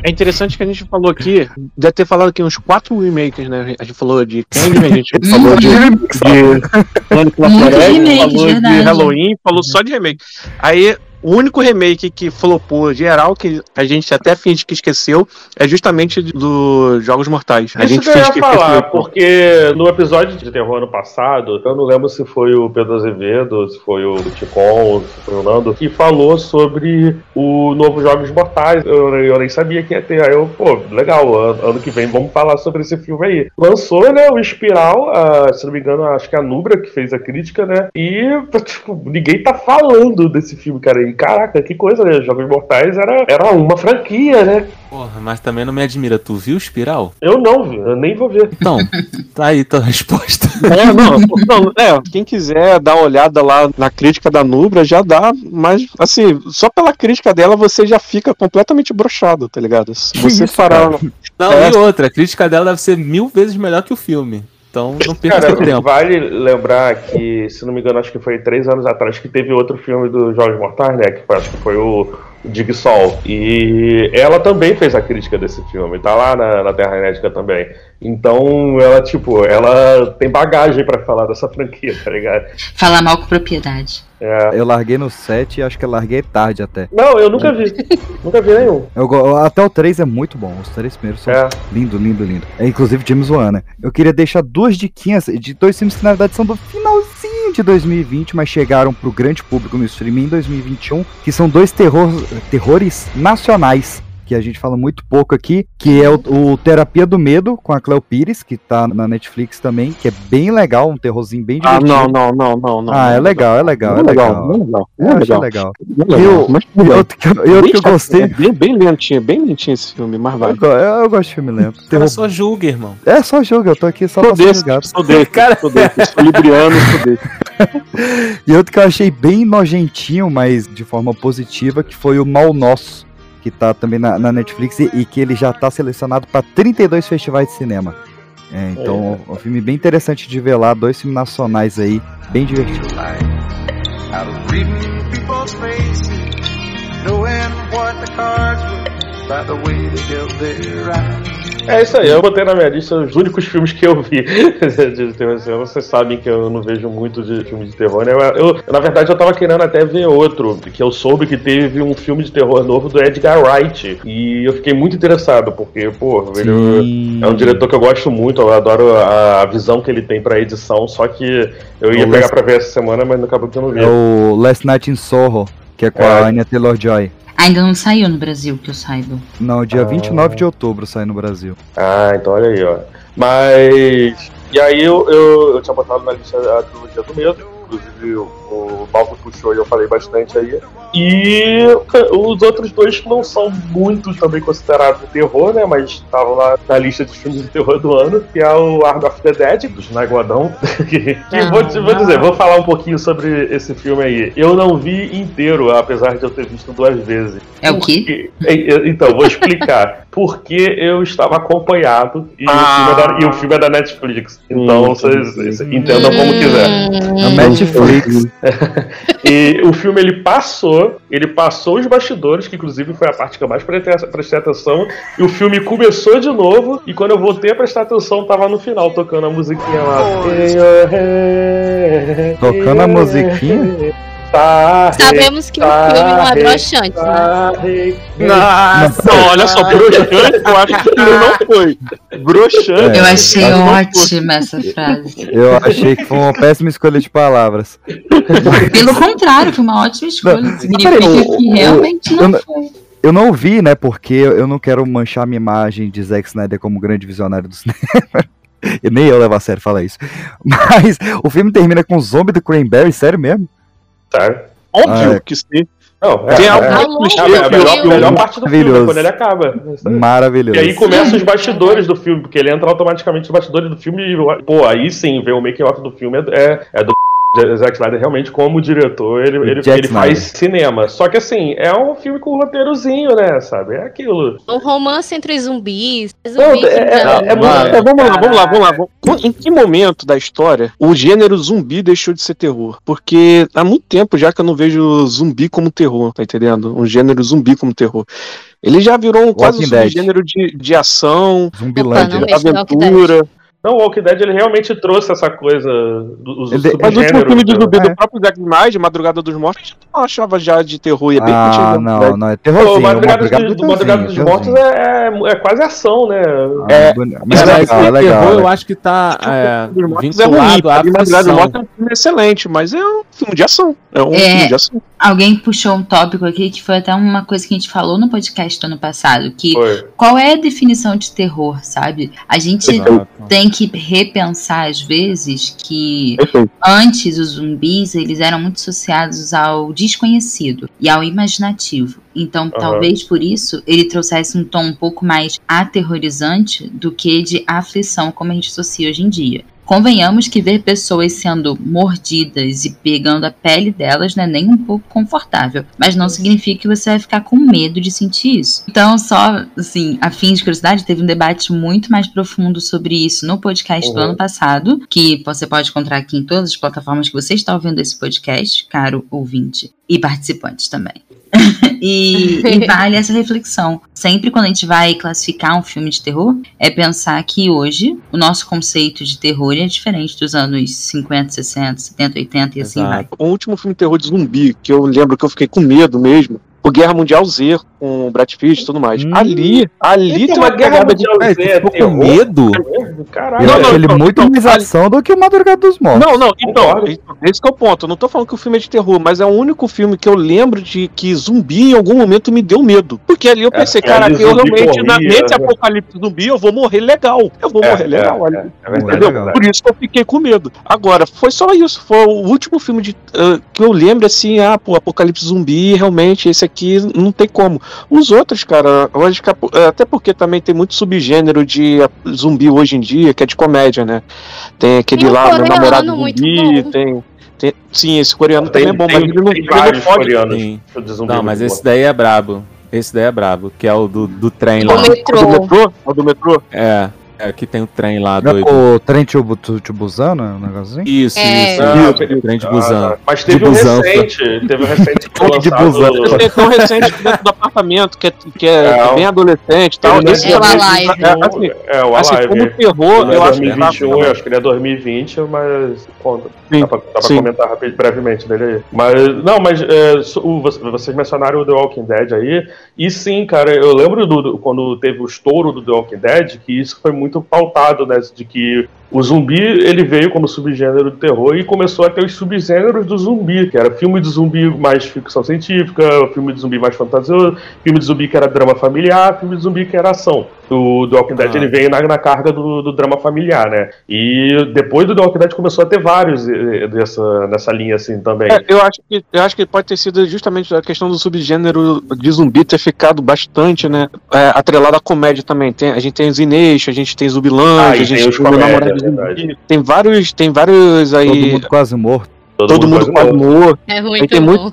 É interessante que a gente falou aqui, deve ter falado aqui uns quatro remakes, né? A gente falou de Candyman, a gente falou de, de, de, de, de Halloween, falou só de remake. Aí o único remake que flopou geral, que a gente até finge que esqueceu, é justamente dos Jogos Mortais. A Isso gente que eu ia falar, esqueceu. porque no episódio de terror ano passado, eu não lembro se foi o Pedro Azevedo, se foi o Ticon, se foi o Nando, que falou sobre o novo Jogos Mortais. Eu, eu nem sabia que ia ter. Aí eu, pô, legal, ano, ano que vem vamos falar sobre esse filme aí. Lançou, né, o Espiral, a- se não me engano, acho que a Nubra que fez a crítica, né? E, tipo, ninguém tá falando desse filme, cara. Caraca, que coisa, né? Jogos Mortais era, era uma franquia, né? Porra, mas também não me admira. Tu viu Espiral? Eu não vi, eu nem vou ver. Então, tá aí tua resposta. É, não, não, é, quem quiser dar uma olhada lá na crítica da Nubra, já dá, mas assim, só pela crítica dela você já fica completamente brochado, tá ligado? Você parar. cara? Não, É. e outra, a crítica dela deve ser mil vezes melhor que o filme. Então não perca Cara, tempo. vale lembrar que, se não me engano, acho que foi três anos atrás que teve outro filme do Jogos Mortais, né? Que foi- acho que foi o Jigsaw. E ela também fez a crítica desse filme, tá lá na, na Terra Inédita também. Então, ela, tipo, ela tem bagagem pra falar dessa franquia, tá ligado? Falar mal com propriedade. É. Eu larguei no 7 e acho que eu larguei tarde até. Não, eu nunca vi. nunca vi nenhum. Eu, até o 3 é muito bom. Os três primeiros são É. lindo, lindo, lindo. É inclusive James Wan, né? Eu queria deixar duas diquinhas de dois filmes que na verdade são do finalzinho de 2020, mas chegaram pro grande público no streaming em 2021, que são dois terror, terrores nacionais. Que a gente fala muito pouco aqui, que é o, o Terapia do Medo, com a Cleo Pires, que tá na Netflix também, que é bem legal, um terrorzinho bem Ah, divertido. não, não, não, não, não. Ah, é legal, é legal, é é legal, não é legal, Eu não é achei legal. legal. Não é legal, outro que, eu- que eu gostei. Bem, bem lentinho, bem lentinho esse filme, mas vai. Eu, eu- eu gosto de filme lento. Terror- só julga, irmão. É só jogo, eu tô aqui só pra julgado. sou desse, Cara- sou desse, sou libriano, sou desse. E outro que eu achei bem nojentinho, mas de forma positiva, que foi o Mal Nosso, que tá também na, na Netflix e, e que ele já tá selecionado pra 32 festivais de cinema. É, então, é um filme bem interessante de ver lá, dois filmes nacionais aí, bem divertido. Knowing what the cards were by the way they their eyes. É isso aí, eu botei na minha lista os únicos filmes que eu vi de terror. Assim, Vocês sabem que eu não vejo muito de filme de terror, né? Eu, na verdade, eu tava querendo até ver outro, que eu soube que teve um filme de terror novo do Edgar Wright. E eu fiquei muito interessado, porque, pô, ele é um diretor que eu gosto muito, eu adoro a, a visão que ele tem pra edição, só que eu ia O pegar Les- pra ver essa semana, mas acabou que eu não vi. É o Last Night in Soho, que é com É. a Anya Taylor-Joy. Ainda não saiu no Brasil, que eu saiba. Não, dia Ah. 29 de outubro sai no Brasil. Ah, então olha aí, ó. Mas. E aí eu, eu, eu tinha botado na lista a trilogia do medo, inclusive o, o Balto puxou e eu falei bastante aí. E os outros dois não são muito também considerados de terror, né? Mas estavam lá na lista de filmes de terror do ano, que é o Arm of the Dead, do Snaguadão. que que vou, te- vou dizer, vou falar um pouquinho sobre esse filme aí. Eu não vi inteiro, apesar de eu ter visto duas vezes. É o quê? Porque- é, Então, vou explicar. Porque eu estava acompanhado e, o, Ah. filme é da, e o filme é da Netflix. Então, Hum, vocês, vocês entendam como quiser. Na Netflix. E o filme ele passou, ele passou os bastidores, que inclusive foi a parte que eu mais prestei, atenção. E o filme começou de novo. E quando eu voltei a prestar atenção, tava no final tocando a musiquinha lá. Tocando a musiquinha? Tá, Sabemos que o filme não é broxante, né? tá, Nossa, não, olha só, broxante, eu acho que ele não foi. Broxante. É, Eu achei ótima essa frase. Eu achei que foi uma péssima escolha de palavras. Pelo contrário, foi uma ótima escolha. Não, Significa peraí, o- que o- realmente eu não não- foi. Eu não vi, né? Porque eu não quero manchar minha imagem de Zack Snyder como grande visionário do cinema. E nem eu levo a sério falar isso. Mas o filme termina com o zombie do Cranberry, sério mesmo? Sério? Óbvio Ah, é. que sim. Não, Tem é, algo é, muito clichê, é a melhor, parte do filme, é quando ele acaba. Maravilhoso. E aí começam os bastidores do filme, porque ele entra automaticamente nos bastidores do filme e, pô, aí sim, ver o making off do filme é, é, é do Zack Snyder realmente, como diretor, ele, ele, ele faz cinema. Só que assim, é um filme com um roteirozinho, né? Sabe? É aquilo. Um romance entre zumbis. Não, zumbis é- então. é- é É, vamos lá, vamos lá, vamos lá. Vamos- Em que momento da história o gênero zumbi deixou de ser terror? Porque há muito tempo já que eu não vejo zumbi como terror, tá entendendo? Um gênero zumbi como terror. Ele já virou um quase um subgênero de, de ação, Zumbilândia. Não Não, o Walking Dead ele realmente trouxe essa coisa dos Ele-. Mas o último filme de né? zumbi É. do próprio Zack Snyder, Madrugada dos Mortos, a gente não achava já de terror e é bem Ah, contido, não, né? não, é terrorzinho. o Madrugada, Madrugada dos- do do Madrugada dos Mortos terrorzinho. é, é, é quase ação, né? É, É, Mas, é legal, é legal. terror eu né? acho que tá é, Dos Mortos é ruim, vinculado à pra mim, Madrugada dos. Mortos é um filme excelente, mas é um filme de ação. É um É. filme de ação. Alguém puxou um tópico aqui que foi até uma coisa que a gente falou no podcast do ano passado, que Foi. qual é a definição de terror, sabe? A gente Exato. tem que repensar às vezes que Perfeito. antes os zumbis eles eram muito associados ao desconhecido e ao imaginativo. Então, talvez por isso ele trouxesse um tom um pouco mais aterrorizante do que de aflição, como a gente associa hoje em dia. Convenhamos que ver pessoas sendo mordidas e pegando a pele delas não é nem um pouco confortável, mas não significa que você vai ficar com medo de sentir isso. Então, só assim, a fim de curiosidade, teve um debate muito mais profundo sobre isso no podcast do Uhum. ano passado, que você pode encontrar aqui em todas as plataformas que você está ouvindo esse podcast, caro ouvinte, e participantes também. E, e vale essa reflexão. Sempre quando a gente vai classificar um filme de terror, é pensar que hoje o nosso conceito de terror é diferente dos anos 50, 60, 70, 80 e assim Exato. vai. O último filme de terror de zumbi, que eu lembro que eu fiquei com medo mesmo, o Guerra Mundial Z, com o Brad Pitt e tudo mais. Hum. Ali, ali tem uma Guerra pegada de... Mundial É, Z é ficou com medo? Caralho. Eu Não, acho não, ele não, muito não, mais ali- ação do que o Madrugada dos Mortos. Não, não, então, Concordo. esse que é o ponto. Eu não tô falando que o filme é de terror, mas é o único filme que eu lembro de que zumbi em algum momento me deu medo. Porque ali eu pensei, porque cara, eu realmente, na, corria, nesse né? apocalipse zumbi, eu vou morrer legal. Eu vou É, morrer é, legal. é, ali. é verdade, Entendeu? é verdade. Por isso que eu fiquei com medo. Agora, foi só isso. Foi o último filme de, ah, que eu lembro assim, ah, pô, Apocalipse Zumbi, realmente, esse aqui não tem como. Os outros, cara, acho que, ah, até porque também tem muito subgênero de ah, zumbi hoje em dia, que é de comédia, né? Tem aquele Tem um lá, meu namorado zumbi, tem, tem. Sim, esse coreano Tem, também é bom, tem, mas ele não, tem ele não vários pode. coreanos Sim. Não, mas esse daí é brabo. Esse daí é brabo, que é o do, do trem O lá. O do metrô. metrô? O do metrô? É, é que tem o trem lá Não é doido. o trem Tubu- Tu- Tubuzano, um negocinho? Isso, É. isso. Ah, o trem de Ah, busão. tá. Mas De teve um busanfa. recente, teve um recente que foi De busanfa. Tem tão recente dentro do apartamento, que é, que é, É, que é bem adolescente e tal. Esse é o também- Alive. é, assim, É, o assim, Alive. como terror, é eu acho que 2021, tá- eu acho que ele é 2020, mas conta. Sim, Dá pra, dá pra comentar rapid, brevemente dele aí. Mas, não, mas é, o- vocês vocês mencionaram o The Walking Dead aí, e sim, cara, eu lembro do, do- quando teve o estouro do The Walking Dead, que isso foi muito pautado, né, de que o zumbi, ele veio como subgênero do terror e começou a ter os subgêneros do zumbi, que era filme de zumbi mais ficção científica, filme de zumbi mais fantasioso, filme de zumbi que era drama familiar, filme de zumbi que era ação. O The Walking Dead, Ah. ele veio na, na carga do, do drama familiar, né? E depois do The Walking Dead começou a ter vários eh, dessa, nessa linha, assim, também. É, eu acho que eu acho que pode ter sido justamente a questão do subgênero de zumbi ter ficado bastante, né? É, atrelado à comédia também. Tem, a gente tem Zineixo, a gente tem Zumbilândia, Ah, a gente tem os tem o namorado. Verdade. Tem vários, tem vários aí. Todo mundo quase morto. Todo, mundo quase morto. É muito tem muito-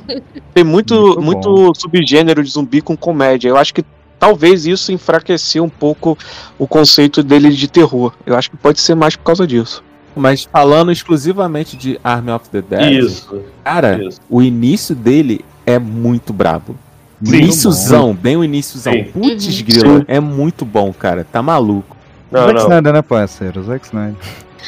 Tem muito, Muito muito, subgênero de zumbi com comédia. Eu acho que talvez isso enfraqueceu um pouco o conceito dele de terror. Eu acho que pode ser mais por causa disso. Mas falando exclusivamente de Army of the Dead, Isso, cara, isso. o início dele é muito brabo. Sim. Iníciozão, bem o iníciozão. Putz, Uhum. grilo, é muito bom, cara. Tá maluco. Não, Zack não. Snyder, né, parceiro? Zack Snyder.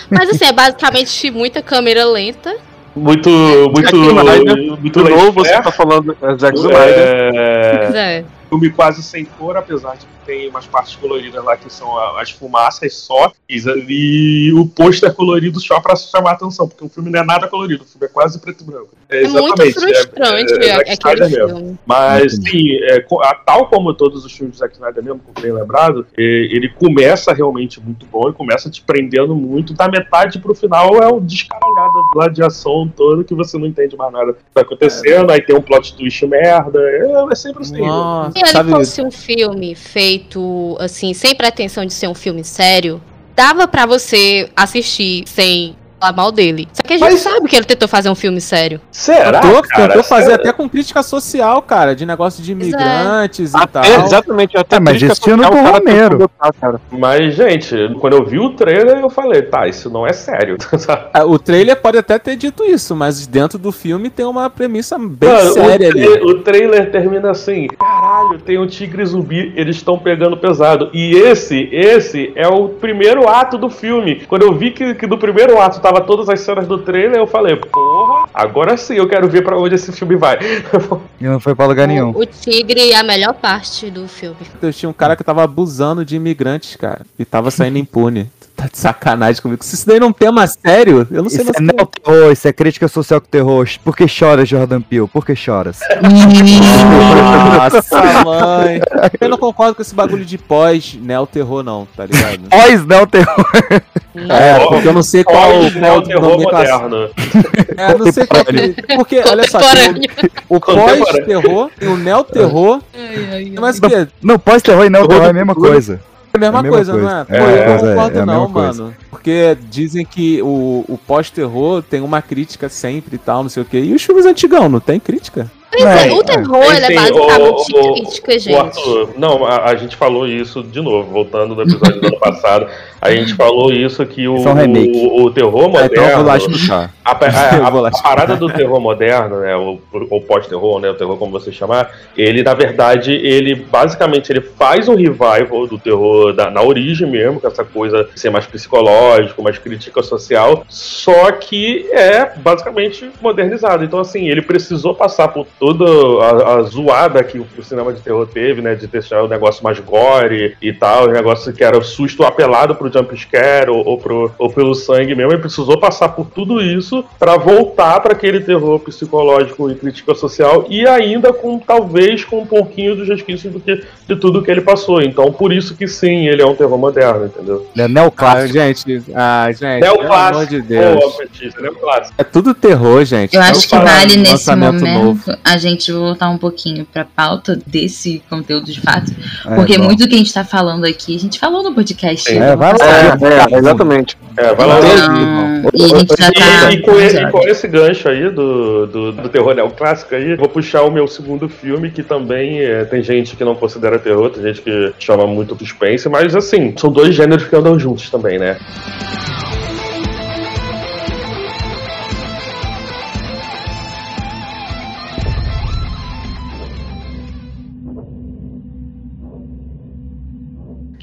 Mas assim, é basicamente muita câmera lenta. Muito, muito, Zack Snyder, muito De novo, você tá falando é, Zack Snyder. É, Pois é. filme quase sem cor, apesar de tem umas partes coloridas lá que são as fumaças só, e, o pôster colorido só pra chamar a atenção, porque o filme não é nada colorido, o filme é quase preto e branco. É muito frustrante é, é Zack aquele Snyder mesmo. filme. Mas sim, é, tal como todos os filmes do Zack Snyder mesmo, como bem lembrado, é, ele começa realmente muito bom e começa te prendendo muito. Da metade pro final é o descaralhado lá de ação todo que você não entende mais nada que tá acontecendo. Aí tem um plot twist merda. É, é sempre assim. Nossa, Se ele sabe? fosse um filme feito, assim, sem pretensão de ser um filme sério, dava pra você assistir sem falar mal dele. Só que a gente Mas- sabe que ele tentou fazer um filme sério. Será, Tentou, cara? tentou fazer Será? até com crítica social, cara, de negócio de imigrantes e Até, tal. É, exatamente, até É, mas crítica esse tinha no social, o cara Romero. cara. Mas, gente, quando eu vi o trailer, eu falei, tá, isso não é sério. Ah, O trailer pode até ter dito isso, mas dentro do filme tem uma premissa bem Mano, o, séria tra- ali. o trailer termina assim: caralho, tem um tigre zumbi, eles estão pegando pesado. E esse, esse é o primeiro ato do filme. Quando eu vi que, que do primeiro ato tava todas as cenas do trailer, eu falei, porra, agora sim eu quero ver pra onde esse filme vai. E não foi pra lugar nenhum. O, o tigre é a melhor parte do filme. Tinha um cara que tava abusando de imigrantes, cara, e tava saindo impune. Tá de sacanagem comigo. Se isso daí não é um tema sério, eu não sei Isso mais é o que- neoterror, isso é crítica social com terror. Por que choras, Jordan Peele? Por que choras? Nossa, mãe. Eu não concordo com esse bagulho de pós-neo-terror, não, tá ligado? Pós neoterror. É, porque eu não sei qual, qual o terror moderno. É, não sei qual que- Porque, olha só, tem o, o pós-terror e o neo-terror. Mas o quê? Não, pós-terror e neoterror é a mesma coisa. É a mesma É a mesma coisa, não é? coisa. Pô, É, eu é, não é, concordo é não, mesma coisa. mano. Porque dizem que o, o pós-terror tem uma crítica sempre e tal, não sei o quê. E os filmes antigão, não tem crítica? Pois é, Tem, o terror, ele é basicamente O- o- crítica, O gente. Arthur, não, a, a gente falou isso de novo, voltando do episódio do ano passado. A gente falou isso que o, é o, o terror Ah, então eu vou lá moderno. escutar. A, a- a- a parada do terror moderno, né, o, o pós-terror, né, o terror como você chamar, ele na verdade, ele basicamente ele faz um revival do terror da- na origem mesmo, com essa coisa de ser mais psicológico, mais crítica social, só que é basicamente modernizado. Então assim, ele precisou passar por toda a, zoada que o, o cinema de terror teve, né, de deixar o negócio mais gore e tal, o negócio que era susto apelado pro jump scare ou, ou, pro, ou pelo sangue mesmo, ele precisou passar por tudo isso pra voltar para aquele terror psicológico e crítica social e ainda com talvez com um pouquinho dos resquícios do que, de tudo que ele passou. Então, por isso que sim, ele é um terror moderno, entendeu? Ele é Ah, neoclássico. gente, ah, gente, É pelo o amor clássico. de Deus. Ô, Petícia, é o clássico. É tudo terror, gente. Eu Não acho que vale nesse momento novo. a gente voltar um pouquinho pra pauta desse conteúdo de fato. É, Porque bom. muito do que a gente tá falando aqui, a gente falou no podcast. É, ano vai lá. Passado. É, é, exatamente. É, vai lá. Então, e tá. E, e com esse, e com esse gancho aí do, do, do terror neoclássico aí, vou puxar o meu segundo filme, que também é, tem gente que não considera terror, tem gente que chama muito suspense, mas assim, são dois gêneros que andam juntos também, né?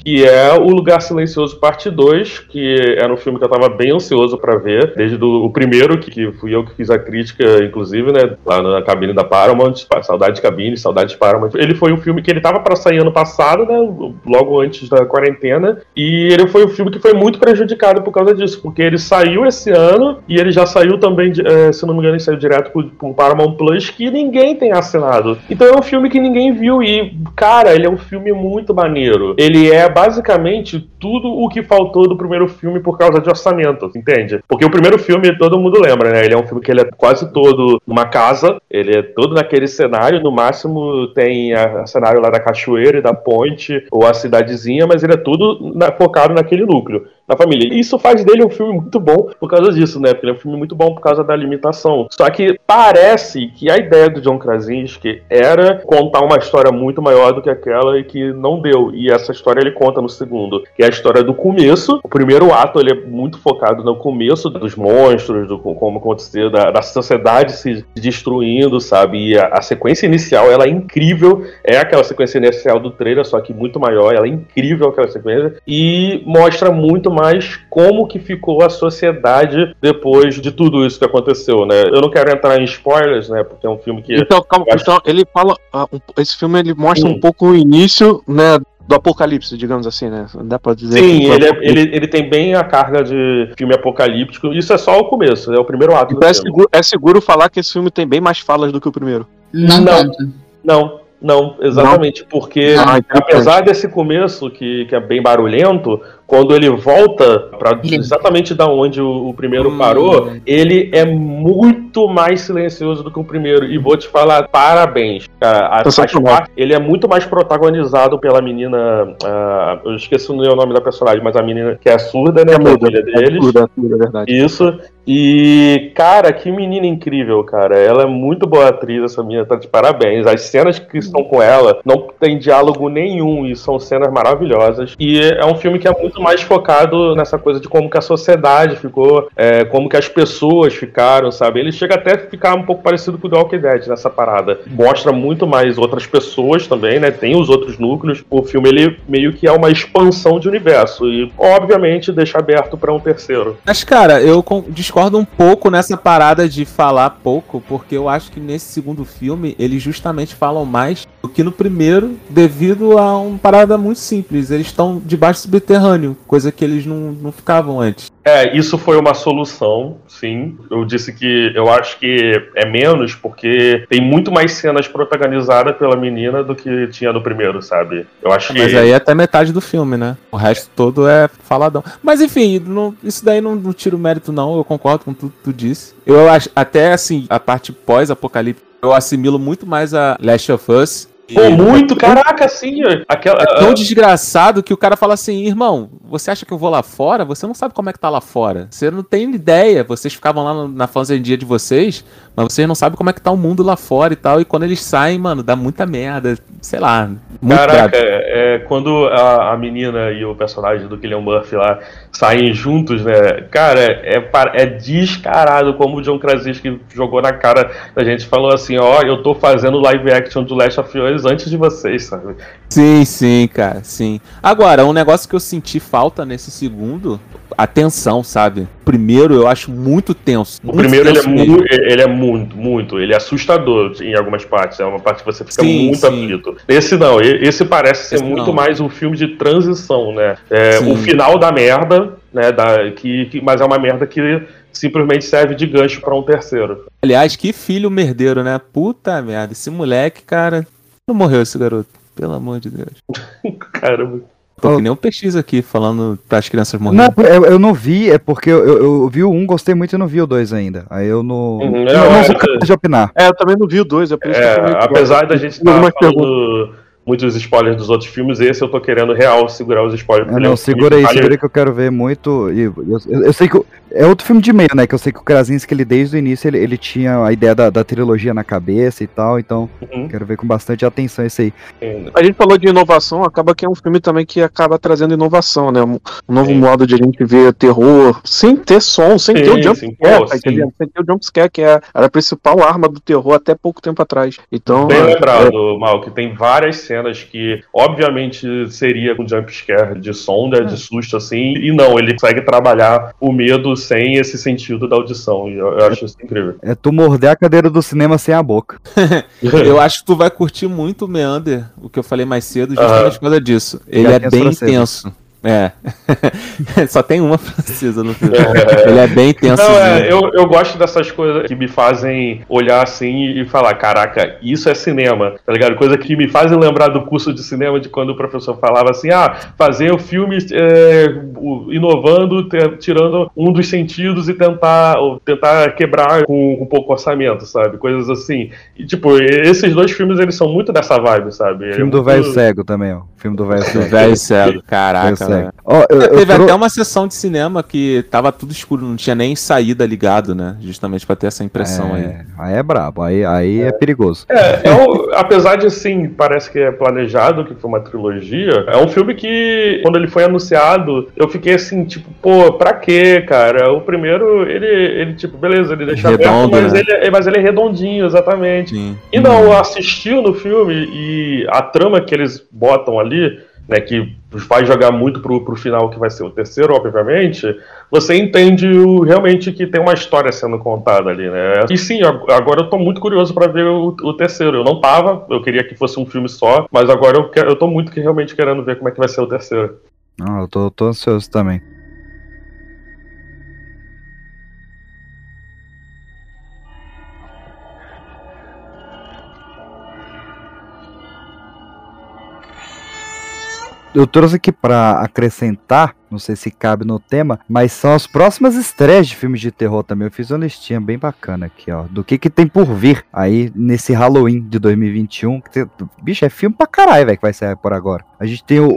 Que é O Lugar Silencioso Parte 2, que era um filme que eu tava bem ansioso pra ver, desde do, o primeiro, que, que fui eu que fiz a crítica, inclusive, né, lá na cabine da Paramount, saudade de cabine, saudade de Paramount. Ele foi um filme que ele tava pra sair ano passado, né, logo antes da quarentena, e ele foi um filme que foi muito prejudicado por causa disso, porque ele saiu esse ano, e ele já saiu também, eh, se não me engano, ele saiu direto pro, pro Paramount Plus, que ninguém tem assinado. Então é um filme que ninguém viu, e, cara, ele é um filme muito maneiro. Ele é basicamente tudo o que faltou do primeiro filme por causa de orçamento, entende? Porque o primeiro filme todo mundo lembra, né? Ele é um filme que ele é quase todo numa casa, ele é todo naquele cenário, no máximo tem a, a cenário lá da cachoeira e da ponte ou a cidadezinha, mas ele é tudo na- focado naquele núcleo, na família. E isso faz dele um filme muito bom por causa disso, né? Porque ele é um filme muito bom por causa da limitação. Só que parece que a ideia do John Krasinski era contar uma história muito maior do que aquela e que não deu. E essa história ele conta no segundo, que é a história do começo. O primeiro ato ele é muito focado no começo dos monstros, do como aconteceu, da, da sociedade se destruindo, sabe? E a, a sequência inicial ela é incrível. É aquela sequência inicial do trailer, só que muito maior. Ela é incrível aquela sequência e mostra muito mais como que ficou a sociedade depois de tudo isso que aconteceu, né? Eu não quero entrar em spoilers, né? Porque é um filme que Então, calma, acho- então ele fala. ah, um- esse filme ele mostra Hum. um pouco o início, né? Do apocalipse, digamos assim, né? Dá pra dizer Sim, ele, é- ele, ele tem bem a carga de filme apocalíptico. Isso é só o começo, é o primeiro ato do Então é seguro, é seguro falar que esse filme tem bem mais falas do que o primeiro. Não, Não. Não, não, exatamente, porque Ah, interessante. apesar desse começo que, que é bem barulhento, quando ele volta pra Ele- exatamente da onde o, o primeiro parou, ele é muito mais silencioso do que o primeiro. E vou te falar, parabéns. Cara, a, par- ele é muito mais protagonizado pela menina. ah, eu esqueci o nome da personagem, mas a menina que é surda, né? É a muda, filha é deles. tudo, é tudo, é verdade. Isso. E, cara, que menina incrível, cara. Ela é muito boa atriz, essa menina tá de parabéns. As cenas que estão com ela não tem diálogo nenhum e são cenas maravilhosas. E é um filme que é muito mais focado nessa coisa de como que a sociedade ficou, é, como que as pessoas ficaram, sabe? Ele chega até a ficar um pouco parecido com o The Walking Dead nessa parada. Mostra muito mais outras pessoas também, né? Tem os outros núcleos. O filme, ele meio que é uma expansão de universo. E, obviamente, deixa aberto pra um terceiro. Mas, cara, eu discordo um pouco nessa parada de falar pouco, porque eu acho que nesse segundo filme eles justamente falam mais do que no primeiro, devido a uma parada muito simples. Eles estão debaixo do subterrâneo, coisa que eles não, não ficavam antes. É, isso foi uma solução, sim. Eu disse que eu acho que é menos, porque tem muito mais cenas protagonizadas pela menina do que tinha no primeiro, sabe? Eu acho que. Mas aí é até metade do filme, né? O resto todo é faladão. Mas enfim, não- isso daí não, não tira o mérito, não. Eu concordo com tudo que tu disse. Eu acho, até assim, a parte pós-apocalipse, eu assimilo muito mais a Last of Us. Pô, E- muito, caraca, sim. Aquela. É tão desgraçado que o cara fala assim, irmão, você acha que eu vou lá fora? Você não sabe como é que tá lá fora. Você não tem ideia. Vocês ficavam lá na fazendia de vocês, mas vocês não sabem como é que tá o mundo lá fora e tal. E quando eles saem, mano, dá muita merda. Sei lá. Muito Caraca, brabo. é, quando a, a menina e o personagem do Killian Murphy lá saem juntos, né? Cara, é, par- é descarado como o John Krasinski jogou na cara da gente. Falou assim: Ó, eu tô fazendo live action do Last of Us antes de vocês, sabe? Sim, sim, cara, sim. Agora, um negócio que eu senti falta nesse segundo, a tensão, sabe? Primeiro eu acho muito tenso. O muito primeiro ele é, tenso mesmo. mu- ele é muito, muito. Ele é assustador em algumas partes. É uma parte que você fica Sim, muito sim. aflito. Esse não, esse parece ser Esse muito não. mais um filme de transição, né? É, o final da merda, né? Da, que, que- mas é uma merda que simplesmente serve de gancho pra um terceiro. Aliás, que filho merdeiro, né? Puta merda. Esse moleque, cara. Não morreu esse garoto. Pelo amor de Deus. Caramba. Tô que nem um PX aqui, falando pras crianças Não, morrerem. eu, eu não vi, é porque eu, eu, eu vi o um, gostei muito e não vi o dois ainda. Aí eu não. Uhum, eu é, não é, sou capaz de opinar. É, eu também não vi o dois, é por isso que eu É, apesar da gente estar Algumas falando muitos spoilers dos outros filmes, esse eu tô querendo real segurar os spoilers. É, é não, segura aí, segura aí que eu quero ver muito. E eu, eu- eu sei que. O- É outro filme de meio, né? Que eu sei que o Krasinski, ele desde o início, ele, ele tinha a ideia da, da trilogia na cabeça e tal, então Uhum. quero ver com bastante atenção esse aí. A gente falou de inovação, acaba que é um filme também que acaba trazendo inovação, né? Um, um novo Sim. modo de a gente ver terror, sem ter som, sem ter o Sim, jump sim, scare, pô, tá entendendo? Sem ter o jump scare, que é a, a principal arma do terror até pouco tempo atrás. Então, Bem é, lembrado, Mal, que tem várias cenas que, obviamente, seria com jumpscare de som, né, de susto, assim, e não, ele consegue trabalhar o medo sem esse sentido da audição, e eu, eu acho isso incrível. É tu morder a cadeira do cinema sem a boca. Eu acho que tu vai curtir muito o Meander, o que eu falei mais cedo, justamente por causa disso. Ele é bem francesas. intenso. É. Só tem uma francesa no filme. Ele é bem intenso. Não, é, eu, eu gosto dessas coisas que me fazem olhar assim e falar, caraca, isso é cinema, tá ligado? Coisa que me fazem lembrar do curso de cinema de quando o professor falava assim, ah, fazer o filme é, inovando, tirando um dos sentidos e tentar, ou tentar quebrar com, com pouco orçamento, sabe? Coisas assim. E, tipo, esses dois filmes, eles são muito dessa vibe, sabe? É Filme do muito- velho cego também, ó. Filme do velho Do cego. velho cego, caraca. Ó, eu- eu Teve tro- até uma sessão de cinema que tava tudo escuro, não tinha nem saída ligado, né? Justamente pra ter essa impressão aí. É, aí é brabo, aí, aí é. perigoso. É, é um- apesar de assim, parece que é planejado, que foi uma trilogia, é um filme que, quando ele foi anunciado, eu fiquei assim, tipo, pô, pra quê, cara? O primeiro, ele, ele tipo, beleza, ele deixa Redondo, aberto, mas, né? ele, é- mas ele é redondinho, exatamente. Sim. E não, assistiu no filme e a trama que eles botam ali, né, que vai jogar muito pro, pro final, que vai ser o terceiro, obviamente, você entende o- realmente que tem uma história sendo contada ali, né? E sim, ag- agora eu tô muito curioso pra ver o, o terceiro. Eu não tava, eu queria que fosse um filme só, mas agora eu, quero, eu tô muito que, realmente querendo ver como é que vai ser o terceiro. Ah, eu tô, tô ansioso também. Eu trouxe aqui pra acrescentar, não sei se cabe no tema, mas são as próximas estreias de filmes de terror também. Eu fiz uma listinha bem bacana aqui, ó, do que que tem por vir aí nesse Halloween de 2021. que tem- Bicho, é filme pra caralho, velho, que vai sair por agora. A gente tem o,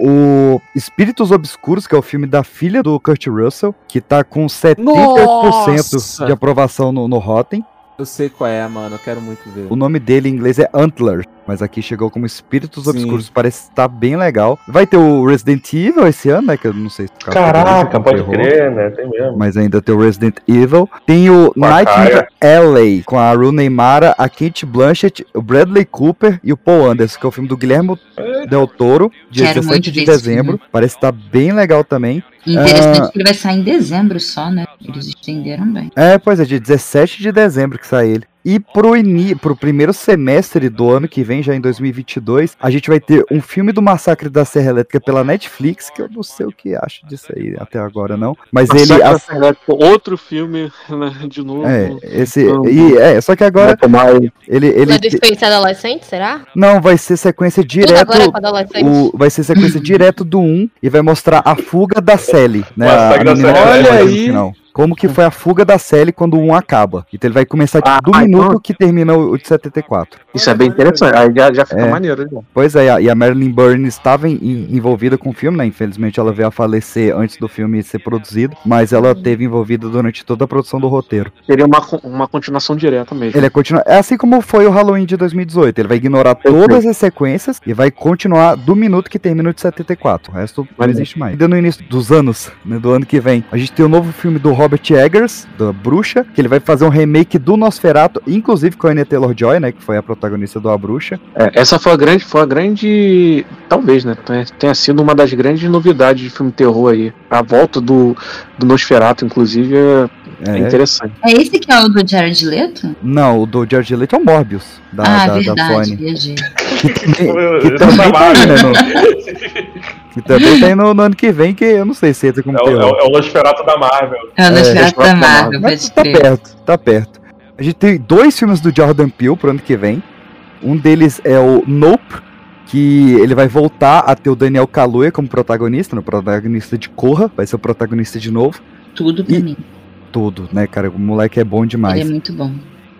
o Espíritos Obscuros, que é o filme da filha do Kurt Russell, que tá com 78% Nossa! de aprovação no, no Rotten. Eu sei qual é, mano. Eu quero muito ver. O nome dele em inglês é Antler, mas aqui chegou como Espíritos Sim. Obscuros. Parece estar bem legal. Vai ter o Resident Evil esse ano, né? Que eu não sei se Caraca, pode terror, crer, né? Tem mesmo. Mas ainda tem o Resident Evil. Tem o Nightmare Alley com a Rooney Mara, a Kate Blanchett, o Bradley Cooper e o Paul Anderson, que é o filme do Guilherme Del Toro, dia Quero 17 muito de dezembro. Parece estar bem legal também. Interessante Ah, que ele vai sair em dezembro só, né? Eles estenderam bem. É, pois é, dia 17 de dezembro que sai ele. E pro, ini pro primeiro semestre do ano que vem, já em 2022, a gente vai ter um filme do Massacre da Serra Elétrica pela Netflix, que eu não sei o que acho disso aí até agora não. Mas ele... Massacre da ass- Serra Elétrica, outro filme, né, de novo. É, esse... Então, E, é, só que agora vai aí. ele... ele é Space Adolescente, será? não, vai ser sequência Tudo direto... agora é. O, vai ser sequência direto do 1 e vai mostrar a fuga da Sally, né? Massacre a da menina Serra Olha final. Como que foi a fuga da Sally quando o 1 acaba. Então ele vai começar tipo, Ah, do então- minuto que termina o de 74. Isso é bem interessante. Aí já, já fica É. maneiro. Já. Pois é, e a Marilyn Burns estava envolvida com o filme, né? Infelizmente ela veio a falecer antes do filme ser produzido, mas ela teve envolvida durante toda a produção do roteiro. Seria uma, uma continuação direta mesmo. Ele é, continua... é assim como foi o Halloween de 2018. Ele vai ignorar todas as sequências e vai continuar do minuto que termina o de 74. O resto não existe mais. Ainda no início dos anos, né, do ano que vem, a gente tem o novo filme do Robert Eggers, da Bruxa, que ele vai fazer um remake do Nosferatu, inclusive com a Anya Taylor-Joy, né, que foi a protagonista do A Bruxa. É, essa foi a grande, foi a grande, talvez, né, tenha- sido uma das grandes novidades de filme terror aí. A volta do, do Nosferatu, inclusive, é, é É, interessante. É esse que é o do Jared Leto? Não, o do George Leto é o Morbius, da, ah, da, da verdade, Sony. viajei. Que também, que também tá né, no- que também aí no, no ano que vem, que eu não sei se entra como É o, é o- é o Nosferatu da Marvel. É o Nosferatu da Nosferatu da Marvel, Mas tá crer. perto, tá perto. A gente tem dois filmes do Jordan Peele pro ano que vem. Um deles é o Nope, que ele vai voltar a ter o Daniel Kaluuya como protagonista, no protagonista de Corra, vai ser o protagonista de novo. Tudo pra E- mim. Tudo, né, cara? O moleque é bom demais. Ele é muito bom.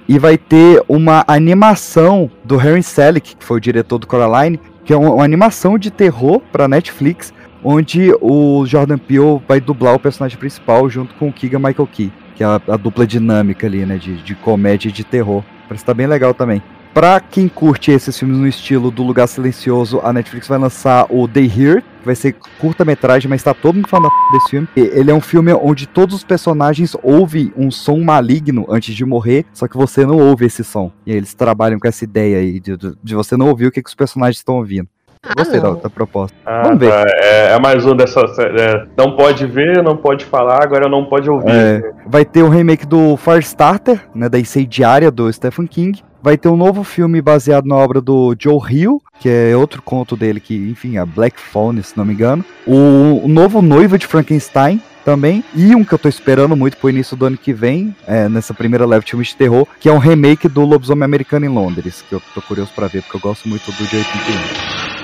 E vai ter uma animação do Harry Selick, que foi o diretor do Coraline, que é uma, animação de terror pra Netflix, onde o Jordan Peele vai dublar o personagem principal junto com o Keegan Michael Key, que é a, a dupla dinâmica ali, né, de, de comédia e de terror. Parece estar bem legal também. Pra quem curte esses filmes no estilo do Lugar Silencioso, a Netflix vai lançar o They Here, que vai ser curta-metragem, mas tá todo mundo falando desse filme. Ele é um filme onde todos os personagens ouvem um som maligno antes de morrer, só que você não ouve esse som. E eles trabalham com essa ideia aí de, de- de você não ouvir o que, que os personagens estão ouvindo. Ah, Gostei da, não. da proposta. Ah, Vamos ver. tá. É, é mais um dessa. é, não pode ver, não pode falar, agora não pode ouvir. É, vai ter o remake do Firestarter, né, da Incendiária do Stephen King. Vai ter um novo filme baseado na obra do Joe Hill, que é outro conto dele que, enfim, é Black Phone, se não me engano. O, o novo Noivo de Frankenstein também. E um que eu tô esperando muito pro início do ano que vem, é, nessa primeira leve de filmes de terror, que é um remake do Lobisomem Americano em Londres, que eu tô curioso pra ver, porque eu gosto muito do de 81.